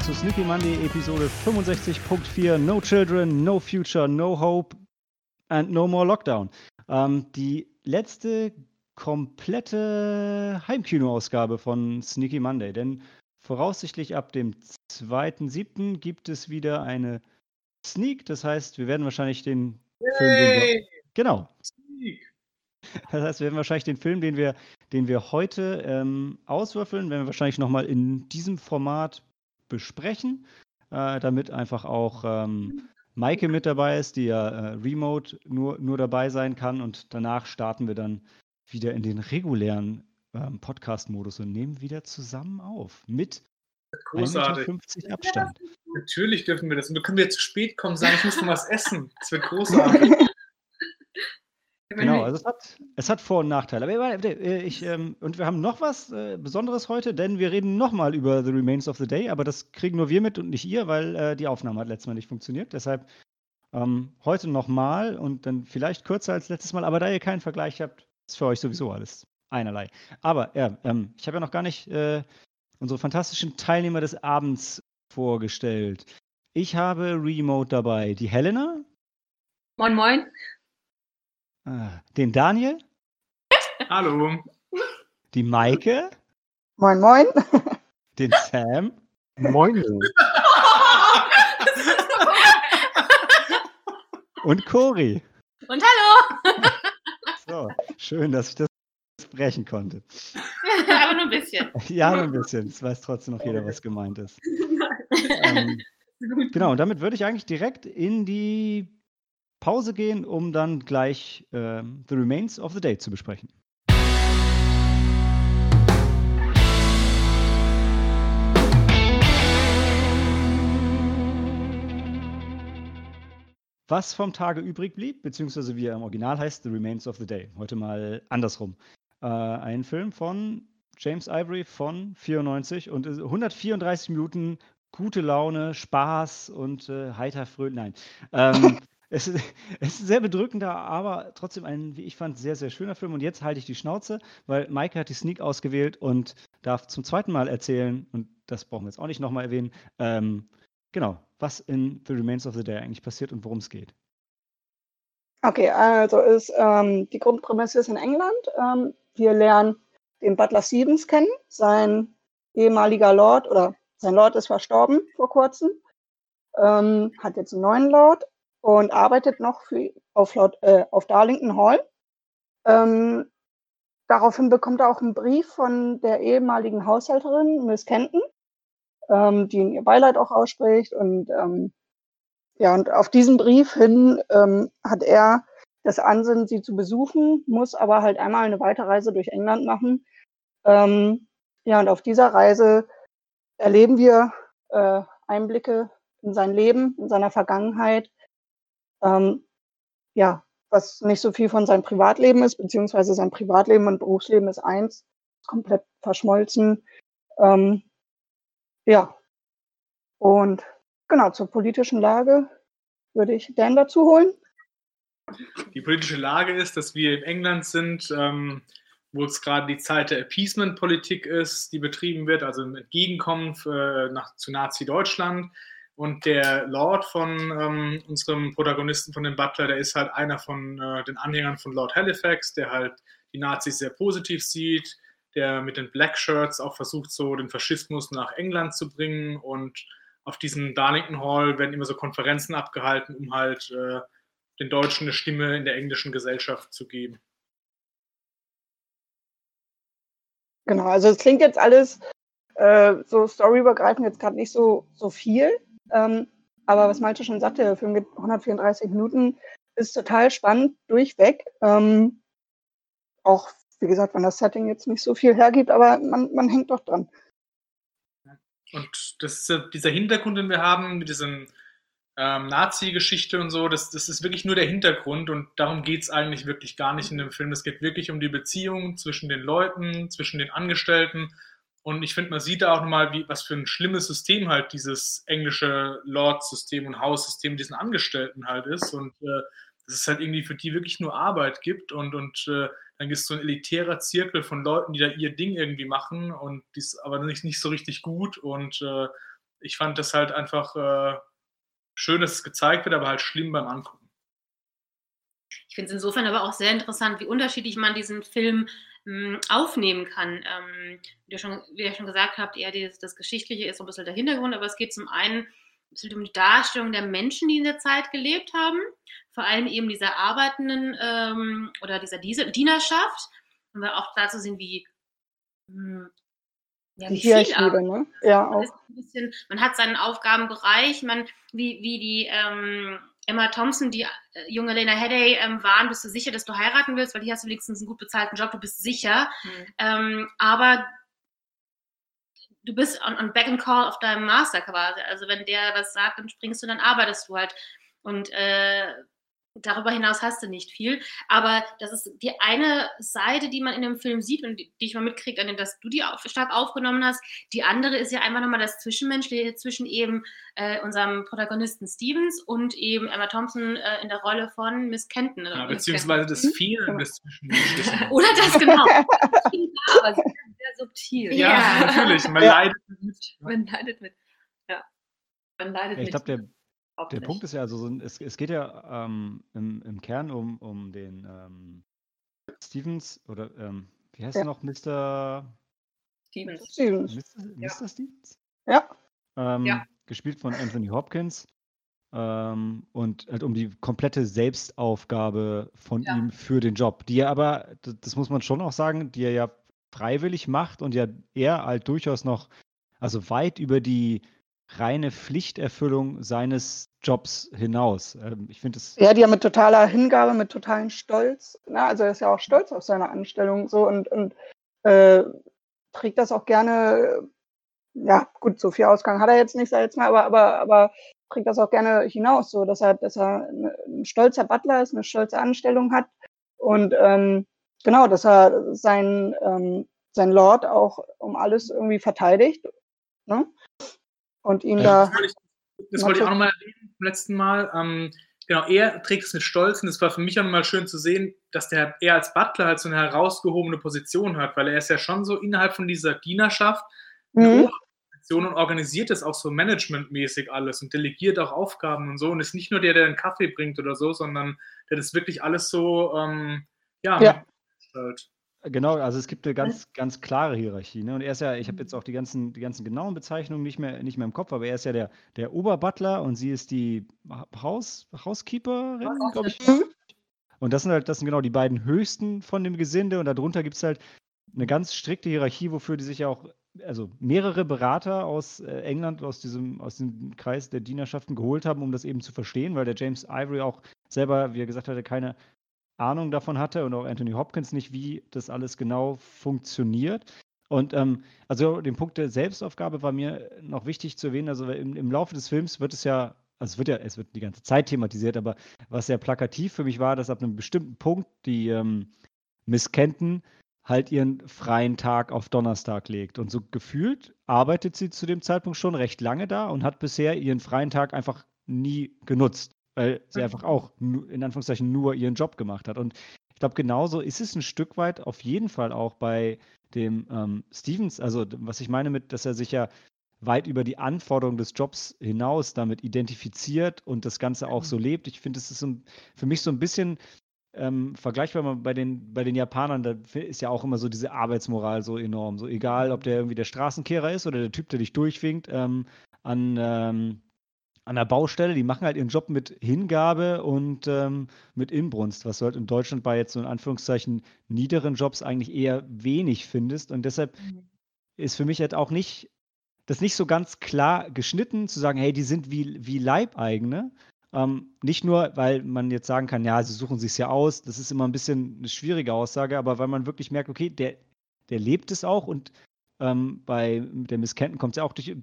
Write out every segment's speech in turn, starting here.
Willkommen zu Sneaky Monday Episode 65.4 No Children, No Future, No Hope and No More Lockdown. Ähm, die letzte komplette Heimkino-Ausgabe von Sneaky Monday, denn voraussichtlich ab dem 2.7. gibt es wieder eine Sneak. Das heißt, wir werden wahrscheinlich den Film, den wir, genau. Sneak. Das heißt, wir werden wahrscheinlich den Film, den wir, den wir heute ähm, auswürfeln, werden wir wahrscheinlich nochmal in diesem Format besprechen, äh, damit einfach auch ähm, Maike mit dabei ist, die ja äh, remote nur, nur dabei sein kann. Und danach starten wir dann wieder in den regulären ähm, Podcast-Modus und nehmen wieder zusammen auf mit Großartig. 50 Abstand. Natürlich dürfen wir das. Und wir können wir zu spät kommen, sagen, ich muss noch was essen. Das wird großartig. Genau, also es hat, es hat Vor- und Nachteile. Aber ich, ähm, und wir haben noch was äh, Besonderes heute, denn wir reden nochmal über The Remains of the Day, aber das kriegen nur wir mit und nicht ihr, weil äh, die Aufnahme hat letztes Mal nicht funktioniert. Deshalb ähm, heute nochmal und dann vielleicht kürzer als letztes Mal, aber da ihr keinen Vergleich habt, ist für euch sowieso alles einerlei. Aber ja, ähm, ich habe ja noch gar nicht äh, unsere fantastischen Teilnehmer des Abends vorgestellt. Ich habe Remote dabei die Helena. Moin, moin. Ah, den Daniel. Hallo. Die Maike. Moin, moin. Den Sam. Moin. Und Cori. Und hallo. So, schön, dass ich das sprechen konnte. Aber nur ein bisschen. Ja, nur ein bisschen. Es weiß trotzdem noch jeder, was gemeint ist. ähm, genau, und damit würde ich eigentlich direkt in die Pause gehen, um dann gleich äh, The Remains of the Day zu besprechen. Was vom Tage übrig blieb, beziehungsweise wie er im Original heißt, The Remains of the Day. Heute mal andersrum. Äh, ein Film von James Ivory von 94 und 134 Minuten gute Laune, Spaß und äh, heiter fröhlich. Nein. Ähm, es, ist, es ist sehr bedrückender, aber trotzdem ein, wie ich fand, sehr, sehr schöner Film. Und jetzt halte ich die Schnauze, weil Maike hat die Sneak ausgewählt und darf zum zweiten Mal erzählen, und das brauchen wir jetzt auch nicht nochmal erwähnen, ähm, genau, was in The Remains of the Day eigentlich passiert und worum es geht. Okay, also ist ähm, die Grundprämisse ist in England. Ähm, wir lernen den Butler Stevens kennen, sein ehemaliger Lord oder sein Lord ist verstorben vor kurzem, ähm, hat jetzt einen neuen Lord und arbeitet noch für, auf, äh, auf Darlington Hall. Ähm, daraufhin bekommt er auch einen Brief von der ehemaligen Haushälterin Miss Kenton, ähm, die ihn ihr Beileid auch ausspricht und ähm, ja, und auf diesen Brief hin ähm, hat er das Ansinnen, sie zu besuchen, muss aber halt einmal eine Weiterreise durch England machen. Ähm, ja, und auf dieser Reise erleben wir äh, Einblicke in sein Leben, in seiner Vergangenheit. Ähm, ja, was nicht so viel von seinem Privatleben ist, beziehungsweise sein Privatleben und Berufsleben ist eins, komplett verschmolzen. Ähm, ja, und genau zur politischen Lage würde ich Dan dazu holen. Die politische Lage ist, dass wir in England sind, ähm, wo es gerade die Zeit der Appeasement-Politik ist, die betrieben wird, also ein Entgegenkommen für, nach, zu Nazi-Deutschland. Und der Lord von ähm, unserem Protagonisten, von dem Butler, der ist halt einer von äh, den Anhängern von Lord Halifax, der halt die Nazis sehr positiv sieht, der mit den Black Shirts auch versucht, so den Faschismus nach England zu bringen. Und auf diesem Darlington Hall werden immer so Konferenzen abgehalten, um halt äh, den Deutschen eine Stimme in der englischen Gesellschaft zu geben. Genau, also es klingt jetzt alles äh, so storyübergreifend jetzt gerade nicht so, so viel. Ähm, aber was Malte schon sagte, der Film geht 134 Minuten, ist total spannend, durchweg. Ähm, auch, wie gesagt, wenn das Setting jetzt nicht so viel hergibt, aber man, man hängt doch dran. Und das dieser Hintergrund, den wir haben, mit diesem ähm, Nazi-Geschichte und so, das, das ist wirklich nur der Hintergrund und darum geht es eigentlich wirklich gar nicht in dem Film. Es geht wirklich um die Beziehung zwischen den Leuten, zwischen den Angestellten und ich finde, man sieht da auch nochmal, wie, was für ein schlimmes System halt dieses englische Lord-System und Haussystem diesen Angestellten halt ist und äh, dass es halt irgendwie für die wirklich nur Arbeit gibt und, und äh, dann gibt es so ein elitärer Zirkel von Leuten, die da ihr Ding irgendwie machen und dies aber nicht, nicht so richtig gut und äh, ich fand das halt einfach äh, schön, dass es gezeigt wird, aber halt schlimm beim Angucken. Ich finde es insofern aber auch sehr interessant, wie unterschiedlich man diesen Film aufnehmen kann. Ähm, wie, ihr schon, wie ihr schon gesagt habt, eher das, das Geschichtliche ist so ein bisschen der Hintergrund, aber es geht zum einen um die Darstellung der Menschen, die in der Zeit gelebt haben, vor allem eben dieser arbeitenden ähm, oder dieser Dienerschaft. Und wir auch dazu sehen, wie mh, hm, ja, die Hierarchie, ne? Ja, auch. Bisschen, man hat seinen Aufgabenbereich, man, wie, wie die ähm, Emma Thompson, die äh, junge Lena Headey ähm, waren, bist du sicher, dass du heiraten willst, weil hier hast du wenigstens einen gut bezahlten Job, du bist sicher. Mhm. Ähm, aber du bist on, on Back and Call auf deinem Master quasi. Also wenn der was sagt, dann springst du, dann arbeitest du halt. Und äh, darüber hinaus hast du nicht viel. Aber das ist die eine Seite, die man in dem Film sieht und die, die ich mal mitkriege, an dem, dass du die auf, stark aufgenommen hast. Die andere ist ja einfach nochmal das Zwischenmenschliche zwischen eben äh, unserem Protagonisten Stevens und eben Emma Thompson äh, in der Rolle von Miss Kenton. Ja, beziehungsweise das Fehlen des Zwischenmenschlichen. Oder das, genau. aber sehr, sehr subtil. Ja, ja. natürlich. Man ja. leidet mit. Man leidet mit. Ja. Man leidet ja, ich der der Punkt ist ja, also so, es, es geht ja ähm, im, im Kern um, um den ähm, Stevens oder ähm, wie heißt ja. er noch, Mr. Stevens. Stevens. Mr. Ja. Mr. Stevens? Ja. Ähm, ja. Gespielt von Anthony Hopkins. Ähm, und halt um die komplette Selbstaufgabe von ja. ihm für den Job, die er aber, das muss man schon auch sagen, die er ja freiwillig macht und ja er halt durchaus noch, also weit über die reine Pflichterfüllung seines Jobs hinaus. Ähm, ich finde es. Ja, die ja mit totaler Hingabe, mit totalem Stolz. Na, also er ist ja auch stolz auf seine Anstellung so und, und äh, trägt das auch gerne. Ja, gut, so viel Ausgang hat er jetzt nicht, sag ich jetzt mal, aber, aber, aber trägt das auch gerne hinaus, so dass er, dass er ein stolzer Butler ist, eine stolze Anstellung hat und ähm, genau, dass er sein, ähm, sein Lord auch um alles irgendwie verteidigt. Ne? Und ihn ja, da. Das wollte ich, auch nochmal erwähnen beim letzten Mal. Ähm, genau, er trägt es mit Stolz und es war für mich auch nochmal schön zu sehen, dass der er als Butler halt so eine herausgehobene Position hat, weil er ist ja schon so innerhalb von dieser Dienerschaft mhm. Position und organisiert das auch so managementmäßig alles und delegiert auch Aufgaben und so und ist nicht nur der, der einen Kaffee bringt oder so, sondern der das wirklich alles so ähm, ja, ja. Halt. Genau, also es gibt eine ganz, ganz klare Hierarchie. Ne? Und er ist ja, ich habe jetzt mhm. auch die ganzen, die ganzen genauen Bezeichnungen nicht mehr, nicht mehr im Kopf, aber er ist ja der, der Oberbutler und sie ist die Haus, Housekeeperin, glaube ich. Und das sind halt, das sind genau die beiden höchsten von dem Gesinde und darunter gibt es halt eine ganz strikte Hierarchie, wofür die sich ja auch, also mehrere Berater aus äh, England, aus diesem, aus dem Kreis der Dienerschaften geholt haben, um das eben zu verstehen, weil der James Ivory auch selber, wie er gesagt hatte, keine Ahnung davon hatte und auch Anthony Hopkins nicht, wie das alles genau funktioniert. Und ähm, also den Punkt der Selbstaufgabe war mir noch wichtig zu erwähnen. Also im, im Laufe des Films wird es ja, also es wird ja, es wird die ganze Zeit thematisiert, aber was sehr plakativ für mich war, dass ab einem bestimmten Punkt die ähm, Miss Kenton halt ihren freien Tag auf Donnerstag legt. Und so gefühlt arbeitet sie zu dem Zeitpunkt schon recht lange da und hat bisher ihren freien Tag einfach nie genutzt weil sie einfach auch in Anführungszeichen nur ihren Job gemacht hat. Und ich glaube, genauso ist es ein Stück weit auf jeden Fall auch bei dem ähm, Stevens, also was ich meine mit, dass er sich ja weit über die Anforderungen des Jobs hinaus damit identifiziert und das Ganze auch so lebt. Ich finde, es ist so, für mich so ein bisschen ähm, vergleichbar bei den, bei den Japanern, da ist ja auch immer so diese Arbeitsmoral so enorm. So egal, ob der irgendwie der Straßenkehrer ist oder der Typ, der dich durchwinkt ähm, an, ähm, an der Baustelle, die machen halt ihren Job mit Hingabe und ähm, mit Inbrunst, was du halt in Deutschland bei jetzt so in Anführungszeichen niederen Jobs eigentlich eher wenig findest. Und deshalb mhm. ist für mich halt auch nicht, das nicht so ganz klar geschnitten, zu sagen, hey, die sind wie, wie Leibeigene. Ähm, nicht nur, weil man jetzt sagen kann, ja, sie suchen sich ja aus, das ist immer ein bisschen eine schwierige Aussage, aber weil man wirklich merkt, okay, der, der lebt es auch und ähm, bei der Miss Kenton kommt es ja auch durch,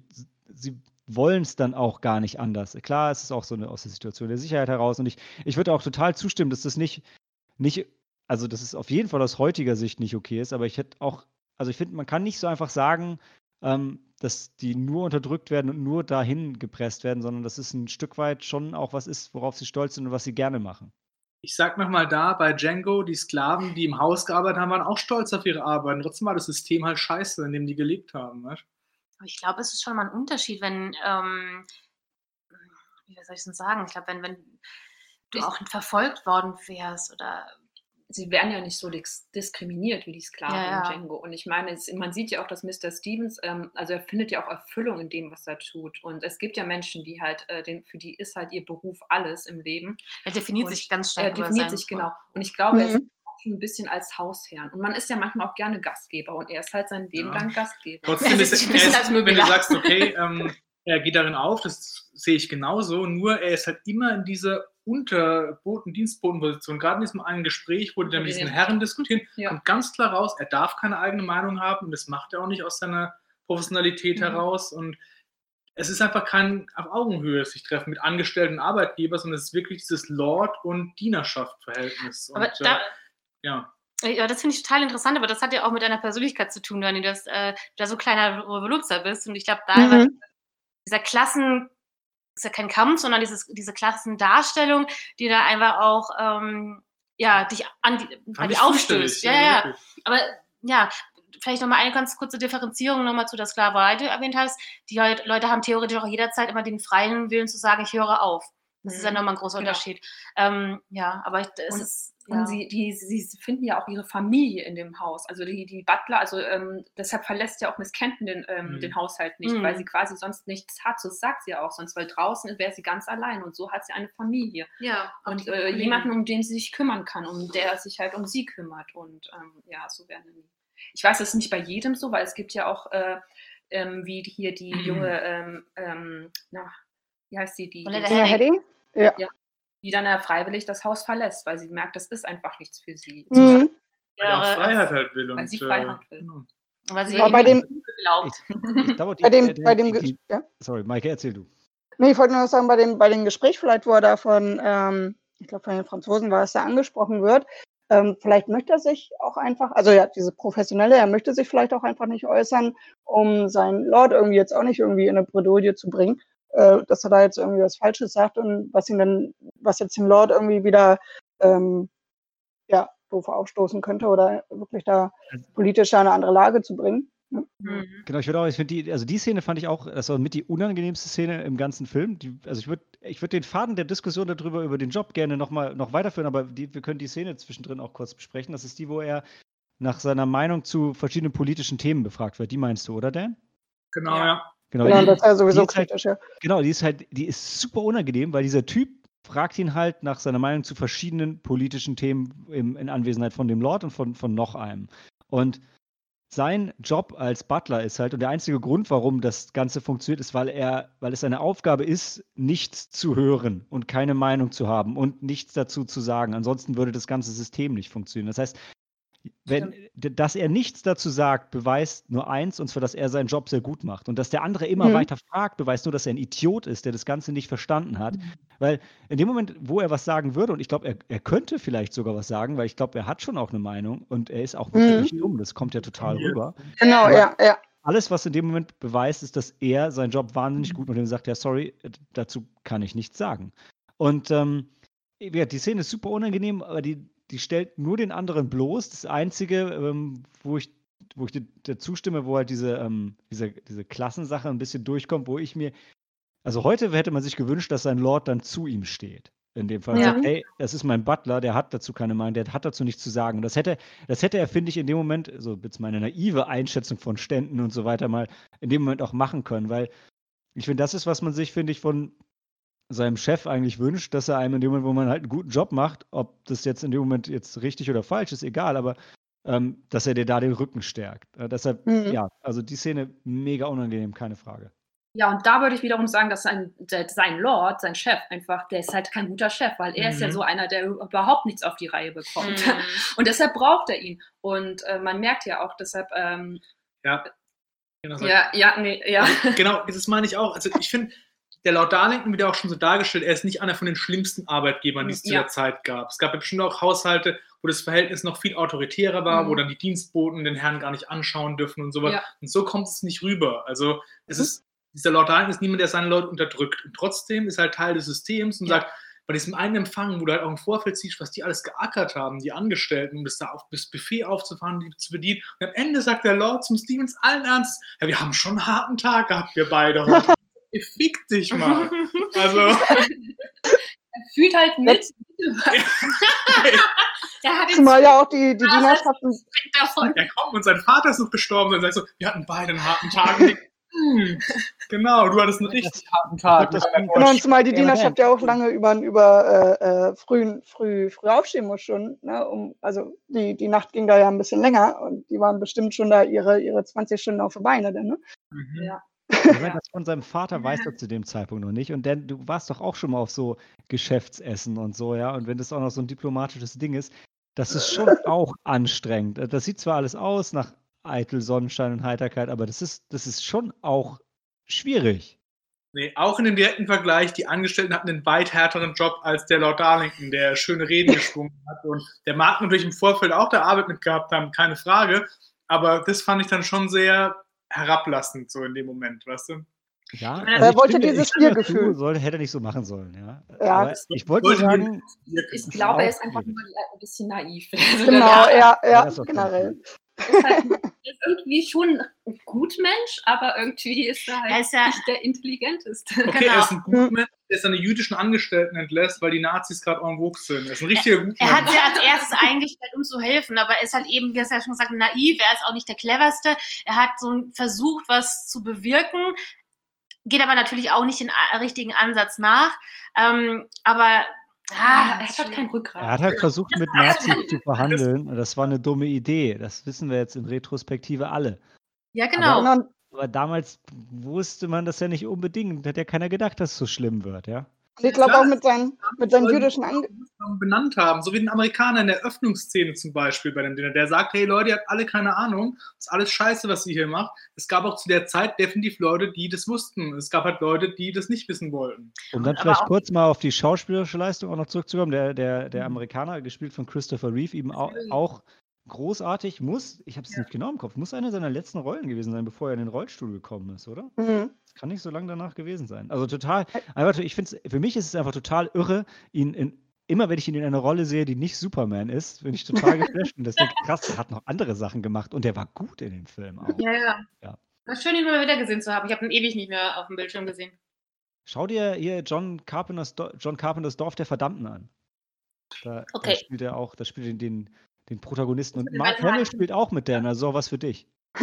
sie wollen es dann auch gar nicht anders. Klar, es ist auch so eine aus der Situation der Sicherheit heraus. Und ich, ich würde auch total zustimmen, dass das nicht, nicht, also dass es auf jeden Fall aus heutiger Sicht nicht okay ist, aber ich hätte auch, also ich finde, man kann nicht so einfach sagen, ähm, dass die nur unterdrückt werden und nur dahin gepresst werden, sondern dass es ein Stück weit schon auch was ist, worauf sie stolz sind und was sie gerne machen. Ich sag nochmal da, bei Django, die Sklaven, die im Haus gearbeitet haben, waren auch stolz auf ihre Arbeit. Trotzdem war das System halt scheiße, in dem die gelebt haben. Weißt? Ich glaube, es ist schon mal ein Unterschied, wenn, ähm, wie soll ich denn sagen? Ich glaube, wenn, wenn du auch verfolgt worden wärst oder sie werden ja nicht so dis diskriminiert wie die Sklaven Ja, ja. in Django. Und ich meine, es, man sieht ja auch, dass Mr. Stevens, ähm, also er findet ja auch Erfüllung in dem, was er tut. Und es gibt ja Menschen, die halt, äh, den, für die ist halt ihr Beruf alles im Leben. er definiert Und sich ganz stark. Er definiert sich genau. Und ich glaube, Mhm. Schon ein bisschen als Hausherrn. Und man ist ja manchmal auch gerne Gastgeber. Und er ist halt sein Leben Ja. lang Gastgeber. Trotzdem ist, ein er ist als wenn du sagst, okay, ähm, er geht darin auf, das sehe ich genauso, nur er ist halt immer in dieser Unterboten, Dienstbotenposition, gerade in diesem einen Gespräch, wo die dann mit diesen. Herren diskutieren, Ja. kommt ganz klar raus, er darf keine eigene Meinung haben und das macht er auch nicht aus seiner Professionalität Mhm. heraus und es ist einfach kein auf Augenhöhe sich treffen mit Angestellten und Arbeitgeber, sondern es ist wirklich dieses Lord- und Dienerschaft-Verhältnis. Aber Und, da, äh, ja. Ja, das finde ich total interessant, aber das hat ja auch mit deiner Persönlichkeit zu tun, Dani, dass äh, du da so kleiner Revoluzer bist. Und ich glaube, da einfach Mhm. dieser Klassen, ist ja kein Kampf, sondern dieses, diese Klassendarstellung, die da einfach auch ähm, ja, dich an die, an Fand die ich aufstößt. Ja, ja. wirklich. Aber ja, vielleicht nochmal eine ganz kurze Differenzierung nochmal zu der Sklaverei, die du erwähnt hast. Die Leut- Leute haben theoretisch auch jederzeit immer den freien Willen zu sagen, ich höre auf. Das ist ja Mhm. nochmal ein großer Genau. Unterschied. Ähm, ja, aber ich, es Und- ist. Und Ja. sie, die, sie finden ja auch ihre Familie in dem Haus. Also die, die Butler, also ähm, deshalb verlässt ja auch Miss Kenton den, ähm, Mhm. den Haushalt nicht, Mhm. weil sie quasi sonst nichts hat. So sagt sie ja auch sonst, weil draußen wäre sie ganz allein und so hat sie eine Familie. ja, Und äh, jemanden, um den sie sich kümmern kann, um der sich halt um sie kümmert. Und ähm, ja, so werden die. Ich weiß, es ist nicht bei jedem so, weil es gibt ja auch, äh, ähm, wie hier die junge, ähm, ähm, na, wie heißt sie, die, Coletta die, Ja? Ja. die dann ja freiwillig das Haus verlässt, weil sie merkt, das ist einfach nichts für sie. Mhm. Weil Ihre- Freiheit halt will. Weil und, sie äh, Freiheit will. genau. Weil sie Aber bei dem- glaubt. Ich glaube, die- Bei dem, bei die- ja? Sorry, Maike, erzähl du. Nee, ich wollte nur sagen, bei dem, bei dem Gespräch vielleicht, wo er da von, ähm, ich glaube, von den Franzosen war es da angesprochen wird, ähm, vielleicht möchte er sich auch einfach, also ja, diese Professionelle, er möchte sich vielleicht auch einfach nicht äußern, um seinen Lord irgendwie jetzt auch nicht irgendwie in eine Bredouille zu bringen, äh, dass er da jetzt irgendwie was Falsches sagt und was ihn dann, was jetzt den Lord irgendwie wieder, ähm, ja, doof aufstoßen könnte oder wirklich da politisch da eine andere Lage zu bringen. Mhm. Genau, ich würde auch, ich finde die, also die Szene fand ich auch, das war mit die unangenehmste Szene im ganzen Film. Die, also ich würde, ich würde den Faden der Diskussion darüber, über den Job gerne noch mal noch weiterführen, aber die, wir können die Szene zwischendrin auch kurz besprechen. Das ist die, wo er nach seiner Meinung zu verschiedenen politischen Themen befragt wird. Die meinst du, oder Dan? Genau, Ja. Genau, Genau, die, das ist ja sowieso halt- kritisch, ja. genau, die ist halt, die ist super unangenehm, weil dieser Typ fragt ihn halt nach seiner Meinung zu verschiedenen politischen Themen im, in Anwesenheit von dem Lord und von, von noch einem. Und sein Job als Butler ist halt, und der einzige Grund, warum das Ganze funktioniert, ist, weil er, weil es seine Aufgabe ist, nichts zu hören und keine Meinung zu haben und nichts dazu zu sagen. Ansonsten würde das ganze System nicht funktionieren. Das heißt, wenn, dass er nichts dazu sagt, beweist nur eins, und zwar, dass er seinen Job sehr gut macht. Und dass der andere immer Mhm. weiter fragt, beweist nur, dass er ein Idiot ist, der das Ganze nicht verstanden hat. Weil in dem Moment, wo er was sagen würde, und ich glaube, er, er könnte vielleicht sogar was sagen, weil ich glaube, er hat schon auch eine Meinung und er ist auch wirklich Mhm. nicht dumm, das kommt ja total Ja. rüber. Genau, Aber- ja, ja. Alles, was in dem Moment beweist, ist, dass er seinen Job wahnsinnig gut macht und ihm sagt, ja, sorry, äh, dazu kann ich nichts sagen. Und ähm, ja, die Szene ist super unangenehm, aber die, die stellt nur den anderen bloß. Das Einzige, ähm, wo ich, wo ich dir, zustimme, wo halt diese, ähm, diese, diese Klassensache ein bisschen durchkommt, wo ich mir, also heute hätte man sich gewünscht, dass sein Lord dann zu ihm steht. In dem Fall Ja. sagt, ey, das ist mein Butler, der hat dazu keine Meinung, der hat dazu nichts zu sagen. Und das hätte, das hätte er, finde ich, in dem Moment, so jetzt meine naive Einschätzung von Ständen und so weiter mal in dem Moment auch machen können, weil ich finde, das ist, was man sich, finde ich, von seinem Chef eigentlich wünscht, dass er einem in dem Moment, wo man halt einen guten Job macht, ob das jetzt in dem Moment jetzt richtig oder falsch ist, egal, aber ähm, dass er dir da den Rücken stärkt. Äh, deshalb, Mhm. ja, also die Szene mega unangenehm, keine Frage. Ja, und da würde ich wiederum sagen, dass sein, der, sein Lord, sein Chef, einfach, der ist halt kein guter Chef, weil er ist ja Mhm. so einer, der überhaupt nichts auf die Reihe bekommt. Mhm. Und deshalb braucht er ihn. Und äh, man merkt ja auch, deshalb, ähm, Ja. Genau, ja, ja, nee, ja. genau, das meine ich auch. Also ich finde, der Lord Darlington wird ja auch schon so dargestellt, er ist nicht einer von den schlimmsten Arbeitgebern, die es zu Ja. der Zeit gab. Es gab ja bestimmt auch Haushalte, wo das Verhältnis noch viel autoritärer war, Mhm. wo dann die Dienstboten den Herrn gar nicht anschauen dürfen und sowas. Ja. Und so kommt es nicht rüber. Also es Mhm. ist, dieser Lord Darlington ist niemand, der seine Leute unterdrückt. Und trotzdem ist er halt Teil des Systems und Ja. sagt, bei diesem einen Empfang, wo du halt auch im Vorfeld siehst, was die alles geackert haben, die Angestellten, um das da auf das Buffet aufzufahren, die zu bedienen. Und am Ende sagt der Lord zum Stevens allen Ernst, ja, wir haben schon einen harten Tag gehabt, wir beide heute. Fick dich mal. Also. er fühlt halt mit. Zumal ja auch die, die Dienerschaften. Davon. Er kommt und sein Vater ist noch gestorben und sagt so, wir hatten beide einen harten Tag. hm, genau, du hattest einen richtig harten Tag. Genau, und zumal die Dienerschaft ja auch lange über, über äh, äh, früh, früh, früh aufstehen muss schon. Ne, um, also die, die Nacht ging da ja ein bisschen länger und die waren bestimmt schon da ihre, ihre 20 Stunden auf der Beine. Ne? Mhm. Ja. Ja, das von seinem Vater weiß er zu dem Zeitpunkt noch nicht. Und denn du warst doch auch schon mal auf so Geschäftsessen und so, ja. Und wenn das auch noch so ein diplomatisches Ding ist, das ist schon auch anstrengend. Das sieht zwar alles aus nach eitel Sonnenschein und Heiterkeit, aber das ist, das ist schon auch schwierig. Nee, auch in dem direkten Vergleich, die Angestellten hatten einen weit härteren Job als der Lord Darlington, der schöne Reden geschwungen hat. Und der mag natürlich im Vorfeld auch der Arbeit mitgehabt haben, keine Frage. Aber das fand ich dann schon sehr herablassend, so in dem Moment, weißt du? Ja, also er wollte finde, dieses Biergefühl. Sollte, hätte er nicht so machen sollen, ja. ja ich wollte sagen. Ich glaube, er ist einfach nur ein bisschen naiv. Also genau, ja, ja, ja generell. Ist, halt, ist irgendwie schon ein Gutmensch, aber irgendwie ist er halt er ist ja, nicht der intelligenteste. Okay, genau. er ist ein Gutmensch, der seine jüdischen Angestellten entlässt, weil die Nazis gerade en vogue sind. Er ist ein richtiger Gutmensch. Er hat sie als erstes eingestellt, um zu helfen, aber er ist halt eben, wie er ja schon gesagt, naiv, er ist auch nicht der cleverste. Er hat so versucht, was zu bewirken, geht aber natürlich auch nicht den richtigen Ansatz nach. Ähm, aber Ah, er hat kein Rückgrat. Er hat halt versucht, mit Nazis zu verhandeln. Und das war eine dumme Idee. Das wissen wir jetzt in Retrospektive alle. Ja, genau. Aber, aber damals wusste man das ja nicht unbedingt. Hat ja keiner gedacht, dass es so schlimm wird, ja. Ich glaube auch mit seinen, mit seinen jüdischen Ange benannt haben, so wie den Amerikaner in der Öffnungsszene zum Beispiel bei dem Dinner, der sagt, hey Leute, ihr habt alle keine Ahnung, das ist alles scheiße, was ihr hier macht. Es gab auch zu der Zeit definitiv Leute, die das wussten. Es gab halt Leute, die das nicht wissen wollten. Um dann vielleicht kurz mal auf die schauspielerische Leistung auch noch zurückzukommen, der, der, der Amerikaner, gespielt von Christopher Reeve, eben auch, auch großartig, muss, ich habe es ja. nicht genau im Kopf, muss eine seiner letzten Rollen gewesen sein, bevor er in den Rollstuhl gekommen ist, oder? Mhm. Das kann nicht so lange danach gewesen sein. Also total, einfach, ich finde für mich ist es einfach total irre, ihn in, immer wenn ich ihn in einer Rolle sehe, die nicht Superman ist, bin ich total geflasht und das denke krass, der hat noch andere Sachen gemacht und der war gut in dem Film auch. Ja, ja. ja. War schön, ihn mal wieder gesehen zu haben. Ich habe ihn ewig nicht mehr auf dem Bildschirm gesehen. Schau dir hier John Carpenters, John Carpenters Dorf der Verdammten an. Da, okay. da spielt er auch, da spielt er den, den Protagonisten. Und Mark Hamill spielt auch mit Dan, also was für dich.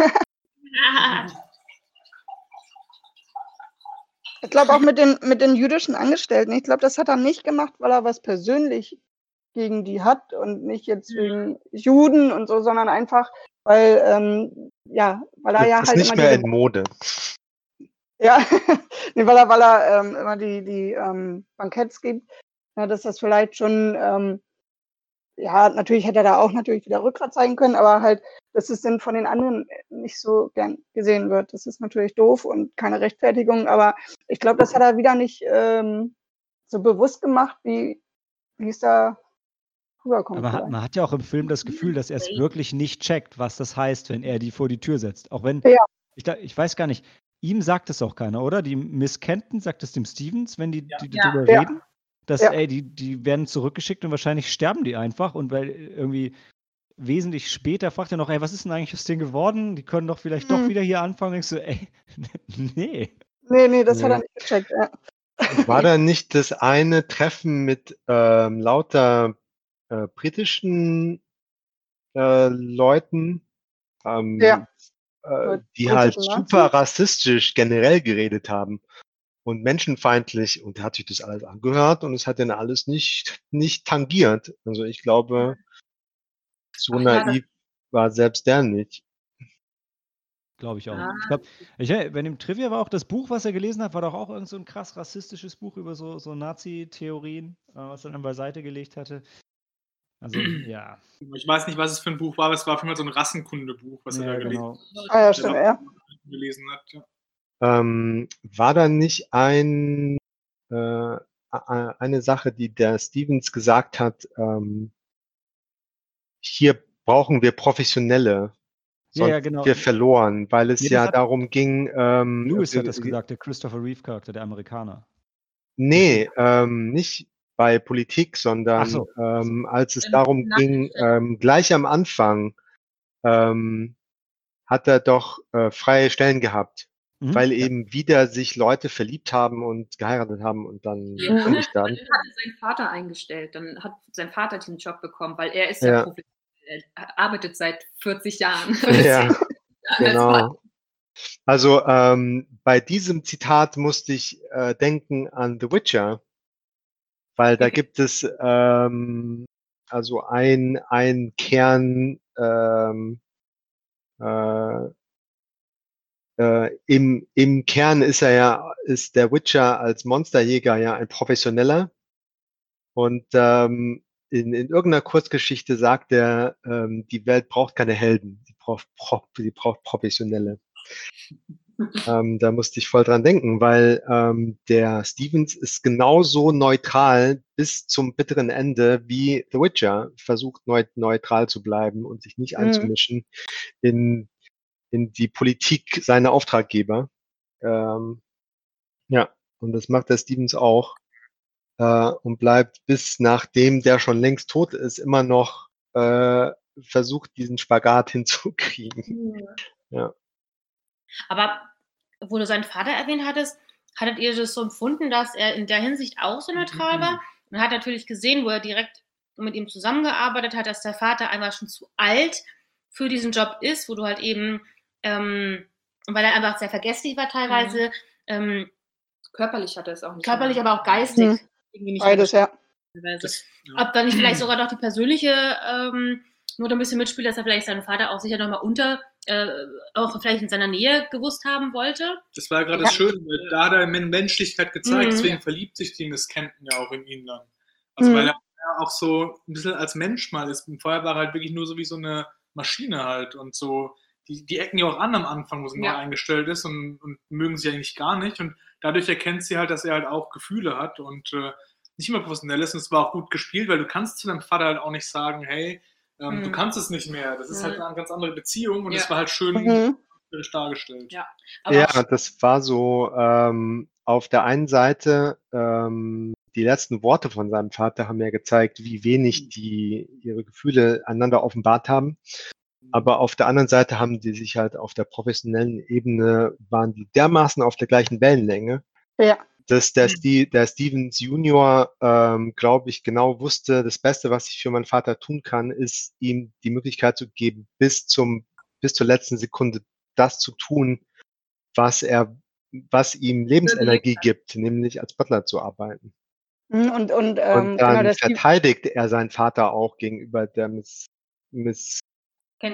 ich glaube auch mit den, mit den jüdischen Angestellten. Ich glaube, das hat er nicht gemacht, weil er was persönlich gegen die hat und nicht jetzt mhm. wegen Juden und so, sondern einfach, weil, ähm, ja, weil er das ja ist halt. nicht mehr in Mode. Ja, nee, weil er, weil er ähm, immer die, die ähm, Banketts gibt, ja, dass das vielleicht schon ähm, ja, natürlich hätte er da auch natürlich wieder Rückgrat zeigen können, aber halt, dass es dann von den anderen nicht so gern gesehen wird. Das ist natürlich doof und keine Rechtfertigung, aber ich glaube, das hat er wieder nicht ähm, so bewusst gemacht, wie, wie es da rüberkommt. Aber hat, man hat ja auch im Film das Gefühl, dass er es wirklich nicht checkt, was das heißt, wenn er die vor die Tür setzt. Auch wenn, ja. ich, ich weiß gar nicht, ihm sagt es auch keiner, oder? Die Miss Kenton sagt es dem Stevens, wenn die, ja. die, die ja. darüber reden dass, ja. ey, die, die werden zurückgeschickt und wahrscheinlich sterben die einfach und weil irgendwie wesentlich später fragt er noch, ey, was ist denn eigentlich aus denen geworden? Die können doch vielleicht hm. doch wieder hier anfangen. Ich so, ey, nee. Nee, nee, das nee. hat er nicht gecheckt, ja. War da nicht das eine Treffen mit ähm, lauter äh, britischen äh, Leuten, ähm, ja. äh, die halt super rassistisch generell geredet haben? Und menschenfeindlich und er hat sich das alles angehört und es hat dann alles nicht, nicht tangiert. Also ich glaube, so Ach, naiv ja, war selbst der nicht. Glaube ich auch. Ja. Ich glaube, ich, wenn im Trivia war auch das Buch, was er gelesen hat, war doch auch irgend so ein krass rassistisches Buch über so, so Nazi-Theorien, äh, was er dann beiseite gelegt hatte. Also, ja. Ich weiß nicht, was es für ein Buch war, aber es war auf jeden Fall so ein Rassenkundebuch, was ja, er da gelesen, genau. ah, ja, stimmt, ja. gelesen hat. Ja. Ähm, war da nicht ein, äh, eine Sache, die der Stevens gesagt hat, ähm, hier brauchen wir Professionelle. Ja, ja, genau. Wir verloren, weil es ja, ja darum ging. Ähm, Lewis hat das gesagt, der Christopher Reeve-Charakter, der Amerikaner. Nee, ähm, nicht, bei Politik, sondern so. ähm, als es darum ging, ähm, gleich am Anfang ähm, hat er doch äh, freie Stellen gehabt, mhm. weil eben wieder sich Leute verliebt haben und geheiratet haben und dann ja. gekündigt dann hat er seinen Vater eingestellt, dann hat sein Vater den Job bekommen, weil er ist ja, ja er arbeitet seit 40 Jahren. Ja, genau. Also ähm, bei diesem Zitat musste ich äh, denken an The Witcher, weil da okay. gibt es ähm, also ein, ein Kern ähm, äh, äh, im, im Kern ist er ja, ist der Witcher als Monsterjäger ja ein Professioneller. Und ähm, in, in irgendeiner Kurzgeschichte sagt er, ähm, die Welt braucht keine Helden, sie braucht, sie braucht Professionelle. ähm, da musste ich voll dran denken, weil ähm, der Stevens ist genauso neutral bis zum bitteren Ende wie The Witcher versucht neu, neutral zu bleiben und sich nicht mhm. einzumischen in, in die Politik seiner Auftraggeber. Ähm, ja, und das macht der Stevens auch äh, und bleibt bis nachdem der schon längst tot ist, immer noch äh, versucht, diesen Spagat hinzukriegen. Ja. ja. Aber wo du seinen Vater erwähnt hattest, hattet ihr das so empfunden, dass er in der Hinsicht auch so neutral war? Man hat natürlich gesehen, wo er direkt mit ihm zusammengearbeitet hat, dass der Vater einfach schon zu alt für diesen Job ist, wo du halt eben, ähm, weil er einfach sehr vergesslich war teilweise. Mhm. Ähm, körperlich hat er es auch nicht. Körperlich, mehr. aber auch geistig. Mhm. Beides, ja. Das, Ob da nicht vielleicht sogar noch die persönliche ähm, Not ein bisschen mitspielt, dass er vielleicht seinen Vater auch sicher nochmal unter, äh, auch vielleicht in seiner Nähe gewusst haben wollte. Das war ja gerade ja. schön, weil da hat er Menschlichkeit gezeigt, mhm. deswegen verliebt sich die Miss Kenton ja auch in ihn dann. Also mhm. weil er auch so ein bisschen als Mensch mal ist. Vorher war er halt wirklich nur so wie so eine Maschine halt und so, die, die ecken ja auch an am Anfang, wo sie ja. neu eingestellt ist und, und mögen sie eigentlich gar nicht und dadurch erkennt sie halt, dass er halt auch Gefühle hat und äh, nicht immer professionell ist und es war auch gut gespielt, weil du kannst zu deinem Vater halt auch nicht sagen, hey, ähm, mhm. du kannst es nicht mehr. Das ist halt mhm. halt eine ganz andere Beziehung und es ja. war halt schön mhm. dargestellt. Ja, ja das war so ähm, auf der einen Seite ähm, die letzten Worte von seinem Vater haben ja gezeigt, wie wenig mhm. die ihre Gefühle einander offenbart haben. Aber auf der anderen Seite haben die sich halt auf der professionellen Ebene, waren die dermaßen auf der gleichen Wellenlänge, ja. dass der, Steve, der Stevens Junior, ähm, glaube ich, genau wusste, das Beste, was ich für meinen Vater tun kann, ist ihm die Möglichkeit zu geben, bis zum, bis zur letzten Sekunde das zu tun, was er, was ihm Lebensenergie gibt, nämlich als Butler zu arbeiten. Mhm, und, und, ähm, und dann genau, verteidigt er seinen Vater auch gegenüber der Miss, Miss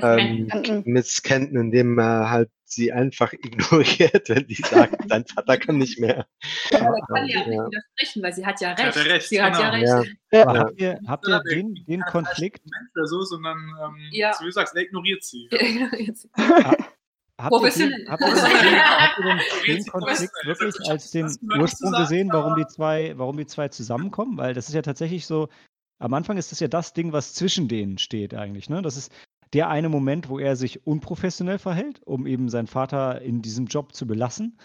ähm, misskennt, indem er halt sie einfach ignoriert, wenn die sagt, dein Vater kann nicht mehr. Ja, aber kann ja auch nicht widersprechen, weil sie hat ja recht. Hat recht sie genau. hat ja recht. Ja. Ja. Habt ihr, habt ihr den, den Konflikt? Oder so, sondern, ähm, ja. so wie du sagst, er ignoriert sie. Habt ihr, den, habt, ihr den, habt ihr den, den Konflikt wirklich als den Ursprung gesehen, warum die zwei, warum die zwei zusammenkommen? Weil das ist ja tatsächlich so, am Anfang ist das ja das Ding, was zwischen denen steht eigentlich. Ne? Das ist, der eine Moment, wo er sich unprofessionell verhält, um eben seinen Vater in diesem Job zu belassen.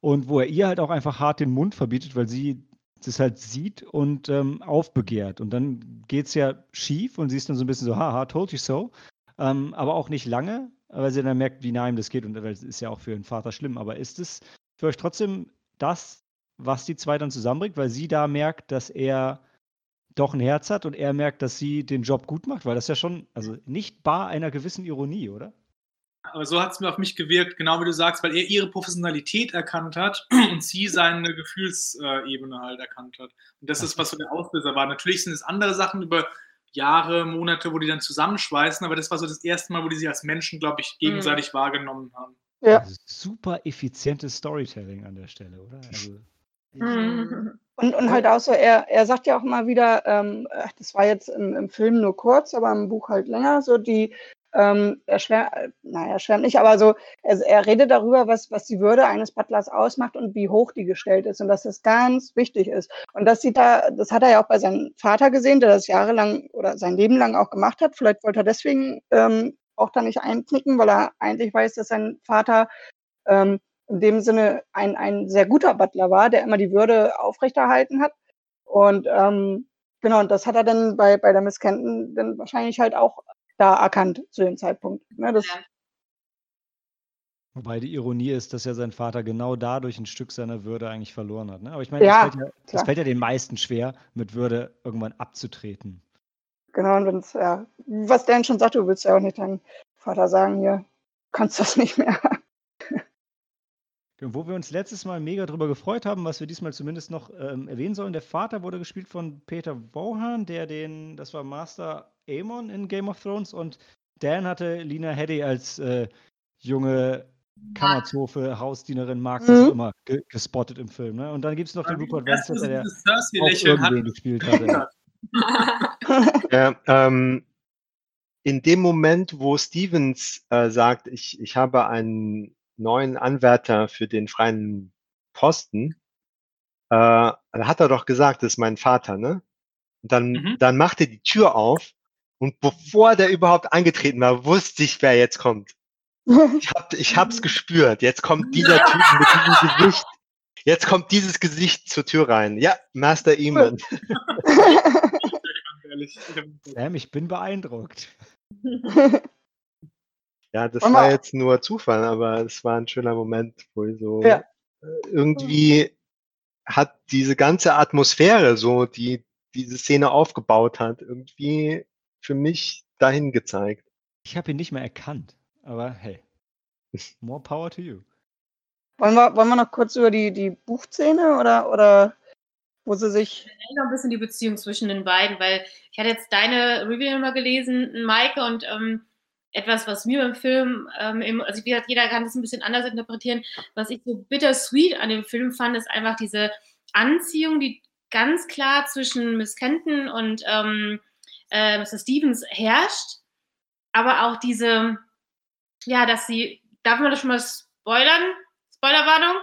Und wo er ihr halt auch einfach hart den Mund verbietet, weil sie das halt sieht und ähm, aufbegehrt. Und dann geht es ja schief und sie ist dann so ein bisschen so, haha, told you so. Ähm, aber auch nicht lange, weil sie dann merkt, wie nah ihm das geht. Und das ist ja auch für einen Vater schlimm. Aber ist es für euch trotzdem das, was die zwei dann zusammenbringt, weil sie da merkt, dass er doch ein Herz hat und er merkt, dass sie den Job gut macht, weil das ja schon, also nicht bar einer gewissen Ironie, oder? Aber so hat es mir auf mich gewirkt, genau wie du sagst, weil er ihre Professionalität erkannt hat und sie seine Gefühlsebene halt erkannt hat. Und das ist, was so der Auslöser war. Natürlich sind es andere Sachen über Jahre, Monate, wo die dann zusammenschweißen, aber das war so das erste Mal, wo die sich als Menschen, glaube ich, gegenseitig mhm. wahrgenommen haben. Ja. Also super effizientes Storytelling an der Stelle, oder? Also, mhm. Und, und halt auch so, er, er sagt ja auch mal wieder, ähm, das war jetzt im, im Film nur kurz, aber im Buch halt länger, so die, ähm, er schwärmt, naja, er schwärmt nicht, aber so, er, er redet darüber, was, was die Würde eines Butlers ausmacht und wie hoch die gestellt ist und dass das ganz wichtig ist. Und das sieht er, das hat er ja auch bei seinem Vater gesehen, der das jahrelang oder sein Leben lang auch gemacht hat. Vielleicht wollte er deswegen ähm, auch da nicht einknicken, weil er eigentlich weiß, dass sein Vater ähm, in dem Sinne ein, ein sehr guter Butler war, der immer die Würde aufrechterhalten hat. Und ähm, genau, und das hat er dann bei, bei der Miss Kenton dann wahrscheinlich halt auch da erkannt zu dem Zeitpunkt. Ne, das, Ja. Wobei die Ironie ist, dass ja sein Vater genau dadurch ein Stück seiner Würde eigentlich verloren hat. Ne? Aber ich meine, Ja, es, fällt ja, klar. fällt ja den meisten schwer, mit Würde irgendwann abzutreten. Genau, und wenn's, ja, was Dan schon sagte, du willst ja auch nicht deinem Vater sagen, hier, kannst das nicht mehr. Und wo wir uns letztes Mal mega drüber gefreut haben, was wir diesmal zumindest noch ähm, erwähnen sollen, der Vater wurde gespielt von Peter Vaughan, der den, das war Master Aemon in Game of Thrones und Dan hatte Lina Headey als äh, junge Kammerzofe, Hausdienerin, Marx, das Mhm. auch immer ge gespottet im Film. Ne? Und dann gibt es noch den Rupert sie der Cersei auch hat. irgendwen gespielt hatte. Ja, ähm, in dem Moment, wo Stevens äh, sagt, ich, ich habe einen neuen Anwärter für den freien Posten, äh, da hat er doch gesagt, das ist mein Vater, ne? Und dann, Mhm. dann macht er die Tür auf und bevor der überhaupt eingetreten war, wusste ich, wer jetzt kommt. Ich, hab, ich hab's gespürt. Jetzt kommt dieser Typ mit diesem Gesicht. Jetzt kommt dieses Gesicht zur Tür rein. Ja, Master Eamon. Sam, ich bin beeindruckt. Ja, das war jetzt nur Zufall, aber es war ein schöner Moment, wo ich so Ja. äh, irgendwie hat diese ganze Atmosphäre, so die diese Szene aufgebaut hat, irgendwie für mich dahin gezeigt. Ich habe ihn nicht mehr erkannt, aber hey, more power to you. wollen, wir, wollen wir noch kurz über die, die Buchszene oder, oder wo sie sich. noch ein bisschen die Beziehung zwischen den beiden, weil ich hatte jetzt deine Review immer gelesen, Maike, und ähm, etwas, was mir im Film, ähm, also wie gesagt, jeder kann das ein bisschen anders interpretieren, was ich so bittersweet an dem Film fand, ist einfach diese Anziehung, die ganz klar zwischen Miss Kenton und ähm, äh, Mr. Stevens herrscht, aber auch diese, ja, dass sie, darf man das schon mal spoilern? Spoilerwarnung?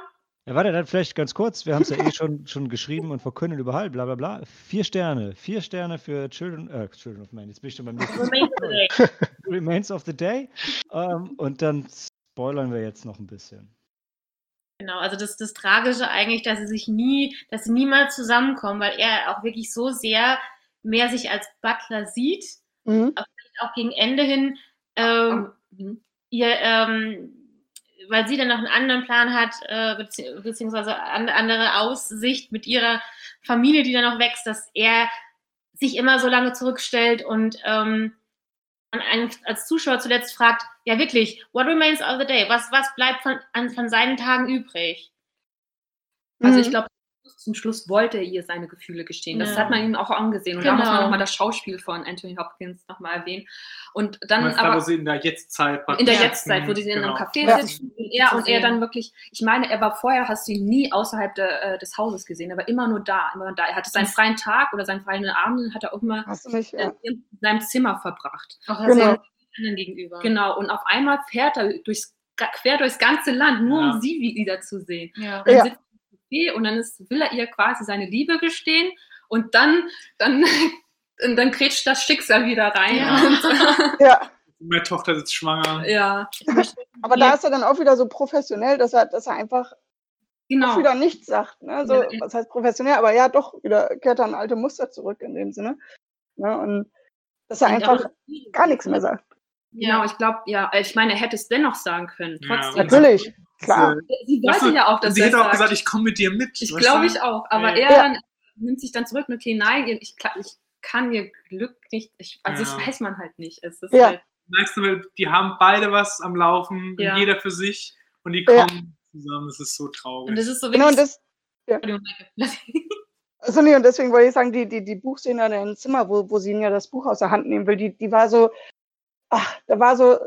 Ja, warte, dann vielleicht ganz kurz. Wir haben es ja eh schon, schon geschrieben und verkündet überall, bla bla bla. Vier Sterne. Vier Sterne für Children, äh, Children of Man. Jetzt bin ich schon beim nächsten. Remains of the Day. Remains of the Day. Ähm, und dann spoilern wir jetzt noch ein bisschen. Genau, also das, das Tragische eigentlich, dass sie sich nie, dass sie niemals zusammenkommen, weil er auch wirklich so sehr mehr sich als Butler sieht, Mhm. auch gegen Ende hin, ähm, Mhm. ihr, ähm, weil sie dann noch einen anderen Plan hat, äh, bezieh beziehungsweise an, andere Aussicht mit ihrer Familie, die dann noch wächst, dass er sich immer so lange zurückstellt und ähm, man einen als Zuschauer zuletzt fragt, ja wirklich, what remains of the day? Was, was bleibt von, an, von seinen Tagen übrig? Also Mhm. ich glaube, zum Schluss wollte er ihr seine Gefühle gestehen. Das Ja. hat man ihm auch angesehen. Und da muss man Genau. nochmal das Schauspiel von Anthony Hopkins nochmal erwähnen. Und dann Meinst du, da, aber wo sie in der Jetztzeit in der. Jetztzeit, wo die in einem Genau. Café Ja. sitzen und er, und er dann wirklich, ich meine, er war vorher, hast du ihn nie außerhalb der, äh, des Hauses gesehen, er war immer nur da, immer da. Er hatte seinen freien Tag oder seinen freien Abend, hat er auch immer du mich? Ja. äh, in seinem Zimmer verbracht. Auch Genau. genau. anderen gegenüber. Genau, und auf einmal fährt er durchs, quer durchs ganze Land, nur Ja. um sie wieder zu sehen. Ja. Dann Ja. sitzt Café und dann ist, will er ihr quasi seine Liebe gestehen und dann, dann, und dann grätscht das Schicksal wieder rein. Ja. Ja. Meine Tochter sitzt schwanger. ja, Aber da ist er dann auch wieder so professionell, dass er, dass er einfach genau. auch wieder nichts sagt. Ne? So, Ja. was heißt professionell? Aber ja, doch, wieder kehrt er an alte Muster zurück in dem Sinne. Ne? Und dass er Und einfach gar nichts mehr sagt. Genau, ich glaube, ja, ich meine, er hätte es dennoch sagen können. Ja. Trotzdem. Natürlich, klar. Sie Weißt wollte du, ja auch, dass sie hätte auch sagt. gesagt, ich komme mit dir mit. Ich glaube ich auch. Aber Ja. er Ja. dann nimmt sich dann zurück und okay, nein, ich, ich kann ihr Glück nicht. Ich, also das Ja. weiß man halt nicht. Es ist Ja. halt, Merkst du, die haben beide was am Laufen, Ja. jeder für sich und die Ja. kommen zusammen. Das ist so traurig. Und das ist so Genau, wirklich. das, Entschuldigung, Maike. also nee, und deswegen wollte ich sagen, die, die, die Buchszene in dem Zimmer, wo, wo sie ihm ja das Buch aus der Hand nehmen will, die, die war so, ach, da war so,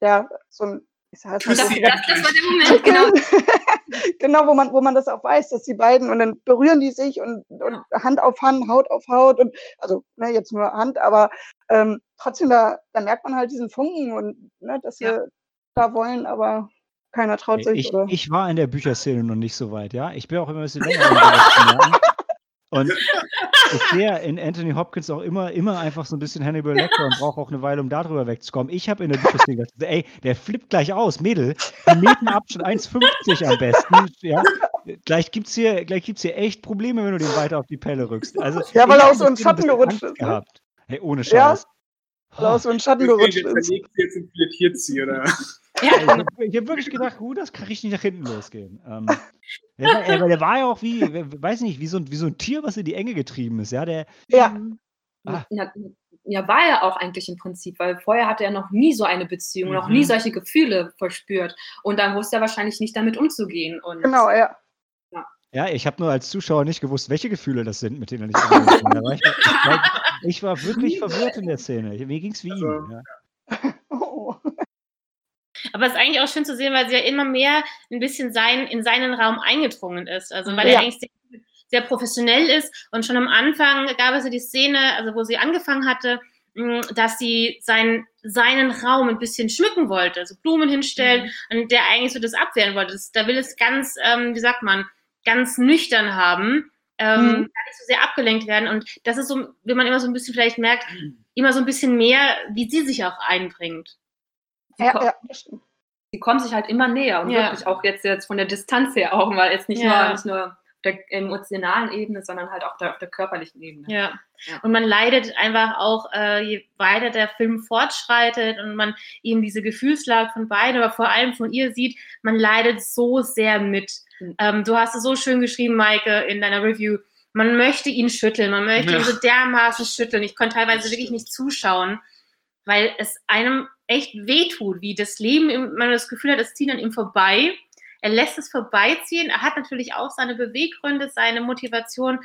ja, so ein, ich sag jetzt mal, Küss Das, das, das war der Moment, genau. genau, wo man, wo man das auch weiß, dass die beiden und dann berühren die sich und, und Hand auf Hand, Haut auf Haut und also ne, jetzt nur Hand, aber ähm, trotzdem da, da merkt man halt diesen Funken und ne, dass sie Ja. da wollen, aber keiner traut sich. Ich, ich war in der Bücherszene noch nicht so weit, ja. Ich bin auch immer ein bisschen länger in den letzten Jahren. Und ich sehe in Anthony Hopkins auch immer, immer einfach so ein bisschen Hannibal Lecter und brauche auch eine Weile, um darüber wegzukommen. Ich habe in der Bücherszene gedacht, ey, der flippt gleich aus, Mädel, einen Meter Abstand, 1,50 am besten, ja. gleich gibt es hier, hier echt Probleme, wenn du den weiter auf die Pelle rückst. Also, ja, weil er aus so einem Schatten gerutscht ist. Ne? Hey, ohne Scheiß. Ja, weil er aus so einem Schatten gerutscht ist. Jetzt sie, oder? Ja, ich habe hab wirklich gedacht, uh, das kann richtig nach hinten losgehen. Ähm, der, war, der war ja auch wie, weiß nicht, wie so, ein, wie so ein Tier, was in die Enge getrieben ist. Ja, der, ja. Ah. Ja, ja, war er auch eigentlich im Prinzip, weil vorher hatte er noch nie so eine Beziehung, mhm. noch nie mhm. solche Gefühle verspürt. Und dann wusste er wahrscheinlich nicht damit umzugehen. Und, genau, ja. Ja, ja ich habe nur als Zuschauer nicht gewusst, welche Gefühle das sind, mit denen er nicht umgehen kann. Ich, ich, ich, war wirklich verwirrt in der Szene. Mir ging es wie also, ihm. Ja. Aber es ist eigentlich auch schön zu sehen, weil sie ja immer mehr ein bisschen sein, in seinen Raum eingedrungen ist. Also weil ja. er eigentlich sehr, sehr, professionell ist. Und schon am Anfang gab es ja die Szene, also wo sie angefangen hatte, mm, dass sie sein, seinen Raum ein bisschen schmücken wollte, also Blumen hinstellen mhm. und der eigentlich so das abwehren wollte. Das, da will es ganz, ähm, wie sagt man, ganz nüchtern haben. Ähm, mhm. Gar nicht so sehr abgelenkt werden. Und das ist so, wie man immer so ein bisschen vielleicht merkt, immer so ein bisschen mehr, wie sie sich auch einbringt. Sie, ja, ja, sie kommen sich halt immer näher und ja. wirklich auch jetzt, jetzt von der Distanz her auch, weil jetzt nicht ja. nur, nicht nur auf der emotionalen Ebene, sondern halt auch der, auf der körperlichen Ebene. Ja. ja. Und man leidet einfach auch, äh, je weiter der Film fortschreitet und man eben diese Gefühlslage von beiden, aber vor allem von ihr sieht, man leidet so sehr mit. Mhm. Ähm, du hast es so schön geschrieben, Maike, in deiner Review. Man möchte ihn schütteln, man möchte ihn so dermaßen schütteln. Ich konnte teilweise wirklich nicht zuschauen, weil es einem echt wehtut, wie das Leben, man das Gefühl hat, es zieht an ihm vorbei. Er lässt es vorbeiziehen. Er hat natürlich auch seine Beweggründe, seine Motivation,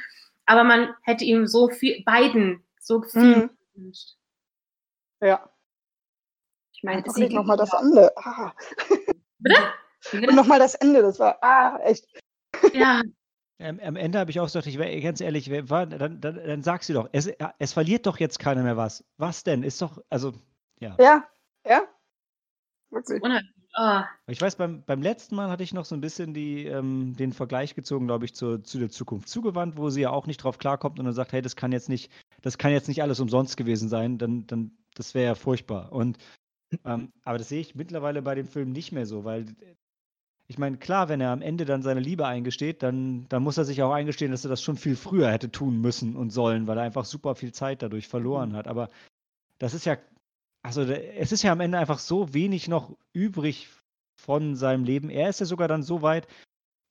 aber man hätte ihm so viel, beiden so viel mhm. gewünscht. Ja. Ich meine, sie nochmal das Ende. Ah. Bitte? Und nochmal das Ende, das war, ah, echt. Ja. Ähm, am Ende habe ich auch gesagt, ich wäre ganz ehrlich, war, dann, dann, dann sagst du doch, es, es verliert doch jetzt keiner mehr was. Was denn? Ist doch, also, ja. Ja, ja? Wirklich. Oh. Ich weiß, beim, beim letzten Mal hatte ich noch so ein bisschen die, ähm, den Vergleich gezogen, glaube ich, zu, zu der Zukunft zugewandt, wo sie ja auch nicht drauf klarkommt und dann sagt, hey, das kann jetzt nicht, das kann jetzt nicht alles umsonst gewesen sein, dann, dann das wäre ja furchtbar. Und ähm, aber das sehe ich mittlerweile bei dem Film nicht mehr so, weil ich meine, klar, wenn er am Ende dann seine Liebe eingesteht, dann, dann muss er sich auch eingestehen, dass er das schon viel früher hätte tun müssen und sollen, weil er einfach super viel Zeit dadurch verloren mhm. hat. Aber das ist ja also es ist ja am Ende einfach so wenig noch übrig von seinem Leben. Er ist ja sogar dann so weit,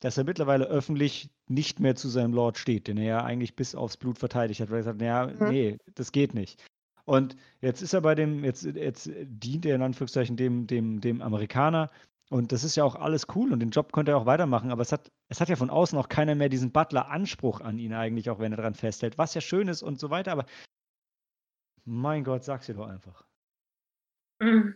dass er mittlerweile öffentlich nicht mehr zu seinem Lord steht, den er ja eigentlich bis aufs Blut verteidigt hat, weil er sagt, naja, mhm. nee, das geht nicht. Und jetzt ist er bei dem, jetzt, jetzt dient er in Anführungszeichen dem, dem, dem Amerikaner. Und das ist ja auch alles cool und den Job könnte er auch weitermachen, aber es hat, es hat ja von außen auch keiner mehr diesen Butler-Anspruch an ihn eigentlich, auch wenn er daran festhält, was ja schön ist und so weiter, aber mein Gott, sag's dir doch einfach. Mhm.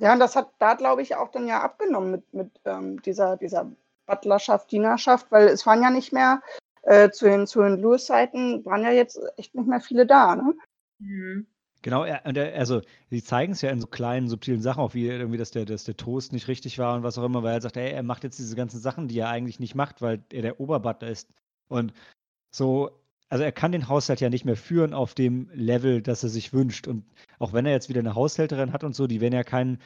Ja, und das hat da, glaube ich, auch dann ja abgenommen mit, mit ähm, dieser, dieser Butlerschaft, Dienerschaft, weil es waren ja nicht mehr äh, zu den, zu den Lewis-Zeiten, waren ja jetzt echt nicht mehr viele da, ne? Mhm. Genau, er, also sie zeigen es ja in so kleinen, subtilen Sachen, auch wie irgendwie, dass der, dass der Toast nicht richtig war und was auch immer, weil er sagt, ey, er macht jetzt diese ganzen Sachen, die er eigentlich nicht macht, weil er der Oberbutler ist. Und so, also er kann den Haushalt ja nicht mehr führen auf dem Level, das er sich wünscht. Und auch wenn er jetzt wieder eine Haushälterin hat und so, die werden ja kein,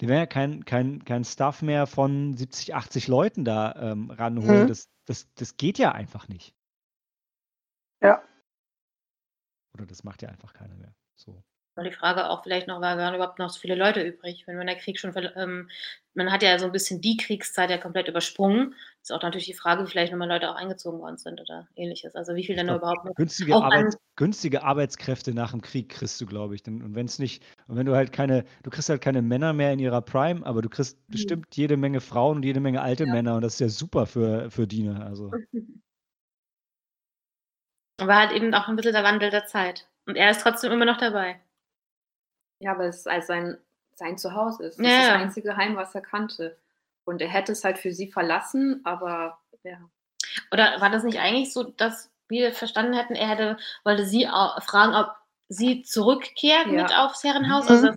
die werden ja kein, kein, kein Stuff mehr von 70, 80 Leuten da ähm, ranholen. Mhm. Das, das, das geht ja einfach nicht. Ja. Oder das macht ja einfach keiner mehr. So. Und die Frage auch vielleicht noch, war, waren überhaupt noch so viele Leute übrig? Wenn man der Krieg schon, ähm, man hat ja so ein bisschen die Kriegszeit ja komplett übersprungen. Ist auch natürlich die Frage, wie vielleicht nochmal Leute auch eingezogen worden sind oder ähnliches. Also wie viel denn überhaupt noch. Günstige, Arbeits, günstige Arbeitskräfte nach dem Krieg kriegst du, glaube ich. Und wenn es nicht, und wenn du halt keine, du kriegst halt keine Männer mehr in ihrer Prime, aber du kriegst mhm. bestimmt jede Menge Frauen und jede Menge alte ja. Männer und das ist ja super für, für Diener. Also. Aber halt eben auch ein bisschen der Wandel der Zeit. Und er ist trotzdem immer noch dabei. Ja, weil es als sein, sein Zuhause ist. Das ja. ist das einzige Heim, was er kannte. Und er hätte es halt für sie verlassen, aber ja. Oder war das nicht eigentlich so, dass wir verstanden hätten, er hätte, wollte sie fragen, ob sie zurückkehrt ja. mit aufs Herrenhaus, mhm. also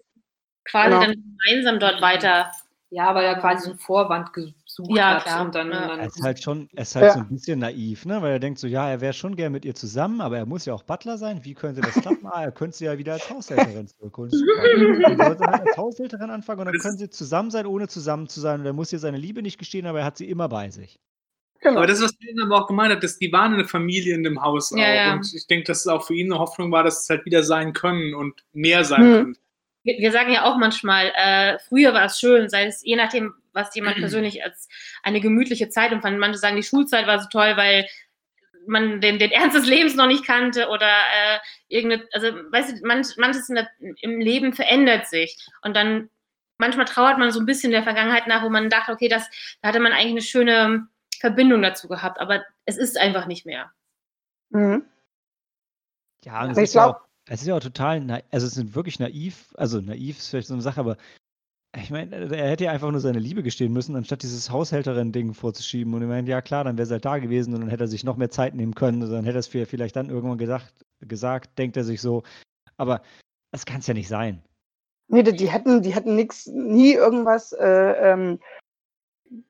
quasi genau. dann gemeinsam dort weiter. Ja, weil er quasi so einen Vorwand gesucht ja, hat. Klar. Und dann, ja. dann er ist halt schon, er ist halt ja. so ein bisschen naiv, ne? weil er denkt so, ja, er wäre schon gern mit ihr zusammen, aber er muss ja auch Butler sein. Wie könnte das klappen? Ah, er könnte sie ja wieder als Haushälterin zurückholen. er sollte halt als Haushälterin anfangen und dann können sie zusammen sein, ohne zusammen zu sein. Und er muss ihr seine Liebe nicht gestehen, aber er hat sie immer bei sich. Genau. Aber das, was Ellen aber auch gemeint hat, dass die waren eine Familie in dem Haus ja, auch. Ja. Und ich denke, dass es auch für ihn eine Hoffnung war, dass es halt wieder sein können und mehr sein hm. können. Wir, wir, sagen ja auch manchmal, äh, früher war es schön, sei es je nachdem, was jemand persönlich als eine gemütliche Zeit empfand. Manche sagen, die Schulzeit war so toll, weil man den, den Ernst des Lebens noch nicht kannte oder äh, irgendeine, also weißt du, manch, manches der, im Leben verändert sich und dann manchmal trauert man so ein bisschen der Vergangenheit nach, wo man dachte, okay, das, da hatte man eigentlich eine schöne Verbindung dazu gehabt, aber es ist einfach nicht mehr. Mhm. Ja, es ist, ja auch, es ist ja auch total, also es sind wirklich naiv, also naiv ist vielleicht so eine Sache, aber ich meine, er hätte ja einfach nur seine Liebe gestehen müssen, anstatt dieses Haushälterin-Ding vorzuschieben. Und ich meine, ja klar, dann wäre es halt da gewesen und dann hätte er sich noch mehr Zeit nehmen können. Und dann hätte er es vielleicht dann irgendwann gesagt, gesagt, denkt er sich so. Aber das kann es ja nicht sein. Nee, die hätten, die hätten nix, nie irgendwas äh, ähm,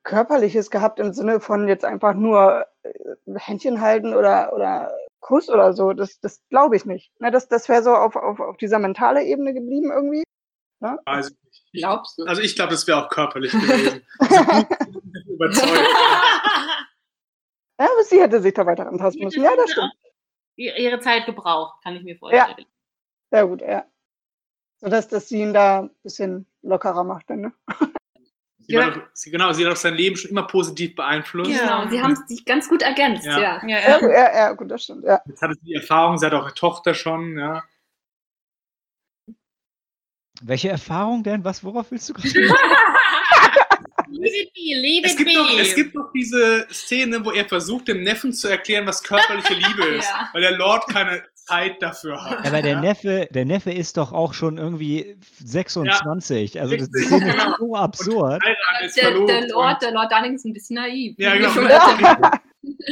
Körperliches gehabt im Sinne von jetzt einfach nur äh, Händchen halten oder, oder Kuss oder so. Das, das glaube ich nicht. Ne, das das wäre so auf, auf, auf dieser mentale Ebene geblieben irgendwie. Ne? Also, ich, Glaubst du? Also ich glaube, das wäre auch körperlich gewesen. überzeugt. Ja, aber sie hätte sich da weiter anpassen müssen. Ja, das stimmt. Ihre Zeit gebraucht, kann ich mir vorstellen. Ja. Sehr gut, ja. Sodass das sie ihn da ein bisschen lockerer macht dann, ne? Sie ja. doch, sie, genau, sie hat auch sein Leben schon immer positiv beeinflusst. Genau, sie haben sich ganz gut ergänzt, ja. Ja, ja, ja. ja, ja gut, das stimmt, ja. Jetzt hat sie die Erfahrung, sie hat auch eine Tochter schon, ja. Welche Erfahrung denn? Was, worauf willst du gerade? leave it be. es gibt doch diese Szene, wo er versucht, dem Neffen zu erklären, was körperliche Liebe ist, ja. weil der Lord keine Zeit dafür hat. Aber der, ja? Neffe, der Neffe ist doch auch schon irgendwie 26. Ja. Also das ist genau. so absurd. Der, der, Lord, der Lord Darling ist ein bisschen naiv. Ja, genau.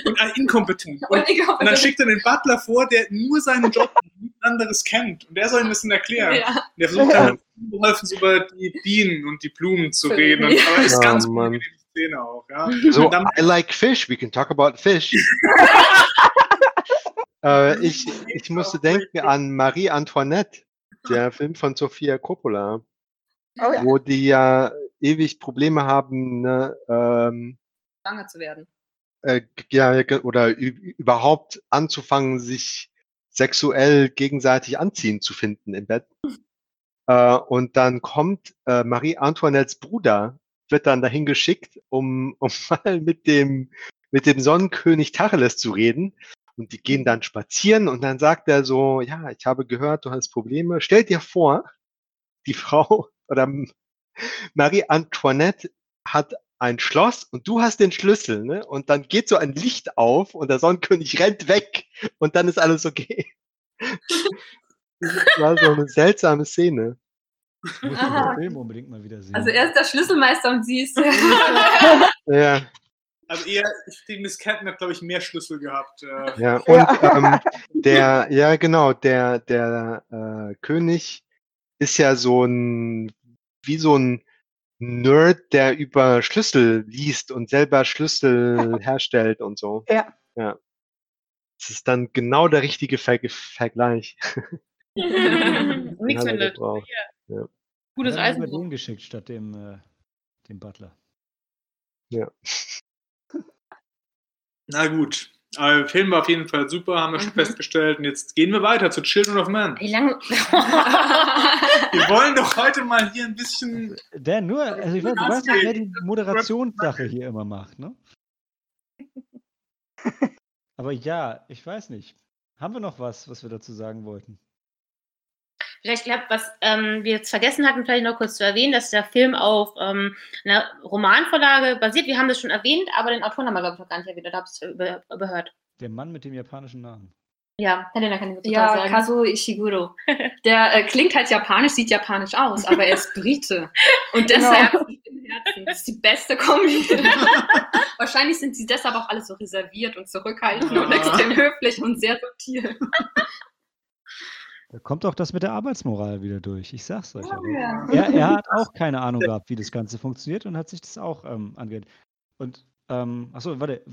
Und inkompetent. Und, und, dann schickt er den Butler vor, der nur seinen Job nichts anderes kennt. Und der soll ihm ein bisschen erklären. Ja. Und der versucht dann unbeholfen über die Bienen und die Blumen zu reden. Und, aber ist ganz Mann. Szene auch. Ja. So, dann, I like fish, we can talk about fish. Äh, ich, ich musste denken an Marie Antoinette, der Film von Sofia Coppola, oh, ja. wo die ja ewig Probleme haben, ne, ähm, schwanger zu werden. Äh, ja, oder überhaupt anzufangen, sich sexuell gegenseitig anziehen zu finden im Bett. Äh, und dann kommt äh, Marie Antoinettes Bruder, wird dann dahin geschickt, um, um mal mit dem, mit dem Sonnenkönig Tacheles zu reden. Und die gehen dann spazieren und dann sagt er so, ja, ich habe gehört, du hast Probleme. Stell dir vor, die Frau oder Marie Antoinette hat ein Schloss und du hast den Schlüssel, ne? Und dann geht so ein Licht auf und der Sonnenkönig rennt weg und dann ist alles okay. Das war so eine seltsame Szene. Ich muss den Film unbedingt mal wieder sehen. Also er ist der Schlüsselmeister und sie ist. ja. Also eher, die Miss Kenton hat, glaube ich, mehr Schlüssel gehabt. Äh. Ja, und ja. Ähm, der, ja genau, der, der äh, König ist ja so ein, wie so ein Nerd, der über Schlüssel liest und selber Schlüssel herstellt und so. Ja. Ja. Das ist dann genau der richtige Ver Vergleich. Nichts findet. Ja. Gutes Eisen. den geschickt statt dem, äh, dem Butler. Ja. Na gut. Aber Film war auf jeden Fall super, haben wir schon mhm. festgestellt. Und jetzt gehen wir weiter zu Children of Man. Wie lange? wir wollen doch heute mal hier ein bisschen. Der nur, also ich weiß, du weißt doch, wer die Moderationssache hier immer macht, ne? Aber ja, ich weiß nicht. Haben wir noch was, was wir dazu sagen wollten? Vielleicht, glaube was ähm, wir jetzt vergessen hatten, vielleicht noch kurz zu erwähnen, dass der Film auf ähm, einer Romanvorlage basiert. Wir haben das schon erwähnt, aber den Autoren haben wir, glaube ich, noch gar nicht erwähnt. Da habe ich es über, überhört. Der Mann mit dem japanischen Namen. Ja, Helena kann ich total ja, sagen. Kazuo Ishiguro. Der äh, klingt halt japanisch, sieht japanisch aus, aber er ist Brite. Und genau. deshalb genau. im Herzen. Das ist die beste Kombi. Wahrscheinlich sind sie deshalb auch alle so reserviert und zurückhaltend ja. und extrem höflich und sehr subtil. Da kommt auch das mit der Arbeitsmoral wieder durch. Ich sag's euch. Ja. er, er, hat auch keine Ahnung gehabt, wie das Ganze funktioniert und hat sich das auch ähm, angehört. Und, ähm, achso, warte.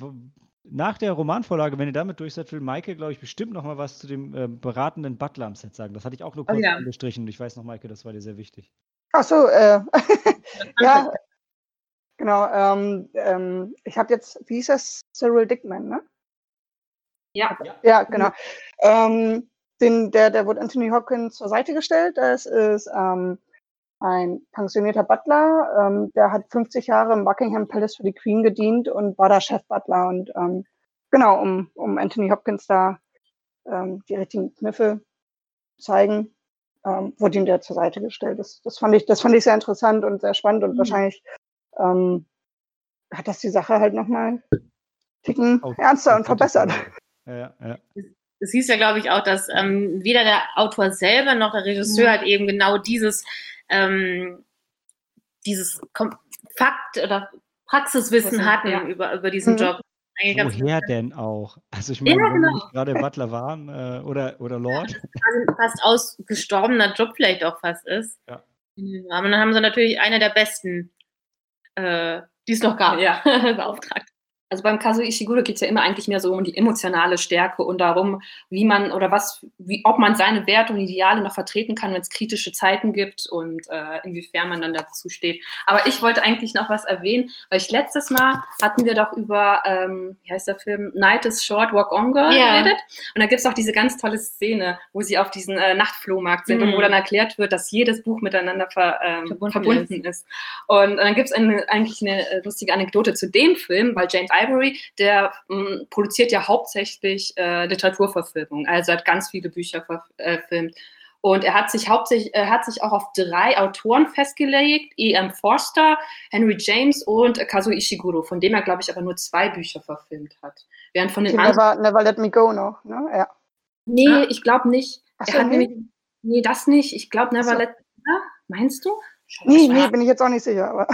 Nach der Romanvorlage, wenn ihr damit durch seid, will Maike, glaube ich, bestimmt noch mal was zu dem äh, beratenden Butler am Set sagen. Das hatte ich auch nur oh kurz oh, ja. angestrichen. Ich weiß noch, Maike, das war dir sehr wichtig. Achso, äh, ja. Genau, ähm, ähm, ich habe jetzt, wie hieß das? Cyril Dickman, ne? Ja. Ja, genau. Ähm, den, der, der wurde Anthony Hopkins zur Seite gestellt. Das ist ähm, ein pensionierter Butler. Ähm, der hat 50 Jahre im Buckingham Palace für die Queen gedient und war da Chef-Butler. Und ähm, genau, um, um Anthony Hopkins da ähm, die richtigen Kniffe zeigen, ähm, wurde ihm der zur Seite gestellt. Das, das, fand ich, das fand ich sehr interessant und sehr spannend und Mhm. wahrscheinlich ähm, hat das die Sache halt nochmal ticken Auf- ernster und verbessert. Ja, ja. Es hieß ja, glaube ich, auch, dass ähm, weder der Autor selber noch der Regisseur Mhm. hat eben genau dieses, ähm, dieses Kom Fakt oder Praxiswissen Wissen, hatten ja. über, über diesen Mhm. Job. Woher denn auch? Also ich meine, Ja, wenn genau. nicht gerade Butler waren äh, oder, oder Lord. quasi fast ausgestorbener Job vielleicht auch fast ist. Ja. Aber dann haben sie natürlich eine der besten, äh, die es noch gab, Ja. beauftragt. Also beim Kazuo Ishiguro geht es ja immer eigentlich mehr so um die emotionale Stärke und darum, wie man oder was, wie, ob man seine Werte und Ideale noch vertreten kann, wenn es kritische Zeiten gibt und äh, inwiefern man dann dazu steht. Aber ich wollte eigentlich noch was erwähnen, weil ich letztes Mal hatten wir doch über, ähm, wie heißt der Film, Night is Short, Walk On Girl Ja. geredet. Und da gibt es auch diese ganz tolle Szene, wo sie auf diesem äh, Nachtflohmarkt sind und Mhm. wo dann erklärt wird, dass jedes Buch miteinander ver, ähm, Verbunden verbunden, ist. Und dann gibt es eigentlich eine äh, lustige Anekdote zu dem Film, weil James Ivory, der mh, produziert ja hauptsächlich äh, Literaturverfilmungen, also hat ganz viele Bücher verfilmt. Und er hat sich hauptsächlich, er hat sich auch auf drei Autoren festgelegt, E.M. Forster, Henry James und äh, Kazuo Ishiguro, von dem er, glaube ich, aber nur zwei Bücher verfilmt hat. Während von den. Never, Never Let Me Go noch, ne? Ja. Nee, Ah. ich glaube nicht. Ach Er so, hat nee? nämlich, nee, das nicht. Ich glaube, Never so. Let. Ja, meinst du? Schau, Nee, nee, bin ich jetzt auch nicht sicher, aber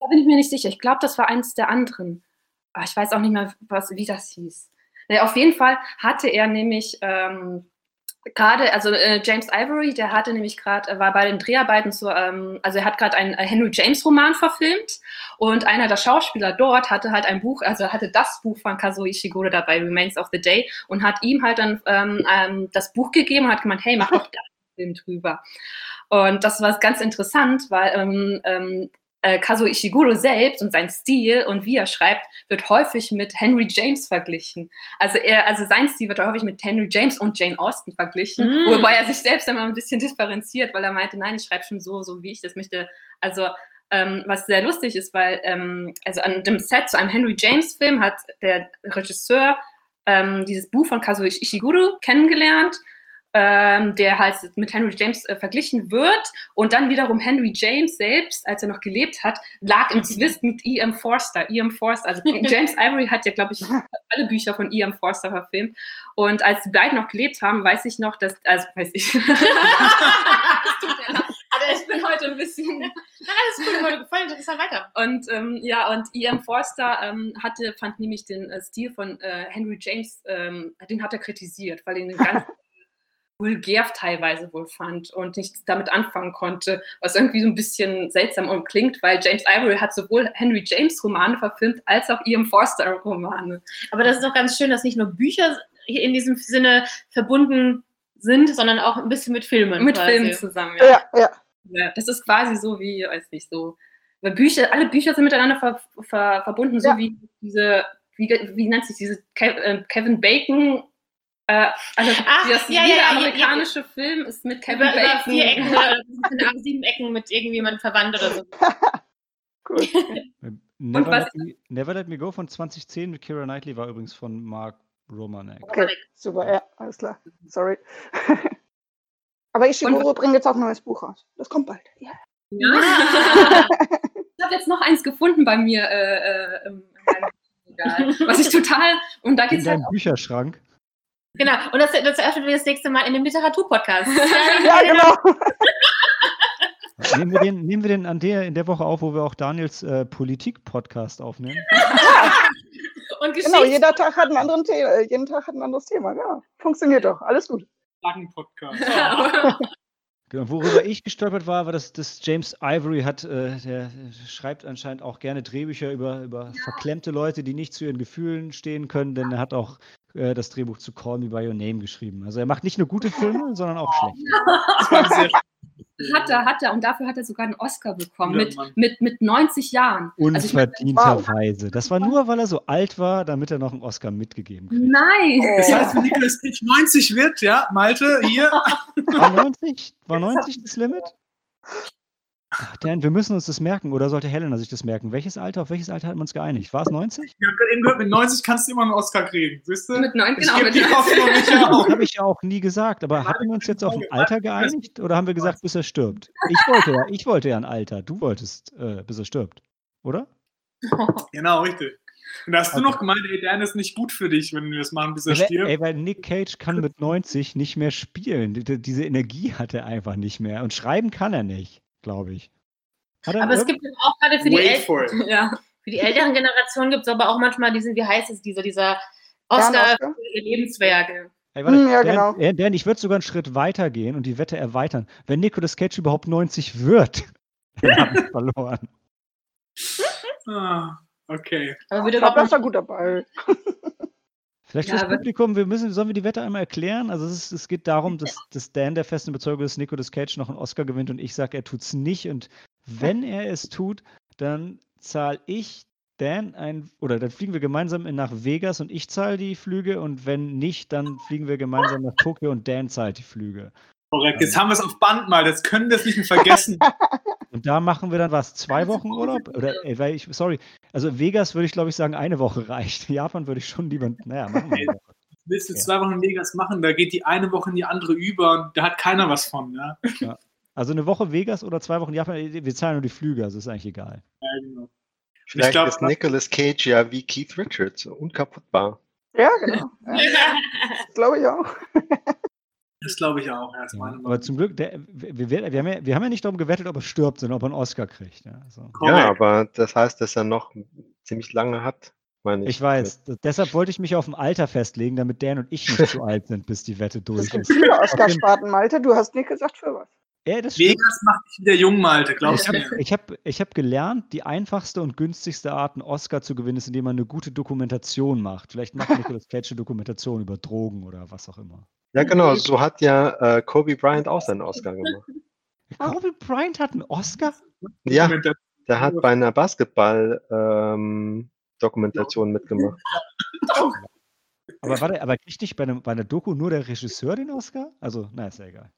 Da bin ich mir nicht sicher. Ich glaube, das war eins der anderen. Aber ich weiß auch nicht mehr, was, wie das hieß. Naja, auf jeden Fall hatte er nämlich ähm, gerade, also äh, James Ivory, der hatte nämlich gerade, er war bei den Dreharbeiten zu, ähm, also er hat gerade einen äh, Henry James Roman verfilmt und einer der Schauspieler dort hatte halt ein Buch, also er hatte das Buch von Kazuo Ishiguro dabei, Remains of the Day, und hat ihm halt dann ähm, ähm, das Buch gegeben und hat gemeint, hey, mach doch da einen Film drüber. Und das war ganz interessant, weil ähm, ähm, äh, Kazuo Ishiguro selbst und sein Stil und wie er schreibt, wird häufig mit Henry James verglichen. Also er, also sein Stil wird häufig mit Henry James und Jane Austen verglichen, Mm. wobei er sich selbst immer ein bisschen differenziert, weil er meinte, nein, ich schreibe schon so, so wie ich das möchte. Also ähm, was sehr lustig ist, weil ähm, also an dem Set zu einem Henry James Film hat der Regisseur ähm, dieses Buch von Kazuo Ishiguro kennengelernt ähm, der halt mit Henry James äh, verglichen wird und dann wiederum Henry James selbst, als er noch gelebt hat, lag im Zwist mit E.M. Forster. E.M. Forster, also James Ivory hat ja, glaube ich, alle Bücher von E.M. Forster verfilmt und als die beiden noch gelebt haben, weiß ich noch, dass, also weiß ich, Es tut mir ich bin heute ein bisschen Nein, das ist cool, voll interessant weiter. und ähm, ja, und E.M. Forster ähm, hatte, fand nämlich den äh, Stil von äh, Henry James, ähm, den hat er kritisiert, weil er ihn ganz vulgär teilweise wohl fand und nichts damit anfangen konnte, was irgendwie so ein bisschen seltsam klingt, weil James Ivory hat sowohl Henry James Romane verfilmt als auch E.M. Forster Romane. Aber das ist doch ganz schön, dass nicht nur Bücher hier in diesem Sinne verbunden sind, sondern auch ein bisschen mit Filmen. Mit quasi. Filmen zusammen, ja. ja, ja. Ja, das ist quasi so wie, weiß nicht, so. Weil Bücher, alle Bücher sind miteinander ver, ver, verbunden, so Ja. wie diese, wie, wie nennt sich diese äh, Kevin Bacon, äh, also Ach, das ja, jeder ja, ja, amerikanische Film ist mit Kevin Über, über Bacon. vier Ecken oder sieben Ecken mit irgendjemandem verwandt oder so. Cool. Never, was- Let Me, Never Let Me Go von 2010 mit Kira Knightley war übrigens von Mark Romanek. Okay, super, ja, alles klar. Sorry. Aber Ishiguro bringt jetzt auch ein neues Buch raus. Das kommt bald. Ja. Ja. ich habe jetzt noch eins gefunden bei mir äh, äh, im in meinem Regal, was ich total, und da In geht's halt deinem Bücherschrank. Genau, und das, das eröffnen wir das nächste Mal in dem Literaturpodcast. Ja, genau. Nehmen wir den, nehmen wir den an der, in der Woche auf, wo wir auch Daniels äh, Politik-Podcast aufnehmen. Und Genau, jeder Tag hat ein anderes Thema. äh, Jeden Tag hat ein anderes Thema. Genau. Funktioniert doch. Alles gut. Podcast. Genau, worüber ich gestolpert war, war, dass, dass James Ivory hat, äh, der schreibt anscheinend auch gerne Drehbücher über, über verklemmte Leute, die nicht zu ihren Gefühlen stehen können, denn er hat auch äh, das Drehbuch zu Call Me By Your Name geschrieben. Also er macht nicht nur gute Filme, sondern auch schlechte. Hat er, hat er. Und dafür hat er sogar einen Oscar bekommen. mit, mit, mit 90 Jahren. Unverdienterweise. Das war nur, weil er so alt war, damit er noch einen Oscar mitgegeben kriegt. Nein. Das heißt, wenn Nicolas Cage 90 wird, ja, Malte, hier. War 90? War 90 das Limit? Ach, Dan, wir müssen uns das merken. Oder sollte Helena sich das merken? Welches Alter, auf welches Alter hat man uns geeinigt? War es 90? Ich habe gerade eben gehört, mit 90 kannst du immer einen Oscar kriegen. Siehst du? Mit 90, genau. Mit die Hoffnung nicht Das habe ich ja auch nie gesagt. Aber hatten wir uns jetzt auf ein Alter geeinigt? Oder haben wir gesagt, bis er stirbt? Ich wollte ja, ich wollte ja ein Alter. Du wolltest, äh, bis er stirbt. Oder? Genau, richtig. Und da hast du noch gemeint, ey, Dan ist nicht gut für dich, wenn wir das machen, bis er Ey, stirbt. ey, weil Nick Cage kann mit 90 nicht mehr spielen. Die- die- Diese Energie hat er einfach nicht mehr. Und schreiben kann er nicht, glaube ich. Hat er Aber es gibt auch gerade für die, it. Ja. für die älteren Generationen gibt es aber auch manchmal diesen, wie heißt es, dieser, dieser Oscar für ihr Lebenswerke. Ey, warte, Hm, ja, Dan, genau. äh, Dan, ich würde sogar einen Schritt weiter gehen und die Wette erweitern. Wenn Nicolas Cage überhaupt 90 wird, dann haben wir verloren. Ah, okay. Aber Ich glaube, das er gut dabei. Vielleicht Ja, fürs Publikum, wir müssen, sollen wir die Wette einmal erklären? Also es, ist, es geht darum, dass, dass Dan der festen Überzeugung ist, Nicolas Cage noch einen Oscar gewinnt und ich sage, er tut's nicht. Und wenn er es tut, dann zahle ich Dan ein, oder dann fliegen wir gemeinsam in- nach Vegas und ich zahle die Flüge und wenn nicht, dann fliegen wir gemeinsam nach Tokio und Dan zahlt die Flüge. Korrekt. Jetzt haben wir es auf Band mal. Jetzt können wir es nicht mehr vergessen. Und da machen wir dann was, zwei Wochen Urlaub? Oder, ey, weil ich, sorry, also Vegas würde ich glaube ich sagen, eine Woche reicht. Japan würde ich schon lieber, naja, machen wir eine Woche. Willst du Ja. zwei Wochen in Vegas machen, da geht die eine Woche in die andere über und da hat keiner was von. Ja? Also eine Woche Vegas oder zwei Wochen Japan, wir zahlen nur die Flüge, also ist eigentlich egal. Ja, genau. Vielleicht glaub, ist Nicolas Cage ja wie Keith Richards, unkaputtbar. Ja, genau. Ja, glaube ich auch. Das glaube ich auch. Ja, Ja, aber zum Glück, der, wir, wir, wir, haben ja, wir haben ja nicht darum gewettet, ob er stirbt, sondern ob er einen Oscar kriegt. Ja, so. Korrekt. Ja, aber das heißt, dass er noch ziemlich lange hat, meine ich. Ich weiß, d- deshalb wollte ich mich auf ein Alter festlegen, damit Dan und ich nicht zu alt sind, bis die Wette durch gibt ist. viele Oscar-Sparten, Malte. Du hast nicht gesagt für was. Ja, das stimmt. Vegas macht dich wieder jung, Malte, glaubst Ich du habe mir? ich hab, ich hab gelernt, die einfachste und günstigste Art, einen Oscar zu gewinnen, ist, indem man eine gute Dokumentation macht. Vielleicht macht Nicolas Cage eine Dokumentation über Drogen oder was auch immer. Ja, genau, so hat ja äh, Kobe Bryant auch seinen Oscar gemacht. Kobe Bryant hat einen Oscar? Ja, der hat bei einer Basketball-Dokumentation mitgemacht. Aber warte, aber kriegt nicht bei, einem, bei einer Doku nur der Regisseur den Oscar? Also, na, ist ja egal.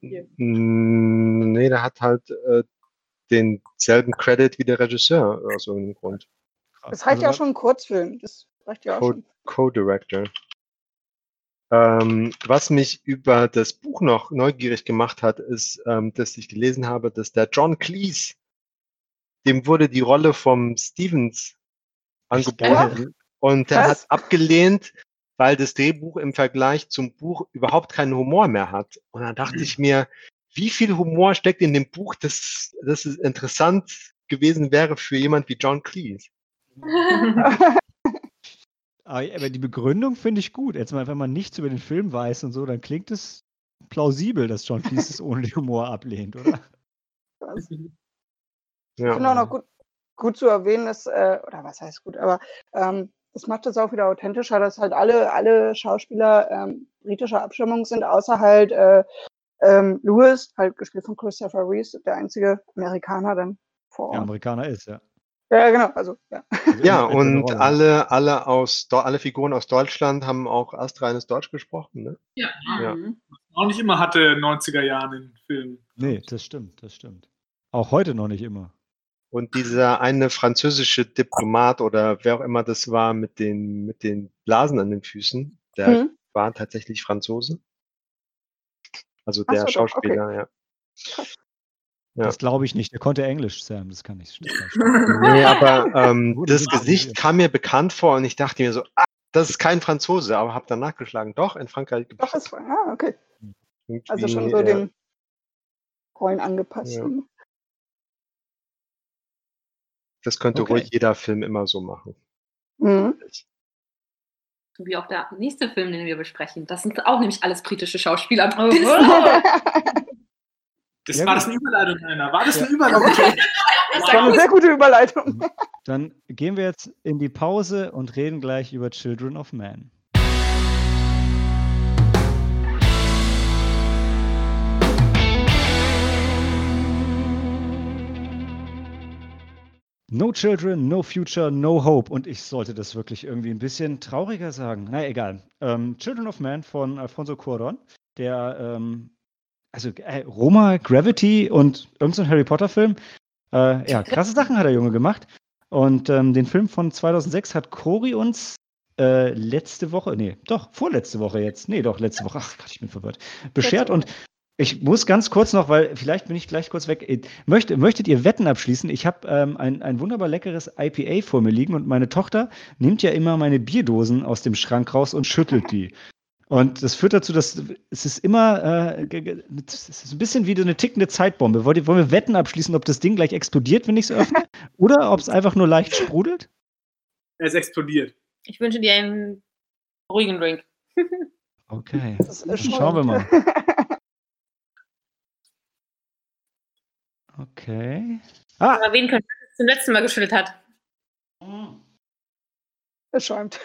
Nee, der hat halt äh, denselben Credit wie der Regisseur aus irgendeinem Grund. Krass. Das reicht Also ja auch schon ein Kurzfilm. Das reicht ja auch Co- schon. Co-Director. Ähm, was mich über das Buch noch neugierig gemacht hat, ist, ähm, dass ich gelesen habe, dass der John Cleese, dem wurde die Rolle vom Stevens angeboten und der Was? hat abgelehnt, weil das Drehbuch im Vergleich zum Buch überhaupt keinen Humor mehr hat. Und dann dachte ich mir, wie viel Humor steckt in dem Buch, dass, es interessant gewesen wäre für jemand wie John Cleese. Aber die Begründung finde ich gut. Jetzt mal, wenn man nichts über den Film weiß und so, dann klingt es plausibel, dass John Cleese es ohne Humor ablehnt, oder? Ich Ja. finde auch noch gut, gut zu erwähnen, dass, äh, oder was heißt gut, aber ähm, das macht es auch wieder authentischer, dass halt alle, alle Schauspieler ähm, britischer Abstammung sind, außer halt äh, ähm, Lewis, halt gespielt von Christopher Reeve, der einzige Amerikaner dann vor Ja, Ort. Amerikaner ist, ja. Ja, genau, also ja. Also Ja, und alle, alle aus, alle Figuren aus Deutschland haben auch astreines Deutsch gesprochen, ne? Ja, Ja. Mhm. auch nicht immer hatte 90er Jahren in Filmen. Nee, das stimmt, das stimmt. Auch heute noch nicht immer. Und dieser eine französische Diplomat oder wer auch immer das war mit den, mit den Blasen an den Füßen, der Mhm. war tatsächlich Franzose. Also der so, Schauspieler, ja. Ja. Das glaube ich nicht. Der konnte Englisch, Sam, das kann nicht. Kann stimmen. Nee, aber ähm, das Gesicht kam mir bekannt vor und ich dachte mir so, ah, das ist kein Franzose, aber habe dann nachgeschlagen, doch, in Frankreich gibt Doch, ist ja, okay. irgendwie, Also schon so äh, den Rollen angepasst. Ja. Das könnte Okay. ruhig jeder Film immer so machen. Mhm. Wie auch der nächste Film, den wir besprechen. Das sind auch nämlich alles britische Schauspieler. Das, ja, war gut. das eine Überleitung, Anna? War das eine Überleitung? Okay. Das war eine sehr gute Überleitung. Dann gehen wir jetzt in die Pause und reden gleich über Children of Man. No Children, No Future, No Hope. Und ich sollte das wirklich irgendwie ein bisschen trauriger sagen. Na egal. Ähm, Children of Man von Alfonso Cuaron, der ähm, also äh, Roma, Gravity und irgendein Harry Potter-Film. Äh, ja, krasse Sachen hat der Junge gemacht. Und ähm, den Film von 2006 hat Cory uns äh, letzte Woche, nee, doch, vorletzte Woche jetzt, nee, doch, letzte Woche, ach Gott, ich bin verwirrt, beschert. Und ich muss ganz kurz noch, weil vielleicht bin ich gleich kurz weg. Äh, möcht, möchtet ihr Wetten abschließen? Ich habe ähm, ein, ein wunderbar leckeres IPA vor mir liegen und meine Tochter nimmt ja immer meine Bierdosen aus dem Schrank raus und schüttelt die. Und das führt dazu, dass es ist immer, äh, es ist ein bisschen wie eine tickende Zeitbombe. Wollt, wollen wir Wetten abschließen, ob das Ding gleich explodiert, wenn ich es öffne? oder ob es einfach nur leicht sprudelt? Es explodiert. Ich wünsche dir einen ruhigen Drink. okay, dann schauen wir mal. Okay. Ah. Aber wen könnte das zum letzten Mal geschüttelt hat? Es schäumt.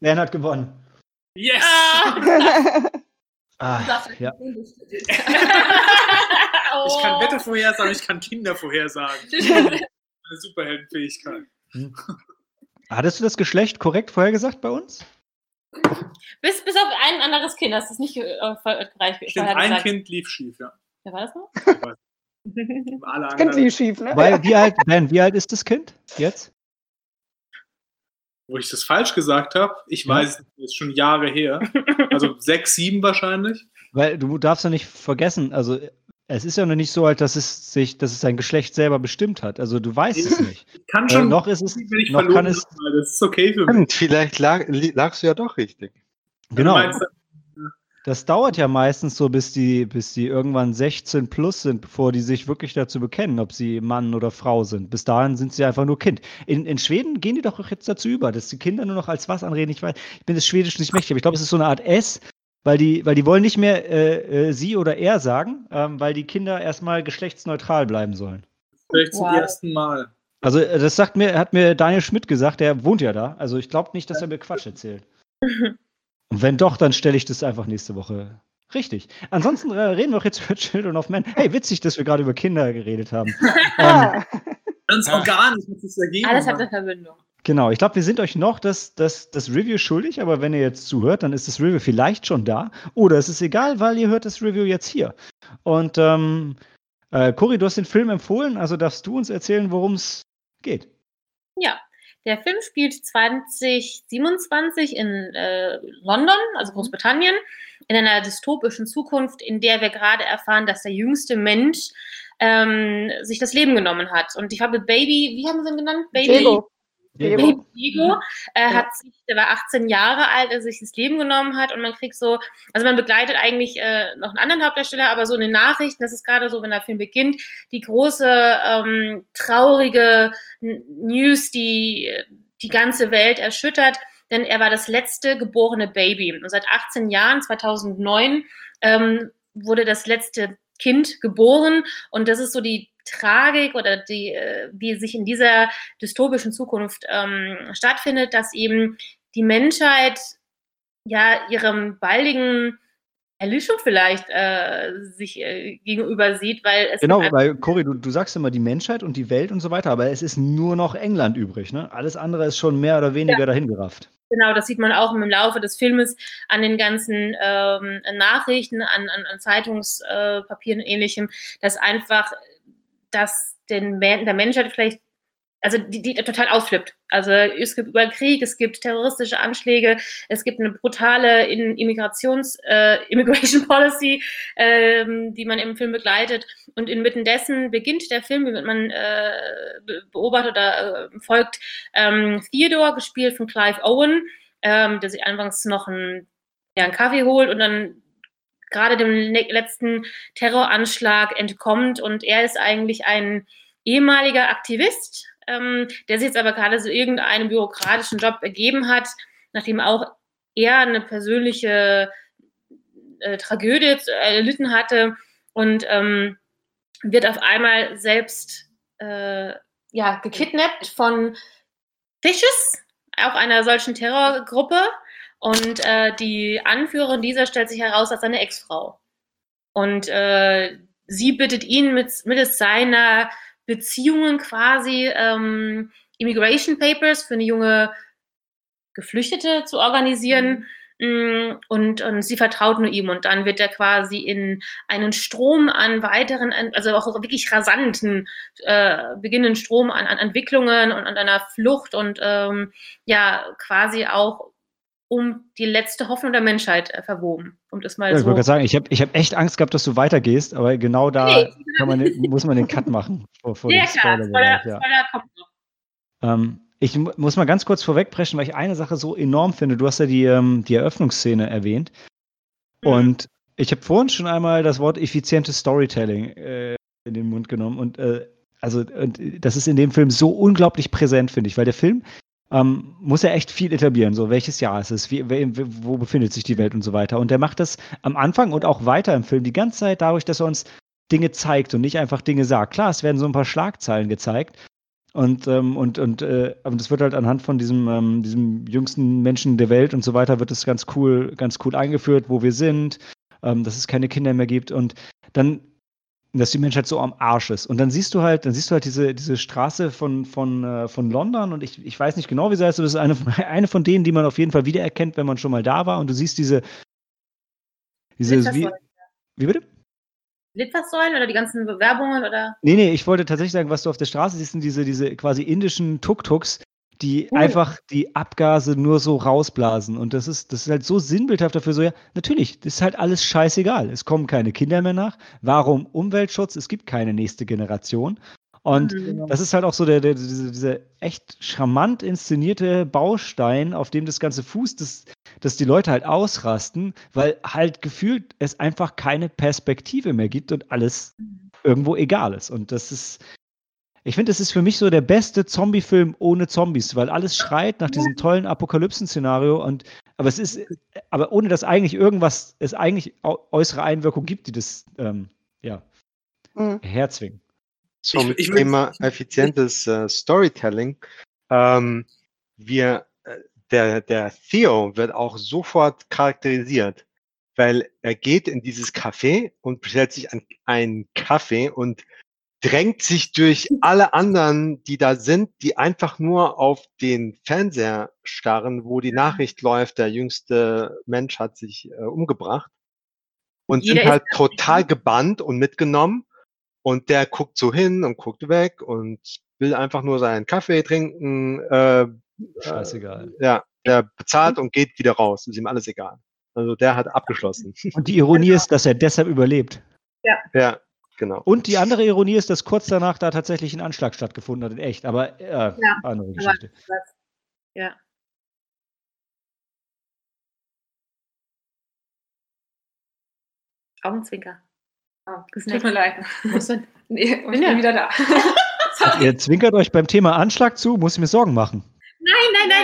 Dan hat gewonnen. Yes! Ah. Ah, ja. Ich kann Wetter vorhersagen, ich kann Kinder vorhersagen. Eine Superheldenfähigkeit. Hm. Hattest du das Geschlecht korrekt vorhergesagt bei uns? Bis, bis auf ein anderes Kind hast du es nicht äh, gereicht. Stimmt, ein Kind lief schief, ja. Wer war das noch? Alle Das Kind lief schief, ne? Weil, wie, alt, ben, wie alt ist das Kind jetzt? Wo ich das falsch gesagt habe, ich Ja. weiß, es ist schon Jahre her. Also sechs, sieben wahrscheinlich. Weil du darfst ja nicht vergessen, also es ist ja noch nicht so alt, dass es sich, dass es sein Geschlecht selber bestimmt hat. Also du weißt es nicht. Ich kann Äh, schon, noch ist es, wenn ich noch verloren kann es, habe, das ist okay für mich. Vielleicht lag, lagst du ja doch richtig. genau. Du meinst, Das dauert ja meistens so, bis die, bis die irgendwann 16 plus sind, bevor die sich wirklich dazu bekennen, ob sie Mann oder Frau sind. Bis dahin sind sie einfach nur Kind. In, in Schweden gehen die doch jetzt dazu über, dass die Kinder nur noch als was anreden. Ich weiß, ich bin das Schwedisch nicht mächtig, aber ich glaube, es ist so eine Art S, weil die, weil die wollen nicht mehr äh, äh, sie oder er sagen, ähm, weil die Kinder erstmal geschlechtsneutral bleiben sollen. vielleicht zum Wow. ersten Mal. Also äh, das sagt mir, hat mir Daniel Schmidt gesagt, der wohnt ja da. Also ich glaube nicht, dass er mir Quatsch erzählt. Und wenn doch, dann stelle ich das einfach nächste Woche richtig. Ansonsten äh, reden wir auch jetzt über Children of Men. Hey, witzig, dass wir gerade über Kinder geredet haben. ähm, Ganz organisch mit sich dagegen. Alles hat eine Verbindung. genau, ich glaube, wir sind euch noch das, das, das Review schuldig, aber wenn ihr jetzt zuhört, dann ist das Review vielleicht schon da. Oder es ist egal, weil ihr hört das Review jetzt hier. Und ähm, äh, Cory, du hast den Film empfohlen, also darfst du uns erzählen, worum es geht. Ja, der Film spielt 2027 in äh, London, also Großbritannien, in einer dystopischen Zukunft, in der wir gerade erfahren, dass der jüngste Mensch ähm, sich das Leben genommen hat. Und ich habe Baby, wie haben sie ihn genannt? Baby Diego. Diego. Diego äh, Ja. hat sich, der war 18 Jahre alt, als er sich das Leben genommen hat und man kriegt so, also man begleitet eigentlich äh, noch einen anderen Hauptdarsteller, aber so in den Nachrichten, das ist gerade so, wenn der Film beginnt, die große ähm, traurige News, die die ganze Welt erschüttert, denn er war das letzte geborene Baby und seit 18 Jahren, 2009, ähm, wurde das letzte Kind geboren und das ist so die Tragik oder die, äh, die sich in dieser dystopischen Zukunft ähm, stattfindet, dass eben die Menschheit ja ihrem baldigen Erlösung vielleicht äh, sich äh, gegenüber sieht, weil es Genau, weil Cory, du, du sagst immer die Menschheit und die Welt und so weiter, aber es ist nur noch England übrig, ne? Alles andere ist schon mehr oder weniger dahingerafft. Genau, das sieht man auch im Laufe des Filmes an den ganzen ähm, Nachrichten, an, an, an Zeitungspapieren und ähnlichem, dass einfach das den, der Menschheit vielleicht, also die, die total ausflippt. Also es gibt über Krieg, es gibt terroristische Anschläge, es gibt eine brutale Immigrations, äh, Immigration Policy, ähm, die man im Film begleitet. Und inmitten dessen beginnt der Film, wie man äh, be- beobachtet oder äh, folgt, ähm, Theodore, gespielt von Clive Owen, ähm, der sich anfangs noch einen, ja, einen Kaffee holt und dann gerade dem le- letzten Terroranschlag entkommt. Und er ist eigentlich ein ehemaliger Aktivist, ähm, der sich jetzt aber gerade so irgendeinen bürokratischen Job ergeben hat, nachdem auch er eine persönliche äh, Tragödie erlitten hatte und ähm, wird auf einmal selbst äh, ja, gekidnappt von Fishes, auch einer solchen Terrorgruppe. Und äh, die Anführerin dieser stellt sich heraus als seine Ex-Frau. Und äh, sie bittet ihn mit, mittels seiner Beziehungen quasi ähm, Immigration Papers für eine junge Geflüchtete zu organisieren. Mhm. Und, und, sie vertraut nur ihm und dann wird er quasi in einen Strom an weiteren, also auch wirklich rasanten, äh, beginnenden Strom an, an Entwicklungen und an einer Flucht und ähm, ja quasi auch um die letzte Hoffnung der Menschheit äh, verwoben. Um das mal ja, so. Ich wollte gerade sagen, ich habe ich hab echt Angst gehabt, dass du weitergehst, aber genau da nee. man muss man den Cut machen. Vor, vor ja, klar, Spoiler, ja. Spoiler kommt noch. Ähm, ich muss mal ganz kurz vorwegbrechen, weil ich eine Sache so enorm finde. Du hast ja die, ähm, die Eröffnungsszene erwähnt. Mhm. Und ich habe vorhin schon einmal das Wort effizientes Storytelling äh, in den Mund genommen. Und äh, also und das ist in dem Film so unglaublich präsent, finde ich, weil der Film ähm, muss ja echt viel etablieren, so welches Jahr ist es, wie, wo befindet sich die Welt und so weiter. Und der macht das am Anfang und auch weiter im Film die ganze Zeit dadurch, dass er uns Dinge zeigt und nicht einfach Dinge sagt. Klar, es werden so ein paar Schlagzeilen gezeigt, und, ähm, und, und, äh, und das wird halt anhand von diesem, ähm, diesem jüngsten Menschen der Welt und so weiter, wird es ganz cool, ganz cool eingeführt, wo wir sind, ähm, dass es keine Kinder mehr gibt und dann, dass die Menschheit so am Arsch ist. Und dann siehst du halt, dann siehst du halt diese, diese Straße von, von, äh, von London und ich, ich weiß nicht genau, wie sie heißt, aber das ist eine, eine von denen, die man auf jeden Fall wiedererkennt, wenn man schon mal da war und du siehst diese, diese, wie, wie bitte? Litfaßsäulen oder die ganzen Bewerbungen oder? Nee, nee, ich wollte tatsächlich sagen, was du auf der Straße siehst, sind diese, diese quasi indischen Tuk-Tuks, die cool. einfach die Abgase nur so rausblasen. Und das ist, das ist halt so sinnbildhaft dafür, so, ja, natürlich, das ist halt alles scheißegal. Es kommen keine Kinder mehr nach. Warum Umweltschutz? Es gibt keine nächste Generation. Und mhm. das ist halt auch so der, der, diese, dieser echt charmant inszenierte Baustein, auf dem das ganze Fuß, das, dass die Leute halt ausrasten, weil halt gefühlt es einfach keine Perspektive mehr gibt und alles mhm. irgendwo egal ist. Und das ist, ich finde, das ist für mich so der beste Zombie-Film ohne Zombies, weil alles schreit nach diesem tollen Apokalypsen-Szenario und aber es ist, aber ohne dass eigentlich irgendwas, es eigentlich äußere Einwirkung gibt, die das ähm, ja, mhm. herzwingen zum ich, ich Thema effizientes äh, Storytelling. Ähm, wir, äh, der, der Theo wird auch sofort charakterisiert, weil er geht in dieses Café und bestellt sich einen Kaffee und drängt sich durch alle anderen, die da sind, die einfach nur auf den Fernseher starren, wo die Nachricht läuft, der jüngste Mensch hat sich äh, umgebracht und Jeder sind halt total gebannt und mitgenommen und der guckt so hin und guckt weg und will einfach nur seinen Kaffee trinken. Äh, Scheißegal. Äh, ja, der bezahlt und geht wieder raus. Ist ihm alles egal. Also der hat abgeschlossen. Und die Ironie ist, dass er deshalb überlebt. Ja. Ja, genau. Und die andere Ironie ist, dass kurz danach da tatsächlich ein Anschlag stattgefunden hat, in echt. Aber äh, ja, andere Geschichte. Aber, ja. Augenzwinker. Oh, das tut mir leid. nee, ich bin ja wieder da. Ihr zwinkert euch beim Thema Anschlag zu, muss ich mir Sorgen machen.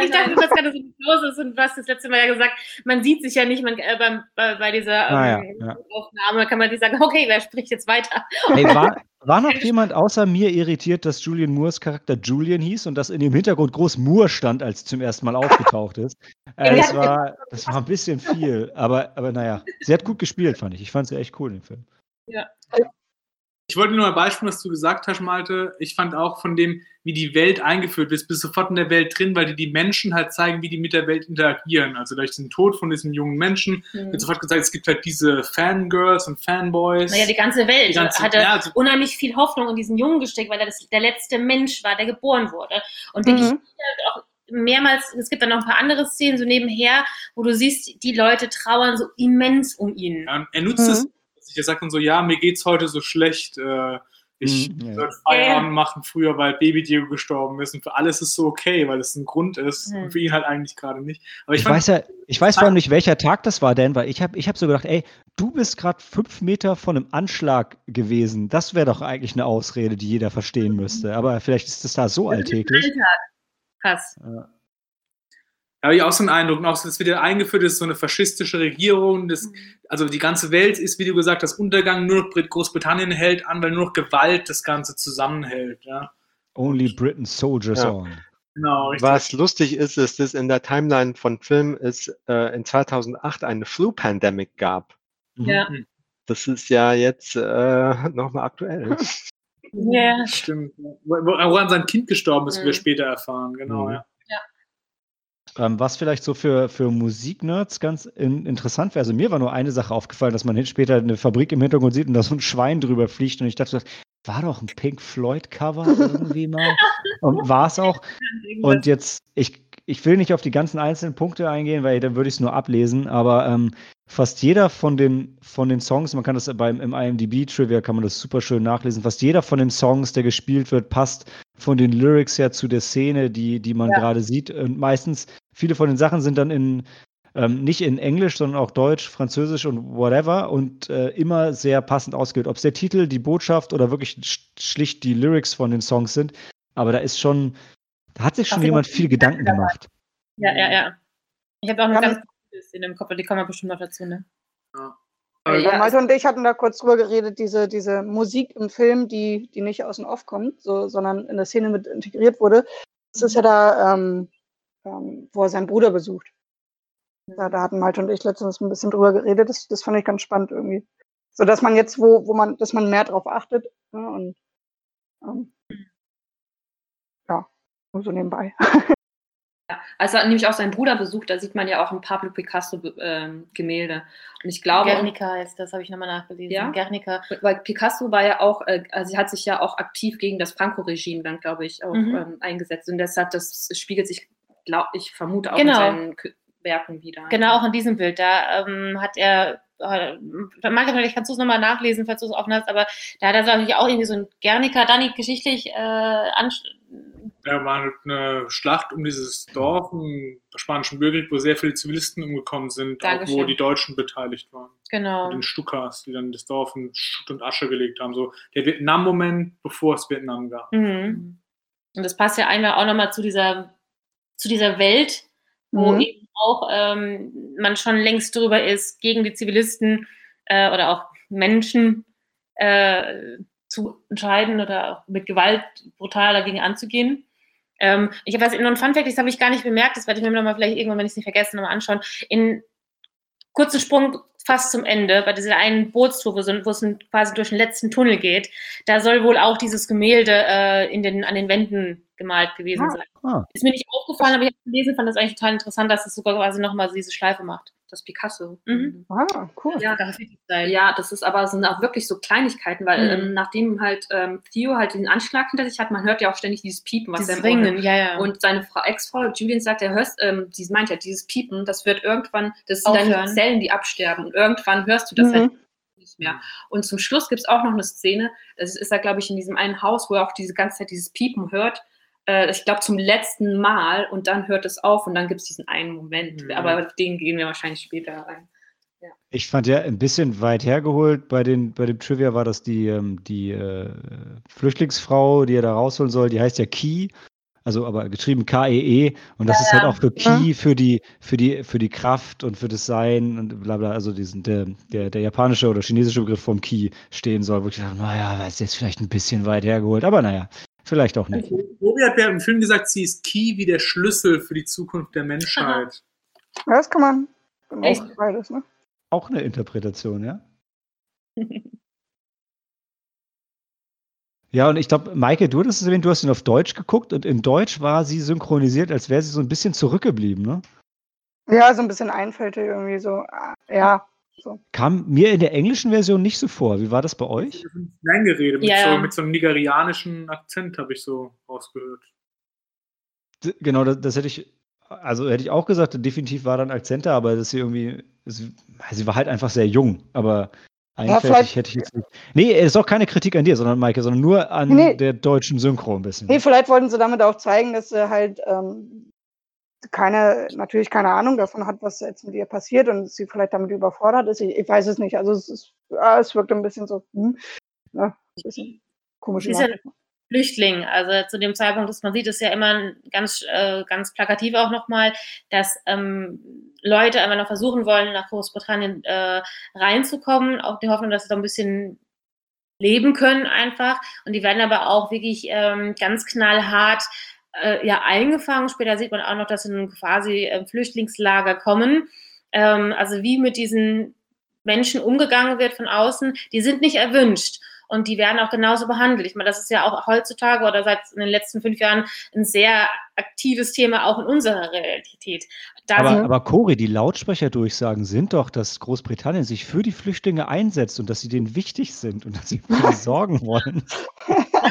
Nein, ich dachte, das gerade so los ist und du hast das letzte Mal ja gesagt, man sieht sich ja nicht man, äh, beim, bei, bei, dieser ähm, ah, ja, ja. Aufnahme, kann man nicht sagen, okay, wer spricht jetzt weiter? Hey, war, war noch jemand außer mir irritiert, dass Julian Moores Charakter Julian hieß und dass in dem Hintergrund groß Moore stand, als zum ersten Mal aufgetaucht ist? Äh, das, war, das war ein bisschen viel, aber, aber naja, sie hat gut gespielt, fand ich. Ich fand sie echt cool, den Film. Ja. Ich wollte nur ein Beispiel, was du gesagt hast, Malte. Ich fand auch von dem, wie die Welt eingeführt wird, bist sofort in der Welt drin, weil die die Menschen halt zeigen, wie die mit der Welt interagieren. Also durch den Tod von diesem jungen Menschen mhm. wird sofort gesagt, es gibt halt diese Fangirls und Fanboys. Naja, die ganze Welt die ganze, hatte ja, also, unheimlich viel Hoffnung in diesen Jungen gesteckt, weil er das, der letzte Mensch war, der geboren wurde. Und mhm. wirklich auch mehrmals, es gibt dann noch ein paar andere Szenen so nebenher, wo du siehst, die Leute trauern so immens um ihn. Ja, er nutzt mhm. Es er sagt dann so, ja, mir geht's heute so schlecht, äh, ich mhm, ja. Feierabend machen früher, weil Baby Diego gestorben ist und für alles ist so okay, weil es ein Grund ist mhm. und für ihn halt eigentlich gerade nicht. Aber ich, ich weiß ja, ich weiß vor allem nicht, welcher Tag das war, denn weil ich habe ich hab so gedacht, ey, du bist gerade fünf Meter von einem Anschlag gewesen. Das wäre doch eigentlich eine Ausrede, die jeder verstehen müsste. Aber vielleicht ist das da so alltäglich. Krass. Ja habe ich auch so einen Eindruck. Und auch, dass wieder eingeführt ist, so eine faschistische Regierung. Das, mhm. also die ganze Welt ist, wie du gesagt hast, Untergang. Nur noch Großbritannien hält an, weil nur noch Gewalt das Ganze zusammenhält. Ja. Only Britain soldiers ja. on. Genau, Was lustig ist, ist, dass in der Timeline von Film es äh, in 2008 eine Flu-Pandemic gab. Ja. Mhm. Das ist ja jetzt äh, nochmal aktuell. Ja. Stimmt. Woran sein Kind gestorben ist, mhm. wir später erfahren, genau, mhm. ja. Ähm, was vielleicht so für, für Musiknerds ganz in, interessant wäre. Also mir war nur eine Sache aufgefallen, dass man später eine Fabrik im Hintergrund sieht und da so ein Schwein drüber fliegt. Und ich dachte, war doch ein Pink Floyd-Cover irgendwie mal. Und war es auch. Und jetzt, ich, ich will nicht auf die ganzen einzelnen Punkte eingehen, weil dann würde ich es nur ablesen, aber ähm, fast jeder von den, von den Songs, man kann das beim im IMDb-Trivia kann man das super schön nachlesen, fast jeder von den Songs, der gespielt wird, passt von den Lyrics her zu der Szene, die, die man ja. gerade sieht. Und meistens, viele von den Sachen sind dann in ähm, nicht in Englisch, sondern auch Deutsch, Französisch und whatever und äh, immer sehr passend ausgewählt. Ob es der Titel, die Botschaft oder wirklich schlicht die Lyrics von den Songs sind. Aber da ist schon, da hat sich schon Ach, jemand viel Gedanken gemacht. Ja, ja, ja. Ich habe auch eine ganz gute Szene im Kopf, die kommen wir bestimmt noch dazu, ne? Ja. Ja, Malte und ich hatten da kurz drüber geredet, diese, diese Musik im Film, die, die nicht aus dem Off kommt, so, sondern in der Szene mit integriert wurde. Das ist ja da, ähm, ähm, wo er seinen Bruder besucht. Da, da hatten Malte und ich letztens ein bisschen drüber geredet. Das, das fand ich ganz spannend irgendwie. So dass man jetzt, wo, wo man, dass man mehr drauf achtet. Ne, und ähm, ja, nur so nebenbei. Ja, also hat nämlich auch seinen Bruder besucht, da sieht man ja auch ein Pablo Picasso-Gemälde. Ähm, und ich glaube. Guernica ist das, habe ich nochmal nachgelesen. Ja? Guernica. Weil Picasso war ja auch, äh, also sie hat sich ja auch aktiv gegen das Franco-Regime dann, glaube ich, auch mhm. ähm, eingesetzt. Und deshalb, das spiegelt sich, glaube ich, vermute auch genau. in seinen Werken wieder. Genau, auch in diesem Bild. Da ähm, hat er, äh, Marke, vielleicht kannst du es nochmal nachlesen, falls du es offen hast, aber da hat er, glaube ich, auch irgendwie so ein Guernica, Dani, geschichtlich äh, da war halt eine Schlacht um dieses Dorf im Spanischen Bürgerkrieg, wo sehr viele Zivilisten umgekommen sind, auch wo die Deutschen beteiligt waren. Genau. Mit den Stukas, die dann das Dorf in Schutt und Asche gelegt haben. So der Vietnam-Moment, bevor es Vietnam gab. Mhm. Und das passt ja einmal auch nochmal zu dieser, zu dieser Welt, wo mhm. Auch ähm, man schon längst drüber ist, gegen die Zivilisten äh, oder auch Menschen äh, zu entscheiden oder auch mit Gewalt brutal dagegen anzugehen. Ähm, ich habe was in einem Funfact, das habe ich gar nicht bemerkt, das werde ich mir nochmal vielleicht irgendwann, wenn ich es nicht vergesse, nochmal anschauen. In kurzen Sprung fast zum Ende, bei dieser einen Bootstour, wo, so, wo es quasi durch den letzten Tunnel geht, da soll wohl auch dieses Gemälde äh, in den, an den Wänden gemalt gewesen ah, sein. Ah. Ist mir nicht aufgefallen, aber ich habe gelesen, fand das eigentlich total interessant, dass es sogar quasi nochmal diese Schleife macht. Das Picasso. Mhm. Ah, cool. Ja, ja, das ist aber sind auch wirklich so Kleinigkeiten, weil mhm. ähm, nachdem halt ähm, Theo halt den Anschlag hinter sich hat, man hört ja auch ständig dieses Piepen, was dieses Ringen, ja, ja. Und seine Ex-Frau Julian sagt, er hörst, ähm, sie meint ja, dieses Piepen, das wird irgendwann, das sind Aufhören. deine Zellen, die absterben und irgendwann hörst du das mhm. halt nicht mehr. Und zum Schluss gibt es auch noch eine Szene, das ist da, glaube ich, in diesem einen Haus, wo er auch diese ganze Zeit dieses Piepen hört äh, ich glaube, zum letzten Mal und dann hört es auf und dann gibt es diesen einen Moment. Mhm. Aber den gehen wir wahrscheinlich später rein. Ja. Ich fand ja ein bisschen weit hergeholt bei, den, bei dem Trivia war das die, ähm, die äh, Flüchtlingsfrau, die er da rausholen soll, die heißt ja Key. Also aber geschrieben K-E-E -E, und das ja, ist halt auch für Key, für die, für die, für die Kraft und für das Sein und bla bla, also diesen, der, der, der japanische oder chinesische Begriff vom Key stehen soll, wo ich dachte, naja, das ist jetzt vielleicht ein bisschen weit hergeholt, aber naja, Vielleicht auch nicht. Robi hat ja im Film gesagt, sie ist Key wie der Schlüssel für die Zukunft der Menschheit. Ja, das kann man. Echt? Auch beides, ne? Auch eine Interpretation, ja? ja, und ich glaube, Maike, du hattest es erwähnt, du hast ihn auf Deutsch geguckt und in Deutsch war sie synchronisiert, als wäre sie so ein bisschen zurückgeblieben, ne? Ja, so ein bisschen einfältig irgendwie so. Ja, so. Kam mir in der englischen Version nicht so vor. Wie war das bei euch? Nein, geredet. Mit, ja. so, mit so einem nigerianischen Akzent habe ich so rausgehört. Genau, das, das, hätte ich, also hätte ich auch gesagt, definitiv war dann Akzent da, aber dass sie irgendwie, sie, sie war halt einfach sehr jung, aber einfältig ja, hätte ich jetzt nicht. Nee, es ist auch keine Kritik an dir, sondern Maike, sondern nur an nee. der deutschen Synchro ein bisschen. Nee, vielleicht wollten sie damit auch zeigen, dass sie halt ähm, keine, natürlich keine Ahnung davon hat, was jetzt mit ihr passiert und sie vielleicht damit überfordert ist. Ich, ich weiß es nicht. Also es, ist, ja, es wirkt ein bisschen so, hm, ja, ein bisschen komisch. Ist ja Flüchtling. Also zu dem Zeitpunkt, dass man sieht, ist ja immer ganz, äh, ganz plakativ auch nochmal, dass ähm, Leute einfach noch versuchen wollen, nach Großbritannien äh, reinzukommen, auch die Hoffnung, dass sie da ein bisschen leben können einfach. Und die werden aber auch wirklich ähm, ganz knallhart äh, ja eingefangen. Später sieht man auch noch, dass sie in quasi äh, Flüchtlingslager kommen. Ähm, also wie mit diesen Menschen umgegangen wird von außen, die sind nicht erwünscht. Und die werden auch genauso behandelt. Ich meine, das ist ja auch heutzutage oder seit in den letzten fünf Jahren ein sehr aktives Thema auch in unserer Realität. Da aber, aber Cori, die Lautsprecherdurchsagen sind doch, dass Großbritannien sich für die Flüchtlinge einsetzt und dass sie denen wichtig sind und dass sie für sie sorgen wollen.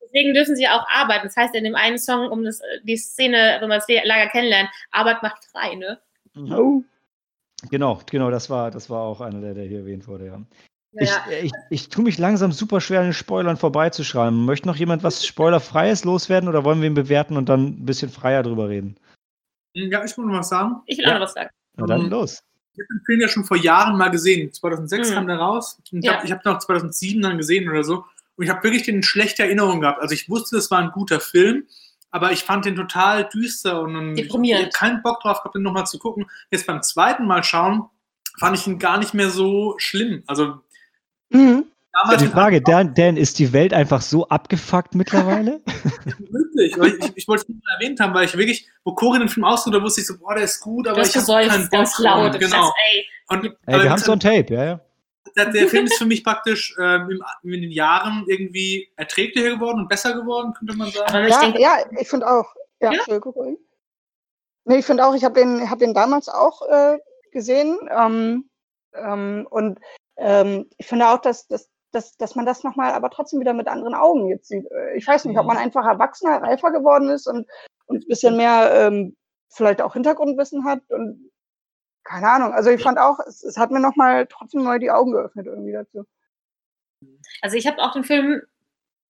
Deswegen dürfen sie auch arbeiten. Das heißt in dem einen Song, um das, die Szene, wenn man das Lager kennenlernt, Arbeit macht frei, ne? Oh. Genau, genau, das war, das war auch einer, der, der hier erwähnt wurde, ja. Ich, ich, ich tue mich langsam super schwer, an den Spoilern vorbeizuschreiben. Möchte noch jemand was Spoilerfreies loswerden oder wollen wir ihn bewerten und dann ein bisschen freier drüber reden? Ja, ich muss noch was sagen. Ich will ja. auch noch was sagen. Na dann mhm. los. Ich habe den Film ja schon vor Jahren mal gesehen. 2006 mhm. kam der raus. Und ja. ich habe hab noch 2007 dann gesehen oder so. Und ich habe wirklich den schlechte Erinnerung gehabt. Also ich wusste, es war ein guter Film, aber ich fand den total düster und ich habe keinen Bock drauf gehabt, den nochmal zu gucken. Jetzt beim zweiten Mal schauen, fand ich ihn gar nicht mehr so schlimm. Also mhm. Ja, die Frage, Dan, Dan, ist die Welt einfach so abgefuckt mittlerweile? Wirklich. Ich, ich, wollte es nur erwähnt haben, weil ich wirklich, wo Corinne den Film ausgeht, da wusste ich so, boah, der ist gut, aber das ich habe keinen Bock. Laut, genau. Das, ey. Und, ey, wir haben so ein Tape, ja, ja der, der Film ist für mich praktisch ähm, in, in den Jahren irgendwie erträglicher geworden und besser geworden, könnte man sagen. Ja, ich, ja, ich finde auch. Ja, ja? Nee, ich finde auch, ich habe den, hab den damals auch äh, gesehen. Ähm, ähm, und ähm, ich finde auch, dass, dass, dass, dass man das nochmal aber trotzdem wieder mit anderen Augen jetzt sieht. Äh, ich weiß nicht, ob man einfach erwachsener, reifer geworden ist und, und ein bisschen mehr ähm, vielleicht auch Hintergrundwissen hat und keine Ahnung. Also ich fand auch, es, es hat mir nochmal trotzdem neu die Augen geöffnet irgendwie dazu. Also ich habe auch den Film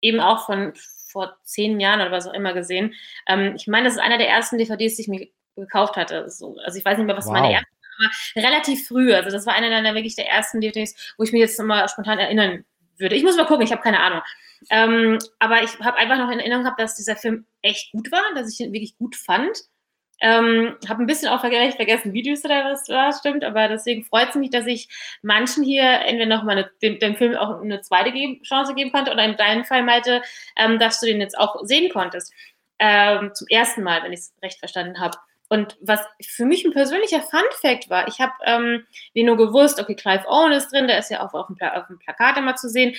eben auch von vor zehn Jahren oder was auch immer gesehen. Ähm, ich meine, das ist einer der ersten DVDs, die ich mir gekauft hatte. So, also ich weiß nicht mehr, was wow. meine erste war. Relativ früh. Also das war einer dann wirklich der ersten DVDs, wo ich mich jetzt nochmal spontan erinnern würde. Ich muss mal gucken, ich habe keine Ahnung. Ähm, aber ich habe einfach noch in Erinnerung gehabt, dass dieser Film echt gut war, dass ich ihn wirklich gut fand. Ähm, habe ein bisschen auch vergessen, düster da was war, stimmt, aber deswegen freut es mich, dass ich manchen hier entweder nochmal dem, dem Film auch eine zweite geben, Chance geben konnte oder in deinem Fall, Malte, ähm, dass du den jetzt auch sehen konntest. Ähm, zum ersten Mal, wenn ich es recht verstanden habe. Und was für mich ein persönlicher Fun-Fact war, ich habe ähm, wie nur gewusst, okay, Clive Owen ist drin, der ist ja auch auf dem, Pla auf dem Plakat immer zu sehen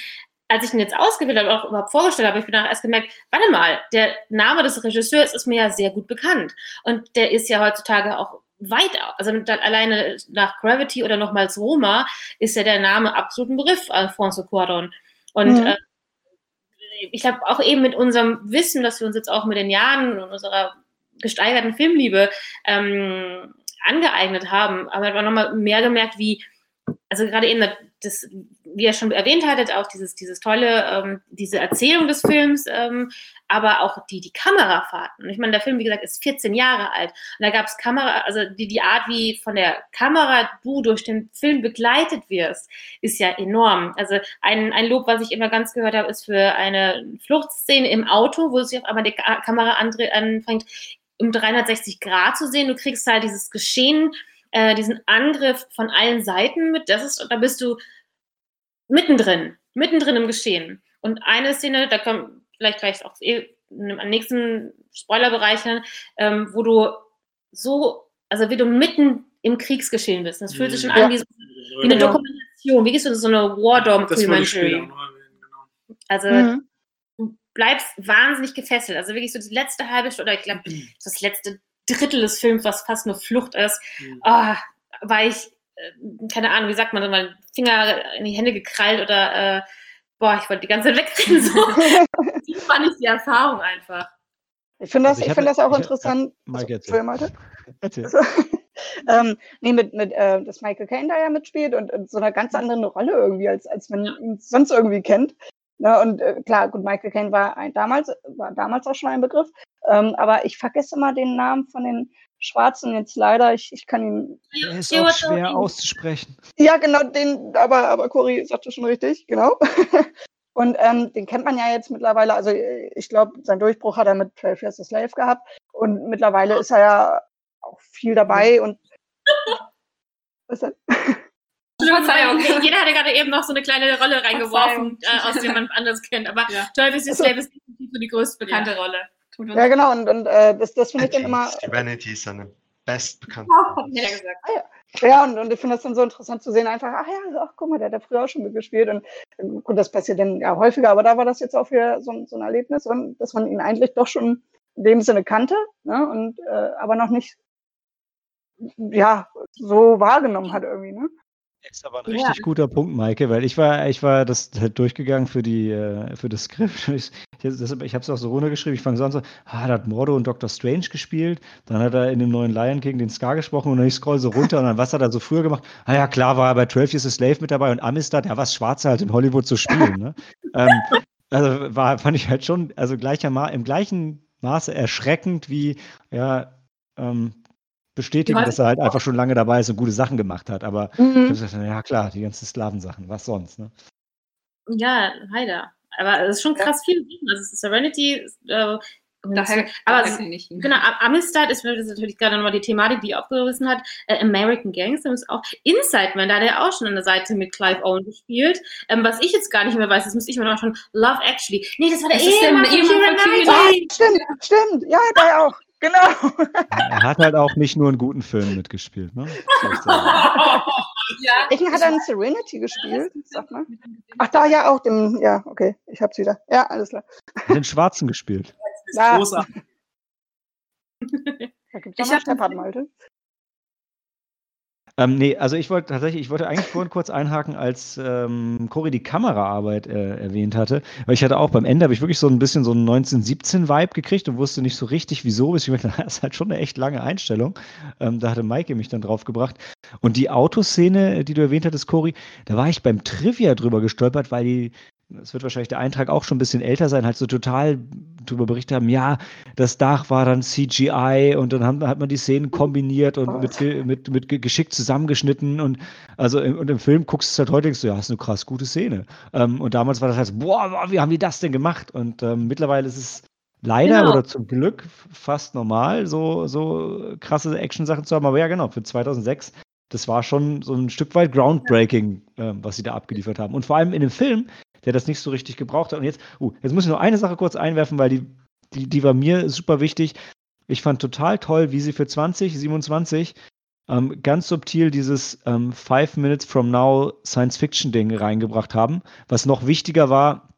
als ich ihn jetzt ausgewählt habe, auch überhaupt vorgestellt habe, ich bin auch erst gemerkt, warte mal, der Name des Regisseurs ist mir ja sehr gut bekannt. Und der ist ja heutzutage auch weit, also alleine nach Gravity oder nochmals Roma ist ja der Name absolut ein Begriff, Alfonso Cuaron. Und mhm. äh, ich glaube auch eben mit unserem Wissen, dass wir uns jetzt auch mit den Jahren und unserer gesteigerten Filmliebe ähm, angeeignet haben, aber man nochmal mehr gemerkt, wie, also gerade eben das, wie ihr schon erwähnt hattet, auch dieses, dieses tolle, ähm, diese Erzählung des Films, ähm, aber auch die, die Kamerafahrten. Ich meine, der Film, wie gesagt, ist 14 Jahre alt. Und da gab es Kamera, also die, die Art, wie von der Kamera du durch den Film begleitet wirst, ist ja enorm. Also ein, ein Lob, was ich immer ganz gehört habe, ist für eine Fluchtszene im Auto, wo sich auf einmal die Kamera anfängt, um 360 Grad zu sehen. Du kriegst halt dieses Geschehen äh, diesen Angriff von allen Seiten mit. Das ist, da bist du mittendrin, mittendrin im Geschehen. Und eine Szene, da kommt vielleicht gleich auch eh am nächsten Spoilerbereich, ähm, wo du so, also wie du mitten im Kriegsgeschehen bist. Das fühlt sich schon ja. an wie, so, wie eine Dokumentation. Wie gehst du so eine War Documentary? Genau. Also mhm. Du bleibst wahnsinnig gefesselt. Also wirklich so die letzte halbe Stunde, oder ich glaube, das letzte Drittel des Films, was fast nur Flucht ist, mhm. oh, war ich, äh, keine Ahnung, wie sagt man, mein Finger in die Hände gekrallt oder, äh, boah, ich wollte die ganze Zeit wegrennen. So. die fand ich die Erfahrung einfach. Ich finde das, also ich, ich find das auch ich, interessant. Mike, also, Malte? Also, ähm, nee, mit, mit äh, dass Michael Caine da ja mitspielt und, und so einer ganz anderen Rolle irgendwie, als, als man ihn sonst irgendwie kennt. Ne, und äh, klar, gut, Michael Caine war ein, damals, war damals auch schon ein Begriff, ähm, aber ich vergesse mal den Namen von den Schwarzen jetzt leider. Ich, ich kann ihn. Der ist auch schwer auszusprechen. Ja, genau, den, aber, aber Cory sagte schon richtig, genau. Und ähm, den kennt man ja jetzt mittlerweile, also ich glaube, sein Durchbruch hat er mit 12 Years a Slave gehabt. Und mittlerweile ist er ja auch viel dabei und was denn? Verzeihung, jeder hatte gerade eben noch so eine kleine Rolle reingeworfen, äh, aus der man anders kennt. Aber ja. Travis also, Slave ist definitiv so die größte bekannte ja. Rolle. Ja, genau, und, und äh, das, das finde ich dann immer. Vanity Sonne. bestbekannt. Oh, hat er gesagt. Ah, ja, ja und, und ich finde das dann so interessant zu sehen, einfach, ach ja, ach, guck mal, der hat ja früher auch schon mitgespielt. Und, und das passiert dann ja häufiger, aber da war das jetzt auch wieder so, so ein Erlebnis, und, dass man ihn eigentlich doch schon in dem Sinne kannte, ne, und äh, aber noch nicht ja, so wahrgenommen hat irgendwie, ne? Ist aber ein richtig guter Punkt, Maike, weil ich war, ich war das halt durchgegangen für die, äh, für das Skript. Ich, ich, ich habe es auch so runtergeschrieben. Ich fange so an so, ah, da hat Mordo und Dr. Strange gespielt. Dann hat er in dem neuen Lion King den Scar gesprochen und dann ich scroll so runter und dann was hat er so früher gemacht? Ah ja, klar war er bei 12 Years a Slave mit dabei und Amistad, ja, was Schwarze halt in Hollywood zu spielen, ne? ähm, also war, fand ich halt schon, also gleicher im gleichen Maße erschreckend wie, ja, ähm, bestätigen, dass er halt einfach schon lange dabei ist und gute Sachen gemacht hat. Aber mhm. ich gesagt, ja klar, die ganzen Sklavensachen, was sonst, ne? Ja, leider. Aber es ist schon krass ja. viel. Also Serenity, äh, Daher, aber es, nicht. Genau, Amistad ist, ist natürlich gerade nochmal die Thematik, die aufgerissen hat. Äh, American Gangster ist auch Inside Man, da hat er auch schon an der Seite mit Clive Owen gespielt. Ähm, was ich jetzt gar nicht mehr weiß, das müsste ich mir noch schon Love Actually. Nee, das war der Ehemann von Keira Stimmt, stimmt. Ja, der auch. Genau. Er hat halt auch nicht nur einen guten Film mitgespielt. Ne? ja. Welchen hat er in Serenity gespielt? Sag mal. Ach, da ja auch. Dem, ja, okay, ich hab's wieder. Ja, alles klar. Den Schwarzen gespielt. Ja. Großartig. Da gibt's ich habe Malte. Ähm, nee, also ich wollte tatsächlich, ich wollte eigentlich vorhin kurz einhaken, als ähm, Cory die Kameraarbeit äh, erwähnt hatte, weil ich hatte auch beim Ende habe ich wirklich so ein bisschen so einen 1917-Vibe gekriegt und wusste nicht so richtig, wieso. Bis ich mir das ist halt schon eine echt lange Einstellung. Ähm, da hatte Maike mich dann drauf gebracht. Und die Autoszene, die du erwähnt hattest, Cory, da war ich beim Trivia drüber gestolpert, weil die es wird wahrscheinlich der Eintrag auch schon ein bisschen älter sein, halt so total darüber berichtet haben, ja, das Dach war dann CGI und dann haben, hat man die Szenen kombiniert und mit, mit, mit geschickt zusammengeschnitten und also im, und im Film guckst du es halt heute denkst du, ja, ist eine krass gute Szene. Ähm, und damals war das halt, boah, boah, wie haben die das denn gemacht? Und ähm, mittlerweile ist es leider genau. oder zum Glück fast normal, so, so krasse Action-Sachen zu haben. Aber ja, genau, für 2006 das war schon so ein Stück weit groundbreaking, äh, was sie da abgeliefert haben. Und vor allem in dem Film der das nicht so richtig gebraucht hat. Und jetzt, uh, jetzt muss ich noch eine Sache kurz einwerfen, weil die, die, die war mir super wichtig. Ich fand total toll, wie sie für 2027 ähm, ganz subtil dieses ähm, Five Minutes from Now Science-Fiction-Ding reingebracht haben, was noch wichtiger war,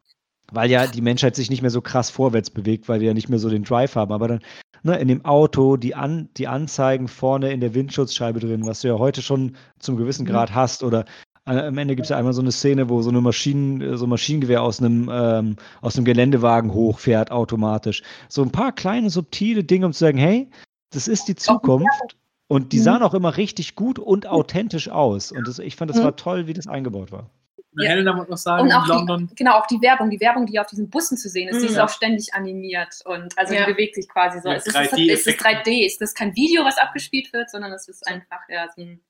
weil ja die Menschheit sich nicht mehr so krass vorwärts bewegt, weil wir ja nicht mehr so den Drive haben. Aber dann ne, in dem Auto, die, An die Anzeigen vorne in der Windschutzscheibe drin, was du ja heute schon zum gewissen mhm. Grad hast, oder am Ende gibt es ja einmal so eine Szene, wo so eine Maschinen, äh, so ein Maschinengewehr aus einem, ähm, aus einem Geländewagen hochfährt automatisch. So ein paar kleine, subtile Dinge, um zu sagen, hey, das ist die Zukunft. Und die mhm. sahen auch immer richtig gut und authentisch aus. Und das, ich fand, das mhm. war toll, wie das eingebaut war. Ja. Helena muss noch sagen, und auch London. Die, genau, auch die Werbung, die Werbung, die auf diesen Bussen zu sehen ist, mhm. die ist auch ständig animiert und also ja. die bewegt sich quasi so. Ja, es, ist, es, ist, 3D, es ist kein Video, was abgespielt wird, sondern es ist einfach ja, so ein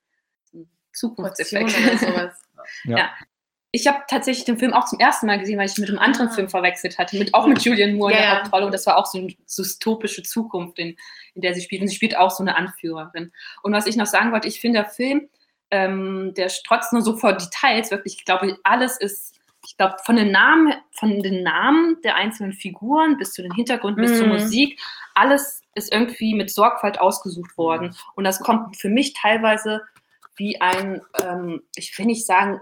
Zukunftseffekt oder sowas. ja. ja. Ich habe tatsächlich den Film auch zum ersten Mal gesehen, weil ich mit einem anderen ah. Film verwechselt hatte, mit, auch mit Julian Moore ja, in der Hauptrolle. Und das war auch so eine dystopische Zukunft, in, in der sie spielt. Und sie spielt auch so eine Anführerin. Und was ich noch sagen wollte, ich finde, der Film, ähm, der strotzt nur so vor Details, wirklich, ich glaube, alles ist, ich glaube, von den Namen, von den Namen der einzelnen Figuren bis zu den Hintergründen, mhm. bis zur mhm. Musik, alles ist irgendwie mit Sorgfalt ausgesucht worden. Und das kommt für mich teilweise wie ein, ähm, ich will nicht sagen,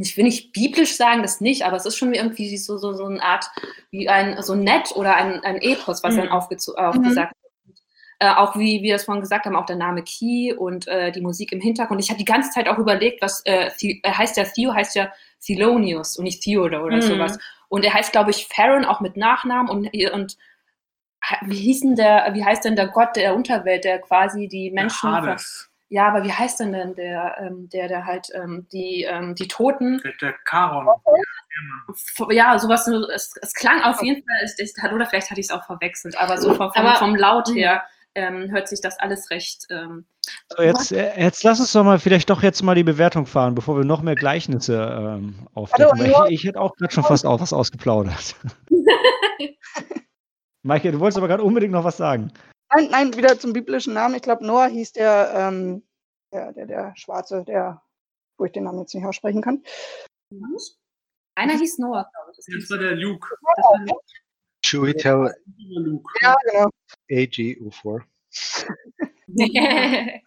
ich will nicht biblisch sagen, das nicht, aber es ist schon irgendwie so, so, so eine Art, wie ein, so nett oder ein, ein Epos, was mhm. dann aufgesagt mhm. wird. Äh, auch wie wir es vorhin gesagt haben, auch der Name Key und äh, die Musik im Hintergrund. Ich habe die ganze Zeit auch überlegt, was äh, äh heißt der Theo, heißt ja Thelonious und nicht Theodore oder mhm. sowas. Und er heißt, glaube ich, Farron auch mit Nachnamen und, und wie hieß denn der, wie heißt denn der Gott der Unterwelt, der quasi die Menschen. Hades ja, aber wie heißt denn denn der, ähm, der, der halt ähm, die, ähm, die Toten. Der, der Charon. Ja, sowas, es, es klang auf jeden Fall, ich, ich, oder vielleicht hatte ich es auch verwechselt, aber so vom, aber, vom Laut mhm. her ähm, hört sich das alles recht. Ähm, so, jetzt, äh, jetzt lass uns doch mal vielleicht doch jetzt mal die Bewertung fahren, bevor wir noch mehr Gleichnisse ähm, aufdecken. Also, ich, ich hätte auch gerade schon fast auch was ausgeplaudert. Maike, du wolltest aber gerade unbedingt noch was sagen. Nein, nein, wieder zum biblischen Namen. Ich glaube, Noah hieß der, ähm, der, der, der Schwarze, der, wo ich den Namen jetzt nicht aussprechen kann. Einer hieß Noah, glaube ich. Das war der Luke. Should we tell Luke. Ja, genau. AG U4?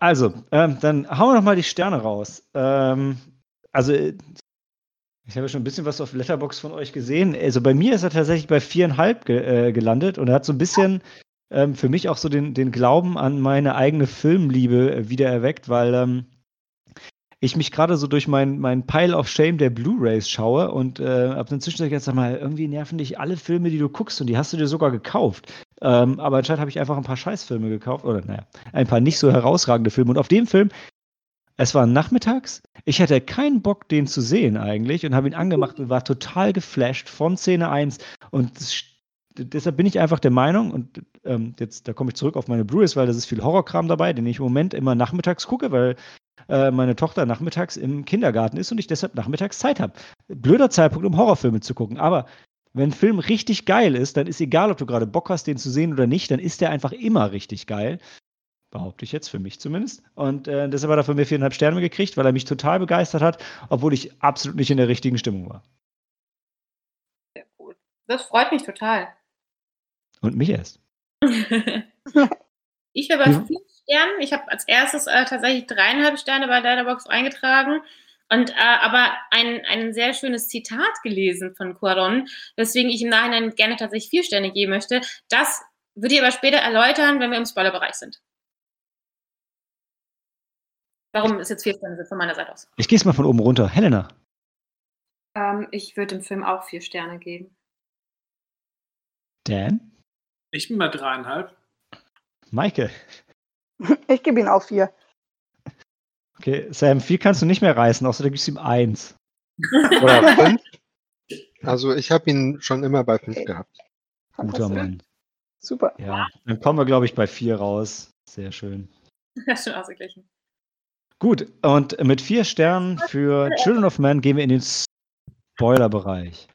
Also, ähm, dann hauen wir noch mal die Sterne raus. Ähm, also, ich habe schon ein bisschen was auf Letterbox von euch gesehen. Also bei mir ist er tatsächlich bei viereinhalb ge äh, gelandet und er hat so ein bisschen ähm, für mich auch so den, den Glauben an meine eigene Filmliebe äh, wieder erweckt, weil ähm, ich mich gerade so durch meinen mein Pile of Shame der Blu-Rays schaue und äh, ab dann zwischendurch jetzt mal, irgendwie nerven dich alle Filme, die du guckst und die hast du dir sogar gekauft. Ähm, aber anscheinend habe ich einfach ein paar Scheißfilme gekauft oder naja, ein paar nicht so herausragende Filme. Und auf dem Film, es war nachmittags, ich hatte keinen Bock, den zu sehen eigentlich und habe ihn angemacht und war total geflasht von Szene 1 und das deshalb bin ich einfach der Meinung, und ähm, jetzt da komme ich zurück auf meine Blu-rays, weil das ist viel Horrorkram dabei, den ich im Moment immer nachmittags gucke, weil äh, meine Tochter nachmittags im Kindergarten ist und ich deshalb nachmittags Zeit habe. Blöder Zeitpunkt, um Horrorfilme zu gucken. Aber wenn ein Film richtig geil ist, dann ist egal, ob du gerade Bock hast, den zu sehen oder nicht, dann ist der einfach immer richtig geil. Behaupte ich jetzt, für mich zumindest. Und äh, deshalb hat er von mir viereinhalb Sterne gekriegt, weil er mich total begeistert hat, obwohl ich absolut nicht in der richtigen Stimmung war. Sehr gut. Das freut mich total. Und mich erst. ich bei ja. vier Sternen. Ich habe als erstes äh, tatsächlich dreieinhalb Sterne bei Letterboxd eingetragen. Und äh, aber ein, ein sehr schönes Zitat gelesen von Cuaron, weswegen ich im Nachhinein gerne tatsächlich vier Sterne geben möchte. Das würde ich aber später erläutern, wenn wir im Spoilerbereich sind. Warum ist jetzt vier Sterne von meiner Seite aus? Ich gehe es mal von oben runter. Helena. Ähm, ich würde dem Film auch vier Sterne geben. Dan? Ich bin bei dreieinhalb. Maike. Ich gebe ihm auch vier. Okay, Sam, vier kannst du nicht mehr reißen, außer du gibst ihm eins. Oder fünf. Also ich habe ihn schon immer bei fünf gehabt. Guter Mann. Super. Ja, dann kommen wir, glaube ich, bei vier raus. Sehr schön. Ja, schon ausgeglichen. Gut, und mit vier Sternen für Children of Man gehen wir in den Spoiler-Bereich.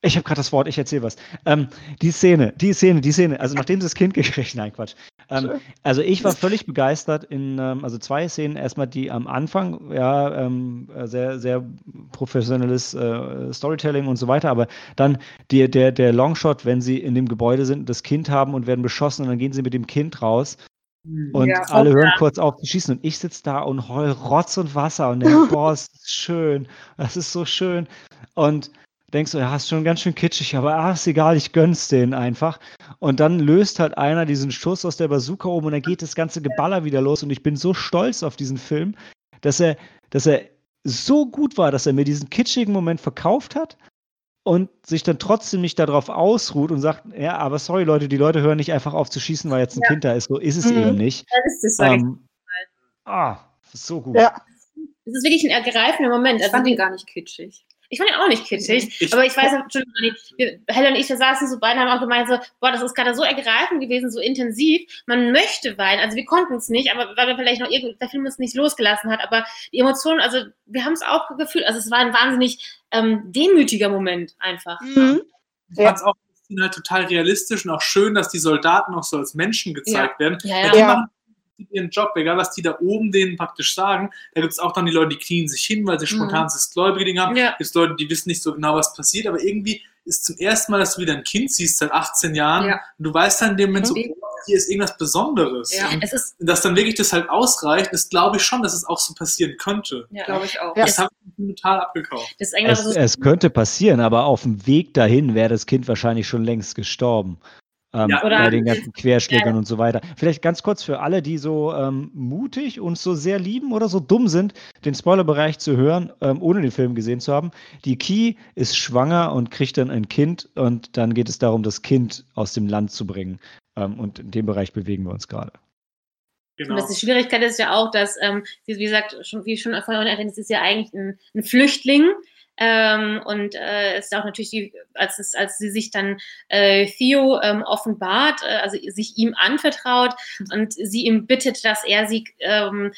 Ich habe gerade das Wort, ich erzähle was. Ähm, die Szene, die Szene, die Szene, also nachdem sie das Kind gekriegt, nein, Quatsch. Ähm, also ich war völlig begeistert in, ähm, also zwei Szenen, erstmal die am Anfang, ja, ähm, sehr, sehr professionelles äh, Storytelling und so weiter, aber dann die, der, der Longshot, wenn sie in dem Gebäude sind, das Kind haben und werden beschossen und dann gehen sie mit dem Kind raus und ja, alle hören kurz auf zu schießen. Und ich sitze da und heul Rotz und Wasser und denke, boah, ist schön, das ist so schön. Und denkst du, ja, ist schon ganz schön kitschig, aber ach, ist egal, ich gönn's denen einfach. Und dann löst halt einer diesen Schuss aus der Bazooka um und dann geht das ganze Geballer wieder los. Und ich bin so stolz auf diesen Film, dass er, dass er so gut war, dass er mir diesen kitschigen Moment verkauft hat und sich dann trotzdem nicht darauf ausruht und sagt, ja, aber sorry Leute, die Leute hören nicht einfach auf zu schießen, weil jetzt ein ja. Kind da ist. So ist es mhm. eben nicht. Das ist es, ähm, ah, so gut. Ja. Das ist wirklich ein ergreifender Moment. Ich also, fand ihn gar nicht kitschig. Ich fand ihn auch nicht kitschig, ich, aber ich weiß, Entschuldigung, Helen und ich, wir saßen so beide, haben auch gemeint, so, boah, das ist gerade so ergreifend gewesen, so intensiv. Man möchte weinen, also wir konnten es nicht, aber weil wir vielleicht noch irgendwie, der Film uns nicht losgelassen hat, aber die Emotionen, also wir haben es auch gefühlt, also es war ein wahnsinnig ähm, demütiger Moment einfach. Mhm. Ich fand es auch halt total realistisch und auch schön, dass die Soldaten auch so als Menschen gezeigt ja. werden. Ja, ja. Die ihren Job, egal was die da oben denen praktisch sagen. Da gibt es auch dann die Leute, die knien sich hin, weil sie mhm. spontan das gläubige haben. Ja. Gibt Leute, die wissen nicht so genau, was passiert, aber irgendwie ist zum ersten Mal, dass du wieder ein Kind siehst seit 18 Jahren ja. und du weißt dann in dem Moment so, oh, hier ist irgendwas Besonderes. Ja. Und es ist, dass dann wirklich das halt ausreicht, das glaube ich schon, dass es auch so passieren könnte. Ja, glaube ich auch. Das habe ich total abgekauft. Es, es, könnte passieren, aber auf dem Weg dahin wäre das Kind wahrscheinlich schon längst gestorben. Ähm, ja, bei den ganzen Querschlägern ja. und so weiter. Vielleicht ganz kurz für alle, die so ähm, mutig und so sehr lieben oder so dumm sind, den Spoilerbereich zu hören, ähm, ohne den Film gesehen zu haben. Die Key ist schwanger und kriegt dann ein Kind und dann geht es darum, das Kind aus dem Land zu bringen. Ähm, und in dem Bereich bewegen wir uns gerade. Genau. Und das, die Schwierigkeit ist ja auch, dass, ähm, wie gesagt, schon, wie schon vorhin erwähnt, es ist ja eigentlich ein, ein Flüchtling, ähm, und äh, ist auch natürlich, die, als, es, als sie sich dann äh, Theo ähm, offenbart, äh, also sich ihm anvertraut und sie ihm bittet, dass er sie ähm,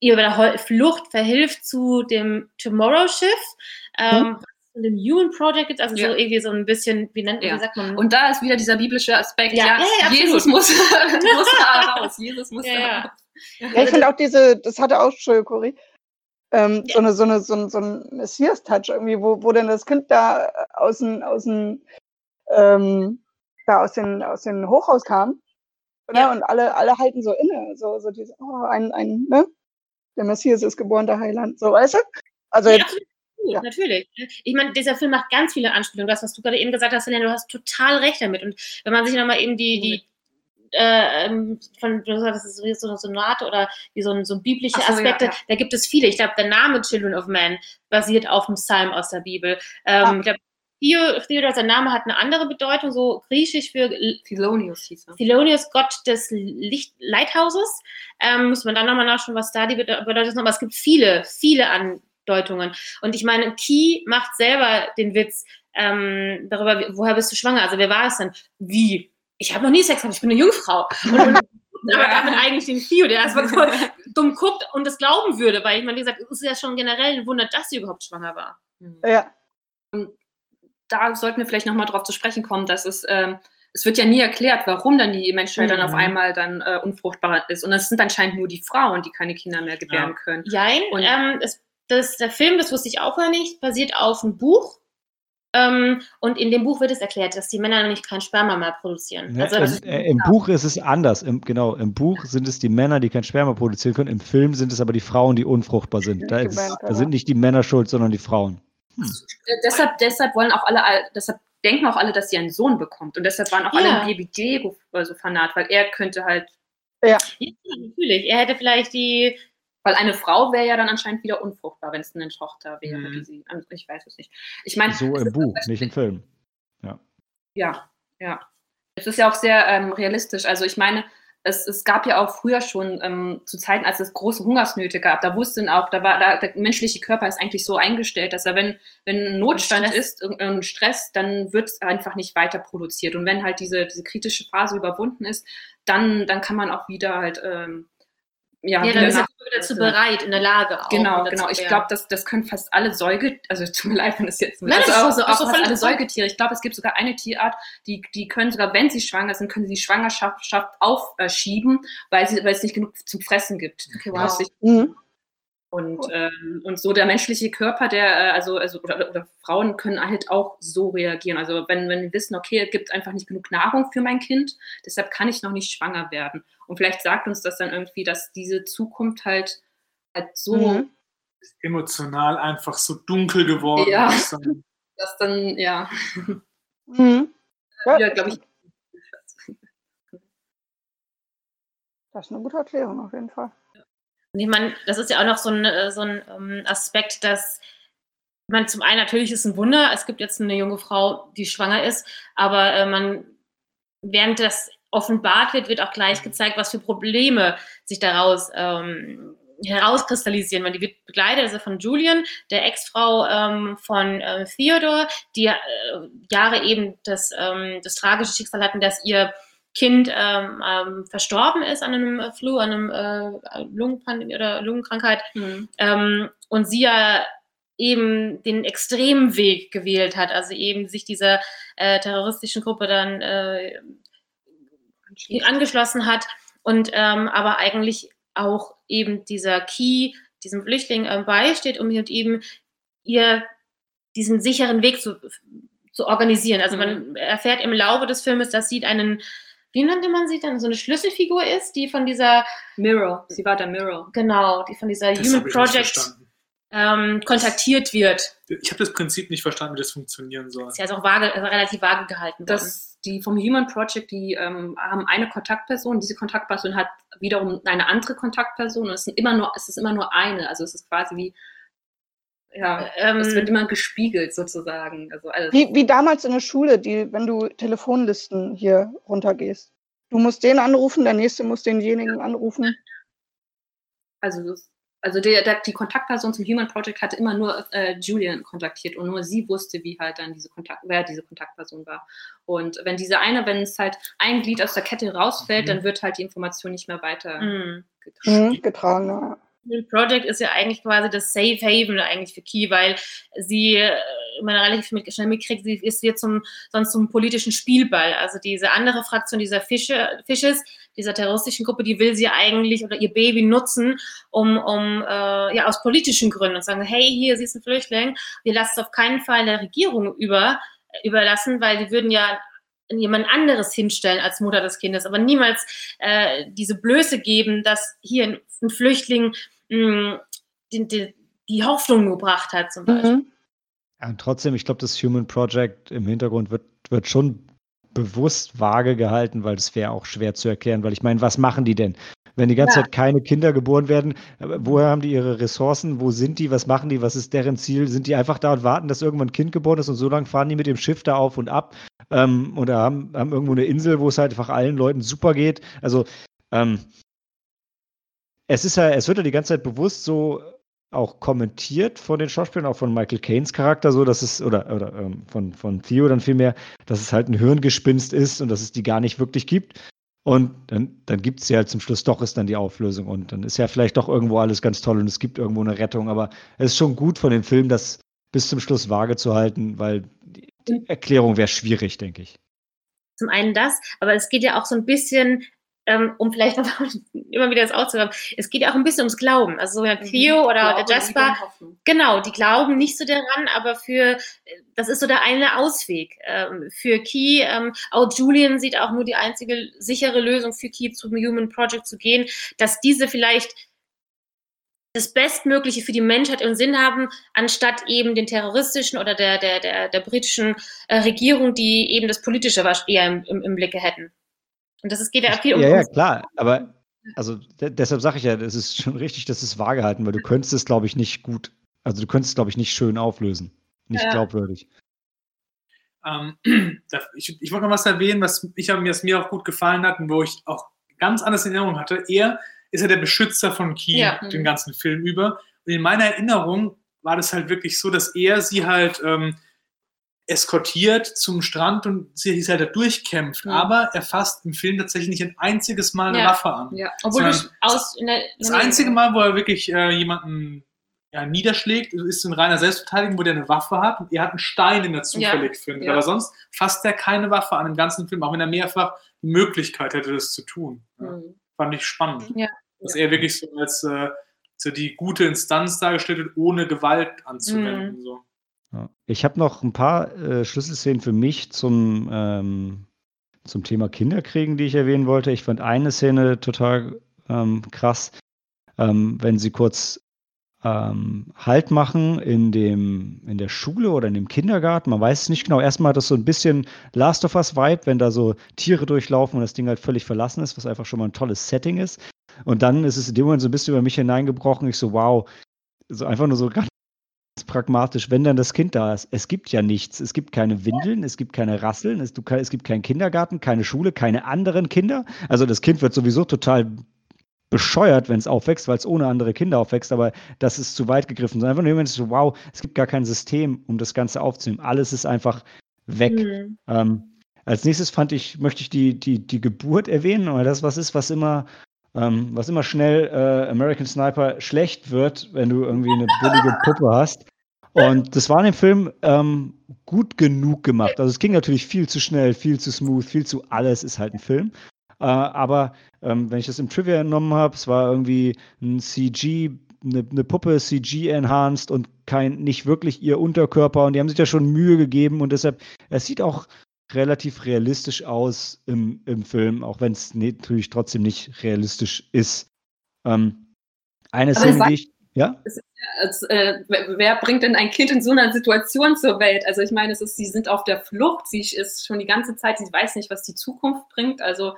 ihr bei der Flucht verhilft zu dem Tomorrow-Schiff. Ähm, hm. dem Human Project gibt, also ja. so irgendwie so ein bisschen, wie nennt ja. wie sagt man? Und da ist wieder dieser biblische Aspekt, ja, ja, Jesus muss, muss da raus, Jesus muss da raus. Ja, ich finde auch diese, das hatte auch, Entschuldigung, Cory, ähm, ja. so, eine, so, eine, so, ein, so ein Messias-Touch irgendwie, wo, wo dann das Kind da aus dem, aus dem ähm, da aus den, aus den Hochhaus kam. Ne? Ja. Und alle, alle halten so inne, so, so diese, oh, ein, ein, ne? Der Messias ist geboren, der Heiland, so, weißt du? Also ja, jetzt, ja. natürlich. Ich meine, dieser Film macht ganz viele Anspielungen. Das, was du gerade eben gesagt hast, Helena, du hast total recht damit. Und wenn man sich nochmal eben die, die äh, ähm, von, du sagst, das ist so eine Sonate oder wie so, ein, so biblische so, Aspekte, ja, ja. da gibt es viele. Ich glaube, der Name Children of Men basiert auf einem Psalm aus der Bibel. Ähm, ah. Ich glaube, Theodor, sein Name hat eine andere Bedeutung, so griechisch für Thelonius hieß er. Thelonius, Gott des Licht Lighthouses. Ähm, muss man dann nochmal nachschauen, was da die Bedeutung ist. Aber es gibt viele, viele Andeutungen. Und ich meine, Key macht selber den Witz ähm, darüber, woher bist du schwanger? Also wer war es denn? Wie? Ich habe noch nie Sex gehabt, ich bin eine Jungfrau. Und, und, aber damit eigentlich den Theo, der erstmal so dumm guckt und das glauben würde, weil ich meine, wie gesagt, es ist ja schon generell ein Wunder, dass sie überhaupt schwanger war. Ja da sollten wir vielleicht nochmal drauf zu sprechen kommen, dass es, ähm, es wird ja nie erklärt, warum dann die Menschheit mhm. dann auf mhm. einmal dann äh, unfruchtbar ist. Und es sind anscheinend nur die Frauen, die keine Kinder mehr gebären ja. können. Nein, und ähm, es, das, der Film, das wusste ich auch noch nicht, basiert auf einem Buch. Ähm, und in dem Buch wird es erklärt, dass die Männer nicht kein Sperma mehr produzieren. Ja, also, im, äh, Im Buch ist es anders. Im, genau, im Buch sind es die Männer, die kein Sperma produzieren können. Im Film sind es aber die Frauen, die unfruchtbar sind. Da, ist, da sind nicht die Männer schuld, sondern die Frauen. Hm. Deshalb, deshalb wollen auch alle, deshalb denken auch alle, dass sie einen Sohn bekommt. Und deshalb waren auch ja. alle Baby Diego so fanat, weil er könnte halt. Ja. ja, natürlich. Er hätte vielleicht die. Weil eine Frau wäre ja dann anscheinend wieder unfruchtbar, wenn es eine Tochter wäre. Mhm. Sie, ich weiß es nicht. Ich meine, so im Buch, nicht im Film. Ja. Ja, ja. Es ist ja auch sehr ähm, realistisch. Also ich meine, es, es gab ja auch früher schon ähm, zu Zeiten, als es große Hungersnöte gab, da wussten auch, da war da, der menschliche Körper ist eigentlich so eingestellt, dass er, wenn, wenn ein Notstand Stress. ist, ein Stress, dann wird es einfach nicht weiter produziert. Und wenn halt diese, diese kritische Phase überwunden ist, dann, dann kann man auch wieder halt ähm, ja, ja dann ist er dazu bereit, in der Lage auch. Genau, genau. Ich glaube, das, das können fast alle Säugetiere, also tut mir leid, wenn das jetzt Nein, also auch, so, auch, auch fast alle Säugetiere. Ich glaube, es gibt sogar eine Tierart, die, die können sogar, wenn sie schwanger sind, können sie die Schwangerschaft aufschieben, weil, sie, weil es nicht genug zum Fressen gibt. Okay, wow. Und, ähm, und so der menschliche Körper, der, äh, also, also oder, oder, Frauen können halt auch so reagieren. Also wenn, wenn wir wissen, okay, es gibt einfach nicht genug Nahrung für mein Kind, deshalb kann ich noch nicht schwanger werden. Und vielleicht sagt uns das dann irgendwie, dass diese Zukunft halt, halt so mhm. emotional einfach so dunkel geworden ja. ist. Dann. Das dann, ja. Mhm. Ja, ja glaube ich. Das ist eine gute Erklärung auf jeden Fall. Ich meine, das ist ja auch noch so ein, äh, so ein ähm, Aspekt, dass man zum einen natürlich ist ein Wunder, es gibt jetzt eine junge Frau, die schwanger ist, aber äh, man, während das offenbart wird, wird auch gleich gezeigt, was für Probleme sich daraus ähm, herauskristallisieren, weil die wird begleitet also von Julian, der Ex-Frau ähm, von äh, Theodore, die äh, Jahre eben das, ähm, das tragische Schicksal hatten, dass ihr Kind ähm, ähm, verstorben ist an einem äh, Flu, an einem äh, Lungenpandemie oder Lungenkrankheit mhm. ähm, und sie ja eben den extremen Weg gewählt hat, also eben sich dieser äh, terroristischen Gruppe dann äh, angeschlossen hat und ähm, aber eigentlich auch eben dieser Key diesem Flüchtling äh, beisteht, um eben ihr diesen sicheren Weg zu, zu organisieren. Also man mhm. erfährt im Laufe des Filmes, dass sie einen wie nannte man sie dann, so eine Schlüsselfigur ist, die von dieser Mirror, sie war der Mirror. Genau, die von dieser das Human Project ähm, kontaktiert wird. Ich habe das Prinzip nicht verstanden, wie das funktionieren soll. Ist ja also auch vage, also relativ vage gehalten. Das, die vom Human Project, die ähm, haben eine Kontaktperson. Diese Kontaktperson hat wiederum eine andere Kontaktperson. Und es, sind immer nur, es ist immer nur eine. Also es ist quasi wie ja, ähm, es wird immer gespiegelt sozusagen. Also wie, wie damals in der Schule, die, wenn du Telefonlisten hier runtergehst. Du musst den anrufen, der nächste muss denjenigen anrufen. Also, also der, der, die Kontaktperson zum Human Project hatte immer nur äh, Julian kontaktiert und nur sie wusste, wie halt dann diese Kontakt, wer diese Kontaktperson war. Und wenn diese eine, wenn es halt ein Glied aus der Kette rausfällt, mhm. dann wird halt die Information nicht mehr weiter mhm. getragen. Mhm, ja. Project ist ja eigentlich quasi das Safe Haven eigentlich für Key, weil sie äh, immer relativ mit, schnell mitkriegt, sie ist jetzt zum, sonst zum politischen Spielball. Also diese andere Fraktion dieser Fische, Fisches, dieser terroristischen Gruppe, die will sie eigentlich oder ihr Baby nutzen, um, um äh, ja aus politischen Gründen und sagen, hey, hier, sie ist ein Flüchtling, wir lassen es auf keinen Fall der Regierung über, überlassen, weil die würden ja jemand anderes hinstellen als Mutter des Kindes, aber niemals äh, diese Blöße geben, dass hier ein, ein Flüchtling mh, hm, die, die, die, Hoffnung gebracht hat, zum Beispiel. Mhm. Ja, und trotzdem, ich glaube, das Human Project im Hintergrund wird, wird schon bewusst vage gehalten, weil es wäre auch schwer zu erklären, weil ich meine, was machen die denn? Wenn die ganze ja. Zeit keine Kinder geboren werden, woher haben die ihre Ressourcen? Wo sind die? Was machen die? Was ist deren Ziel? Sind die einfach da und warten, dass irgendwann ein Kind geboren ist und so lange fahren die mit dem Schiff da auf und ab? Ähm, oder haben, haben irgendwo eine Insel, wo es halt einfach allen Leuten super geht? Also, ähm, es ist ja, es wird ja die ganze Zeit bewusst so auch kommentiert von den Schauspielern, auch von Michael Caines Charakter, so dass es, oder, oder ähm, von, von Theo dann vielmehr, dass es halt ein Hirngespinst ist und dass es die gar nicht wirklich gibt. Und dann, dann gibt es ja halt zum Schluss doch ist dann die Auflösung. Und dann ist ja vielleicht doch irgendwo alles ganz toll und es gibt irgendwo eine Rettung. Aber es ist schon gut von dem Film, das bis zum Schluss vage zu halten, weil die, die Erklärung wäre schwierig, denke ich. Zum einen das, aber es geht ja auch so ein bisschen ähm, um vielleicht noch immer wieder das aufzuhören, es geht ja auch ein bisschen ums Glauben. Also so der. Theo mhm. oder Glaube, der Jasper, genau, die glauben nicht so daran, aber für, das ist so der eine Ausweg. Ähm, für Key, ähm, auch Julian sieht auch nur die einzige sichere Lösung für Key zum Human Project zu gehen, dass diese vielleicht das Bestmögliche für die Menschheit im Sinn haben, anstatt eben den terroristischen oder der, der, der, der britischen äh, Regierung, die eben das Politische eher im, im, im Blicke hätten. Und das ist, geht ja viel um. Ja, ja, klar. Aber also deshalb sage ich ja, es ist schon richtig, dass es vage halten, weil du könntest es, glaube ich, nicht gut, also du könntest es, glaube ich, nicht schön auflösen. Nicht ja. glaubwürdig. Ähm, ich, ich wollte noch was erwähnen, was ich, was mir auch gut gefallen hat und wo ich auch ganz anders in Erinnerung hatte. Er ist ja der Beschützer von Key ja. den ganzen Film über. Und in meiner Erinnerung war das halt wirklich so, dass er sie halt ähm, eskortiert zum Strand und sich halt da durchkämpft. Ja. Aber er fasst im Film tatsächlich nicht ein einziges Mal eine ja. Waffe an. Ja. Obwohl du aus in der, in das einzige Mal, wo er wirklich äh, jemanden ja, niederschlägt, ist in reiner Selbstverteidigung, wo der eine Waffe hat und er hat einen Stein, den er zufällig ja. findet. Aber sonst fasst er keine Waffe an im ganzen Film, auch wenn er mehrfach die Möglichkeit hätte, das zu tun. Mhm. Fand ich spannend. Dass er wirklich so als äh, so die gute Instanz dargestellt wird, ohne Gewalt anzuwenden. Mhm. So. Ich habe noch ein paar äh, Schlüsselszenen für mich zum, ähm, zum Thema Kinderkriegen, die ich erwähnen wollte. Ich fand eine Szene total ähm, krass, ähm, wenn sie kurz ähm, Halt machen in, dem, in der Schule oder in dem Kindergarten. Man weiß es nicht genau. Erstmal hat das so ein bisschen Last of Us-Vibe, wenn da so Tiere durchlaufen und das Ding halt völlig verlassen ist, was einfach schon mal ein tolles Setting ist. Und dann ist es in dem Moment so ein bisschen über mich hineingebrochen. Ich so, wow, so einfach nur so ganz pragmatisch, wenn dann das Kind da ist. Es gibt ja nichts. Es gibt keine Windeln, es gibt keine Rasseln, es, es gibt keinen Kindergarten, keine Schule, keine anderen Kinder. Also das Kind wird sowieso total bescheuert, wenn es aufwächst, weil es ohne andere Kinder aufwächst, aber das ist zu weit gegriffen. Einfach nur so, wow, es gibt gar kein System, um das Ganze aufzunehmen. Alles ist einfach weg. Mhm. Ähm, als nächstes fand ich, möchte ich die, die, die Geburt erwähnen, weil das was ist, was immer ähm, was immer schnell äh, American Sniper schlecht wird, wenn du irgendwie eine billige Puppe hast. Und das war in dem Film ähm, gut genug gemacht. Also es ging natürlich viel zu schnell, viel zu smooth, viel zu alles ist halt ein Film. Äh, aber ähm, wenn ich das im Trivia entnommen habe, es war irgendwie ein CG, eine, eine Puppe CG-enhanced und kein, nicht wirklich ihr Unterkörper. Und die haben sich da schon Mühe gegeben und deshalb, es sieht auch relativ realistisch aus im, im Film, auch wenn es natürlich trotzdem nicht realistisch ist. Ähm, eine Aber Szene, die ich. Ja? Als, äh, wer bringt denn ein Kind in so einer Situation zur Welt? Also ich meine, es ist, sie sind auf der Flucht, sie ist schon die ganze Zeit, sie weiß nicht, was die Zukunft bringt. Also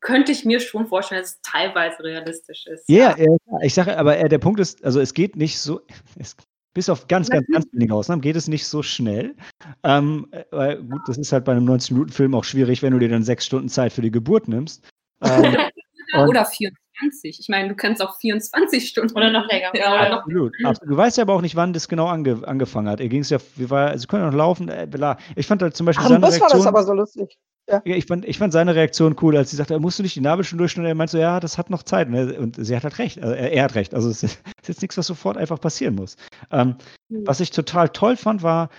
könnte ich mir schon vorstellen, dass es teilweise realistisch ist. Yeah, ja, ich sage, aber der Punkt ist, also es geht nicht so, es bis auf ganz, ganz, ganz wenige Ausnahmen geht es nicht so schnell. Ähm, äh, weil, gut, das ist halt bei einem 90-Minuten-Film auch schwierig, wenn du dir dann sechs Stunden Zeit für die Geburt nimmst. Ähm, oder 24. Ich meine, du kannst auch 24 Stunden. Oder noch länger. Ja, oder noch absolut, absolut. Du weißt ja aber auch nicht, wann das genau ange angefangen hat. Er ging es ja, wie war, sie können noch laufen. Äh, ich fand halt zum Beispiel Ach, seine Reaktion. Das war das aber so lustig. Ja. ich, fand, ich fand seine Reaktion cool, als sie sagte, musst du nicht die Nabelschnur durchschneiden? Er meinte so, ja, das hat noch Zeit. Und, er, und sie hat halt recht. Also er, er, hat recht. Also es ist, ist, jetzt nichts, was sofort einfach passieren muss. Ähm, mhm. Was ich total toll fand, war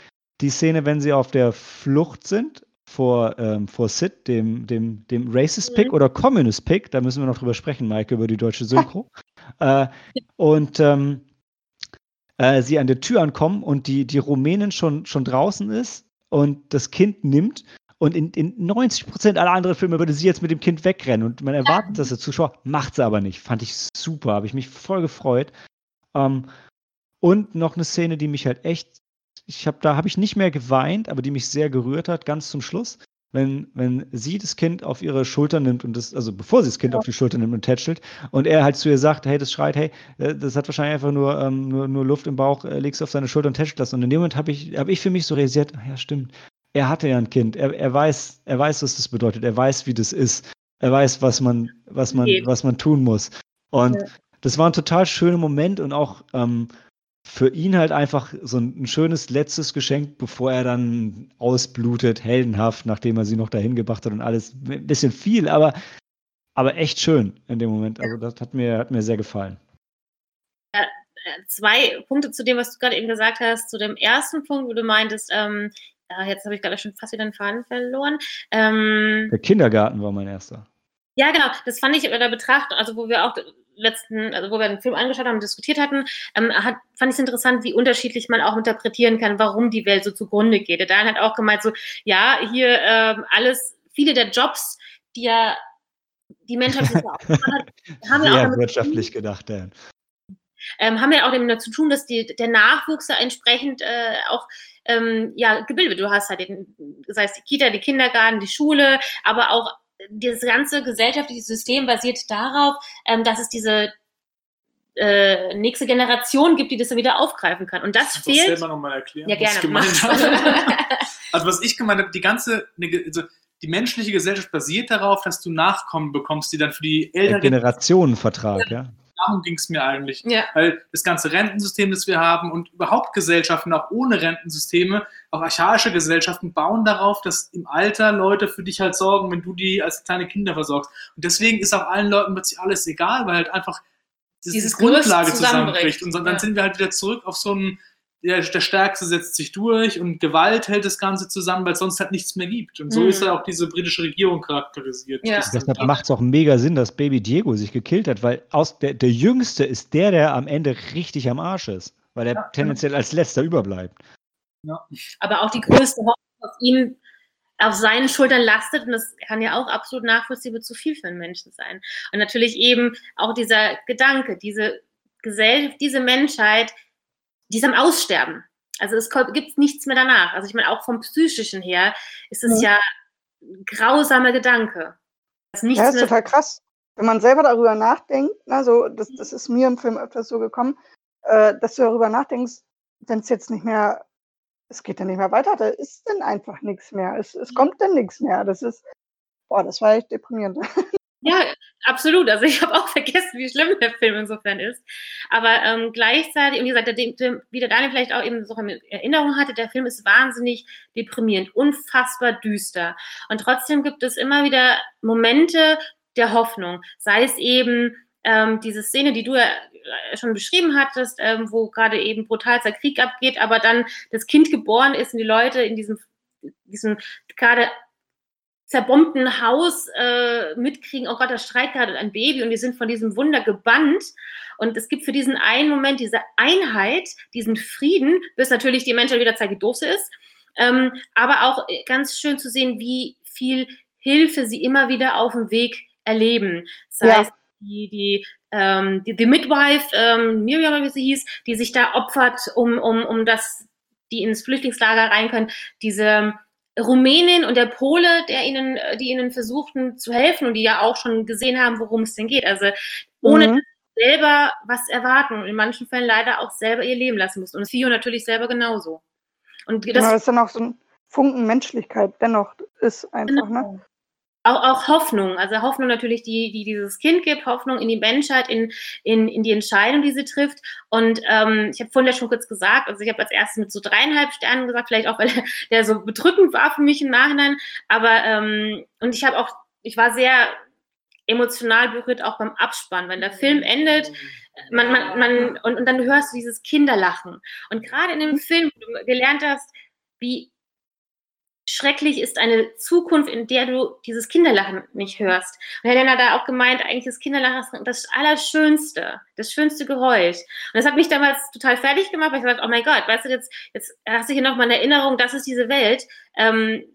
die Szene, wenn sie auf der Flucht sind vor, ähm, vor Sid, dem, dem, dem Racist Pick mhm. oder Communist Pick. Da müssen wir noch drüber sprechen, Maike, über die deutsche Synchro. äh, und ähm, äh, sie an der Tür ankommen und die, die Rumänin schon, schon draußen ist und das Kind nimmt Und in, in 90 Prozent aller anderen Filme würde sie jetzt mit dem Kind wegrennen. Und man erwartet das als Zuschauer, macht sie aber nicht. Fand ich super, habe ich mich voll gefreut. Ähm, und noch eine Szene, die mich halt echt, ich habe da habe ich nicht mehr geweint, aber die mich sehr gerührt hat, ganz zum Schluss wenn, wenn sie das Kind auf ihre Schulter nimmt und das, also bevor sie das Kind ja. auf die Schulter nimmt und tätschelt und er halt zu ihr sagt, hey, das schreit, hey, äh, das hat wahrscheinlich einfach nur, ähm, nur, nur Luft im Bauch, äh, legst auf seine Schulter und tätschelt das. Und in dem Moment habe ich, hab ich für mich so realisiert, ja, stimmt, er hatte ja ein Kind, er, er weiß, er weiß, was das bedeutet, er weiß, wie das ist, er weiß, was man, was man, was man tun muss. Und ja. das war ein total schöner Moment und auch ähm, für ihn halt einfach so ein, ein, schönes letztes Geschenk, bevor er dann ausblutet, heldenhaft, nachdem er sie noch dahin gebracht hat und alles. Ein bisschen viel, aber, aber echt schön in dem Moment. Also das hat mir, hat mir sehr gefallen. Ja, äh, zwei Punkte zu dem, was du gerade eben gesagt hast. Zu dem ersten Punkt, wo du meintest, ähm, ja, jetzt habe ich gerade schon fast wieder einen Faden verloren. Ähm, Der Kindergarten war mein erster. Ja, genau. Das fand ich in der Betrachtung, also wo wir auch letzten, also wo wir den Film angeschaut haben und diskutiert hatten, ähm, hat, fand ich es interessant, wie unterschiedlich man auch interpretieren kann, warum die Welt so zugrunde geht. Der Dan hat auch gemeint, so, ja, hier ähm, alles, viele der Jobs, die ja die Menschheit hat, haben ja auch wirtschaftlich gedacht, Dan. Ähm, haben ja auch damit zu tun, dass die, der Nachwuchs da entsprechend äh, auch ähm, ja, gebildet. Du hast halt den, sei es die Kita, die Kindergarten, die Schule, aber auch das ganze gesellschaftliche System basiert darauf, ähm, dass es diese äh, nächste Generation gibt, die das dann wieder aufgreifen kann. Und das, das fehlt. selber nochmal erklären, ja, gerne. Was also was ich gemeint habe, die ganze, also die menschliche Gesellschaft basiert darauf, dass du Nachkommen bekommst, die dann für die ältere Generationenvertrag, ja darum ging es mir eigentlich. Ja. Weil das ganze Rentensystem, das wir haben und überhaupt Gesellschaften, auch ohne Rentensysteme, auch archaische Gesellschaften bauen darauf, dass im Alter Leute für dich halt sorgen, wenn du die als kleine Kinder versorgst. Und deswegen ist auch allen Leuten plötzlich alles egal, weil halt einfach diese Grundlage zusammenbricht. Und dann ja. sind wir halt wieder zurück auf so einen der, der Stärkste setzt sich durch und Gewalt hält das Ganze zusammen, weil es sonst halt nichts mehr gibt. Und so mhm. ist ja auch diese britische Regierung charakterisiert. Ja. Deshalb macht es auch mega Sinn, dass Baby Diego sich gekillt hat, weil aus der, der Jüngste ist der, der am Ende richtig am Arsch ist, weil er ja. tendenziell als letzter überbleibt. Ja. Aber auch die größte Hoffnung auf ihm, auf seinen Schultern lastet und das kann ja auch absolut nachvollziehbar zu viel für einen Menschen sein. Und natürlich eben auch dieser Gedanke, diese Gesellschaft, diese Menschheit, die ist am Aussterben. Also es gibt nichts mehr danach. Also ich meine, auch vom psychischen her ist es ja, ja ein grausamer Gedanke. Das ja, ist total krass. Wenn man selber darüber nachdenkt, also das, das ist mir im Film öfters so gekommen, äh, dass du darüber nachdenkst, wenn es jetzt nicht mehr, es geht dann nicht mehr weiter, da ist dann einfach nichts mehr. Es, es kommt dann nichts mehr. Das ist, boah, das war echt deprimierend. Ja, absolut. Also ich habe auch vergessen, wie schlimm der Film insofern ist. Aber ähm, gleichzeitig, und wie gesagt, der, der, wie der Daniel vielleicht auch eben so in Erinnerung hatte, der Film ist wahnsinnig deprimierend, unfassbar düster. Und trotzdem gibt es immer wieder Momente der Hoffnung. Sei es eben ähm, diese Szene, die du ja äh, schon beschrieben hattest, ähm, wo gerade eben brutalster Krieg abgeht, aber dann das Kind geboren ist und die Leute in diesem, diesem gerade zerbombten Haus äh, mitkriegen, oh Gott, da schreit gerade ein Baby und wir sind von diesem Wunder gebannt. Und es gibt für diesen einen Moment diese Einheit, diesen Frieden, bis natürlich die Menschheit wieder zeigt, wie doof sie ist. Ähm, aber auch ganz schön zu sehen, wie viel Hilfe sie immer wieder auf dem Weg erleben. Sei ja. es die, die, ähm, die, die Midwife, ähm, Miriam, wie sie hieß, die sich da opfert, um, um, um das, die ins Flüchtlingslager rein können, diese Rumänin und der Pole, der ihnen, die ihnen versuchten zu helfen und die ja auch schon gesehen haben, worum es denn geht. Also ohne mhm. selber was erwarten und in manchen Fällen leider auch selber ihr Leben lassen mussten. Und Fio natürlich selber genauso. Und das, ja, ist dann auch so ein Funken Menschlichkeit dennoch ist einfach, ne? genau. ne? Auch, auch Hoffnung, also Hoffnung natürlich, die, die dieses Kind gibt, Hoffnung in die Menschheit, in, in, in die Entscheidung, die sie trifft. Und ähm, ich habe vorhin ja schon kurz gesagt, also ich habe als erstes mit so dreieinhalb Sternen gesagt, vielleicht auch, weil der so bedrückend war für mich im Nachhinein. Aber ähm, und ich habe auch, ich war sehr emotional berührt, auch beim Abspann, wenn der Film endet. Man, man, man, und, und dann hörst du dieses Kinderlachen. Und gerade in dem Film, wo du gelernt hast, wie schrecklich ist eine Zukunft, in der du dieses Kinderlachen nicht hörst. Und Herr Lenner da auch gemeint, eigentlich ist Kinderlachen das Allerschönste, das schönste Geräusch. Und das hat mich damals total fertig gemacht, weil ich gesagt oh mein Gott, weißt du, jetzt, jetzt hast du hier nochmal eine Erinnerung, das ist diese Welt. Ähm,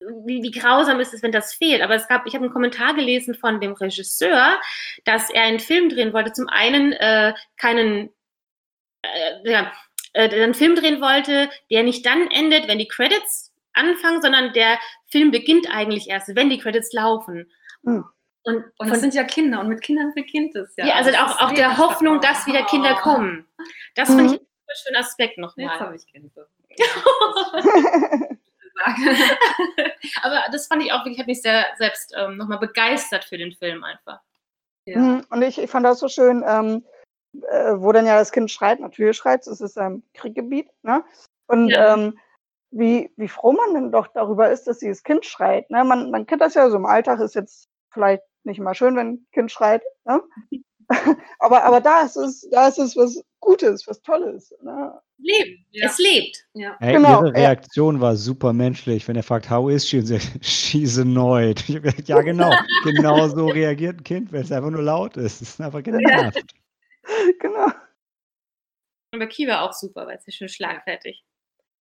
wie, wie, grausam ist es, wenn das fehlt. Aber es gab, ich habe einen Kommentar gelesen von dem Regisseur, dass er einen Film drehen wollte. Zum einen äh, keinen, äh, ja, äh, einen Film drehen wollte, der nicht dann endet, wenn die Credits anfangen, sondern der Film beginnt eigentlich erst, wenn die Credits laufen. Mhm. Und, und das sind ja Kinder und mit Kindern beginnt es ja. Ja, also auch, auch der Hoffnung, dass wieder Kinder kommen. Das mhm. fand ich einen schönen Aspekt nochmal. Jetzt habe ich Kinder. Aber das fand ich auch wirklich, ich habe mich sehr selbst ähm, nochmal begeistert für den Film einfach. Ja. Mhm, und ich, ich fand das so schön, ähm, äh, wo dann ja das Kind schreit, natürlich schreit es, ist ein ähm, Krieggebiet, ne? Und ja. ähm, wie, wie froh man denn doch darüber ist, dass dieses Kind schreit. Ne? Man, man kennt das ja so im Alltag, ist jetzt vielleicht nicht immer schön, wenn ein Kind schreit. Ne? aber, aber da ist es, da ist es was Gutes, was Tolles. Ne? Leben. Ja. Es lebt. Ja. Hey, genau. Ihre Reaktion war super menschlich, wenn er fragt, how is she? Und sagt, she's annoyed. ja, genau. genau so reagiert ein Kind, wenn es einfach nur laut ist. Es ist einfach genervt. Ja. genau. Und bei Kiva auch super, weil es ist schon schlagfertig.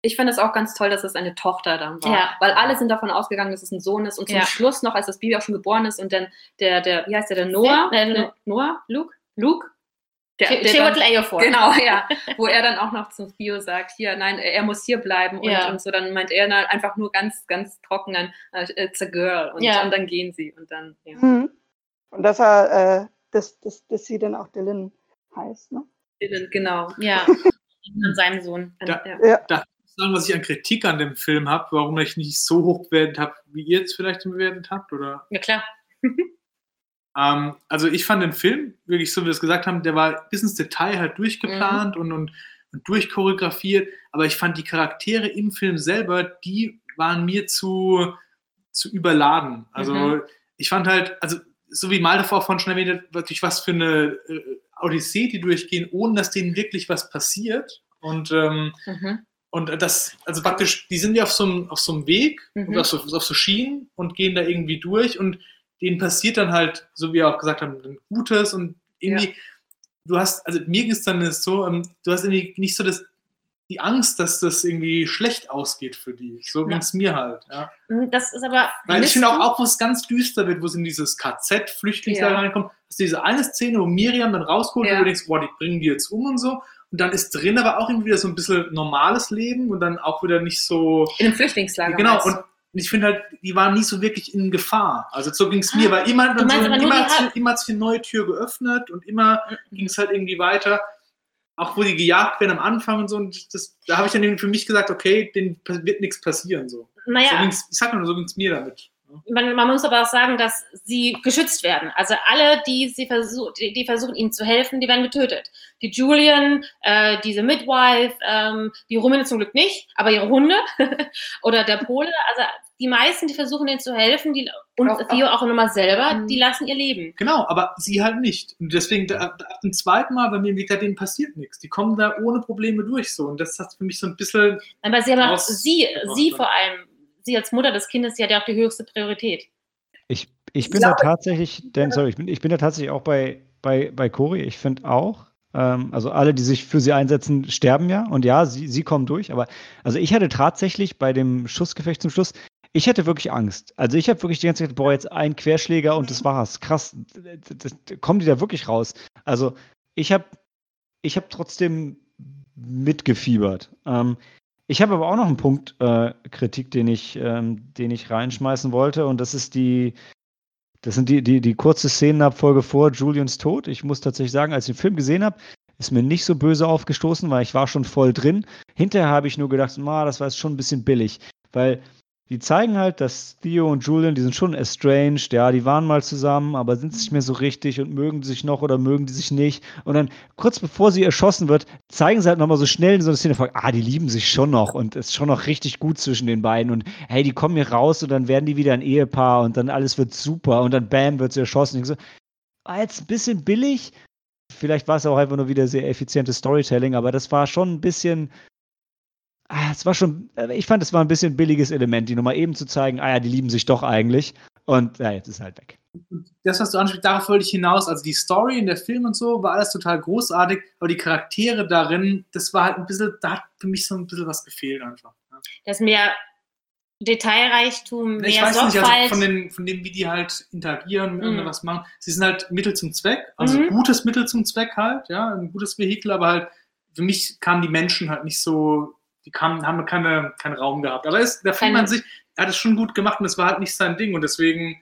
Ich finde es auch ganz toll, dass es eine Tochter dann war. Ja. Weil alle sind davon ausgegangen, dass es ein Sohn ist. Und zum ja. Schluss noch, als das Baby auch schon geboren ist und dann der, der wie heißt der, der Noah? Äh, Noah? Luke? Luke? Der, der dann, vor. Genau, ja. Wo er dann auch noch zum Theo sagt, hier, nein, er muss hier bleiben. Und, ja. und so dann meint er dann einfach nur ganz, ganz trocken dann, uh, it's a girl. Und, ja. und, dann gehen sie. Und dann, ja. Mhm. Und dass er, äh, dass, dass, dass sie dann auch Dylan heißt, ne? Dylan, genau. Ja. An seinem Sohn. Da, ja. da sagen, was ich an Kritik an dem Film habe, warum ich nicht so hoch bewertet habe, wie ihr jetzt vielleicht bewertet habt? Oder? Ja, klar. ähm, also ich fand den Film, wirklich so wie wir es gesagt haben, der war bis ins Detail halt durchgeplant mhm. und, und, und durchchoreografiert, aber ich fand die Charaktere im Film selber, die waren mir zu, zu überladen. Also mhm. ich fand halt, also so wie Malte vorhin schon erwähnt hat, durch was für eine äh, Odyssee die durchgehen, ohne dass denen wirklich was passiert. Und ähm, mhm. Und das, also praktisch, die sind ja auf so einem, auf so einem Weg, mhm. auf, so, auf so Schienen und gehen da irgendwie durch und denen passiert dann halt, so wie wir auch gesagt haben, Gutes und irgendwie, ja. du hast, also mir ging es dann so, ähm, du hast irgendwie nicht so das, die Angst, dass das irgendwie schlecht ausgeht für die. So ging es mir halt. Ja. Mhm, das ist aber. Weil ich finde auch, auch, wo es ganz düster wird, wo es in dieses KZ-Flüchtlingslager ja. reinkommt, ist diese eine Szene, wo Miriam dann rausholt ja. und du denkst, boah, die bringen die jetzt um und so. Und dann ist drin aber auch irgendwie wieder so ein bisschen normales Leben und dann auch wieder nicht so. In einem Flüchtlingslager. Genau, und ich finde halt, die waren nie so wirklich in Gefahr. Also so ging es mir, weil immer, so, immer, hat immer sich eine neue Tür geöffnet und immer mhm. ging es halt irgendwie weiter. Auch wo die gejagt werden am Anfang und so. Und das, da habe ich dann für mich gesagt, okay, denen wird nichts passieren. So. Naja. So ich sag mal, so ging es mir damit. Man, man, muss aber auch sagen, dass sie geschützt werden. Also alle, die, sie versuch, die, die versuchen, ihnen zu helfen, die werden getötet. Die Julian, äh, diese Midwife, ähm, die Rumäne zum Glück nicht, aber ihre Hunde oder der Pole. Also die meisten, die versuchen ihnen zu helfen, die, und auch, Theo auch nochmal selber, mhm. die lassen ihr Leben. Genau, aber sie halt nicht. Und deswegen, ab dem zweiten Mal, bei mir liegt denen passiert nichts. Die kommen da ohne Probleme durch so. Und das hat für mich so ein bisschen. Aber sie haben auch, sie, sie vor allem sie als Mutter des Kindes, sie hat ja auch die höchste Priorität. Ich, ich bin ja. da tatsächlich, denn, sorry, ich bin, ich bin da tatsächlich auch bei, bei, bei Cori. Ich finde auch, also alle, die sich für sie einsetzen, sterben ja. Und ja, sie, sie kommen durch. Aber also ich hatte tatsächlich bei dem Schussgefecht zum Schluss, ich hätte wirklich Angst. Also ich habe wirklich die ganze Zeit, boah, jetzt ein Querschläger und das war's. Krass, das, das, kommen die da wirklich raus? Also ich habe ich hab trotzdem mitgefiebert. Ähm, ich habe aber auch noch einen Punkt äh, Kritik, den ich, ähm, den ich reinschmeißen wollte, und das ist die, das sind die, die, die kurze Szenenabfolge vor Julians Tod. Ich muss tatsächlich sagen, als ich den Film gesehen habe, ist mir nicht so böse aufgestoßen, weil ich war schon voll drin. Hinterher habe ich nur gedacht, ma, das war jetzt schon ein bisschen billig, weil die zeigen halt, dass Theo und Julian, die sind schon estranged, ja, die waren mal zusammen, aber sind sich mehr so richtig und mögen sich noch oder mögen die sich nicht. Und dann kurz bevor sie erschossen wird, zeigen sie halt nochmal so schnell in so eine Szene, ah, die lieben sich schon noch und es ist schon noch richtig gut zwischen den beiden und hey, die kommen hier raus und dann werden die wieder ein Ehepaar und dann alles wird super und dann bam, wird sie erschossen. Ich so, war jetzt ein bisschen billig. Vielleicht war es auch einfach nur wieder sehr effizientes Storytelling, aber das war schon ein bisschen ah, es war schon, äh, ich fand, es war ein bisschen ein billiges Element, die Nummer eben zu zeigen, ah ja, die lieben sich doch eigentlich. Und ja, jetzt ist halt weg. Das, was du ansprichst, darauf wollte ich hinaus. Also die Story in der Film und so war alles total großartig, aber die Charaktere darin, das war halt ein bisschen, da hat für mich so ein bisschen was gefehlt einfach. Das ist mehr Detailreichtum, mehr ich weiß Sorgfalt. nicht, also von, den, von dem, wie die halt interagieren, Mhm. was machen. Sie sind halt Mittel zum Zweck, also Mhm. gutes Mittel zum Zweck halt, ja, ein gutes Vehikel, aber halt für mich kamen die Menschen halt nicht so, die kamen, haben keine, keinen Raum gehabt. Aber es, der Film an sich, er hat es schon gut gemacht und es war halt nicht sein Ding und deswegen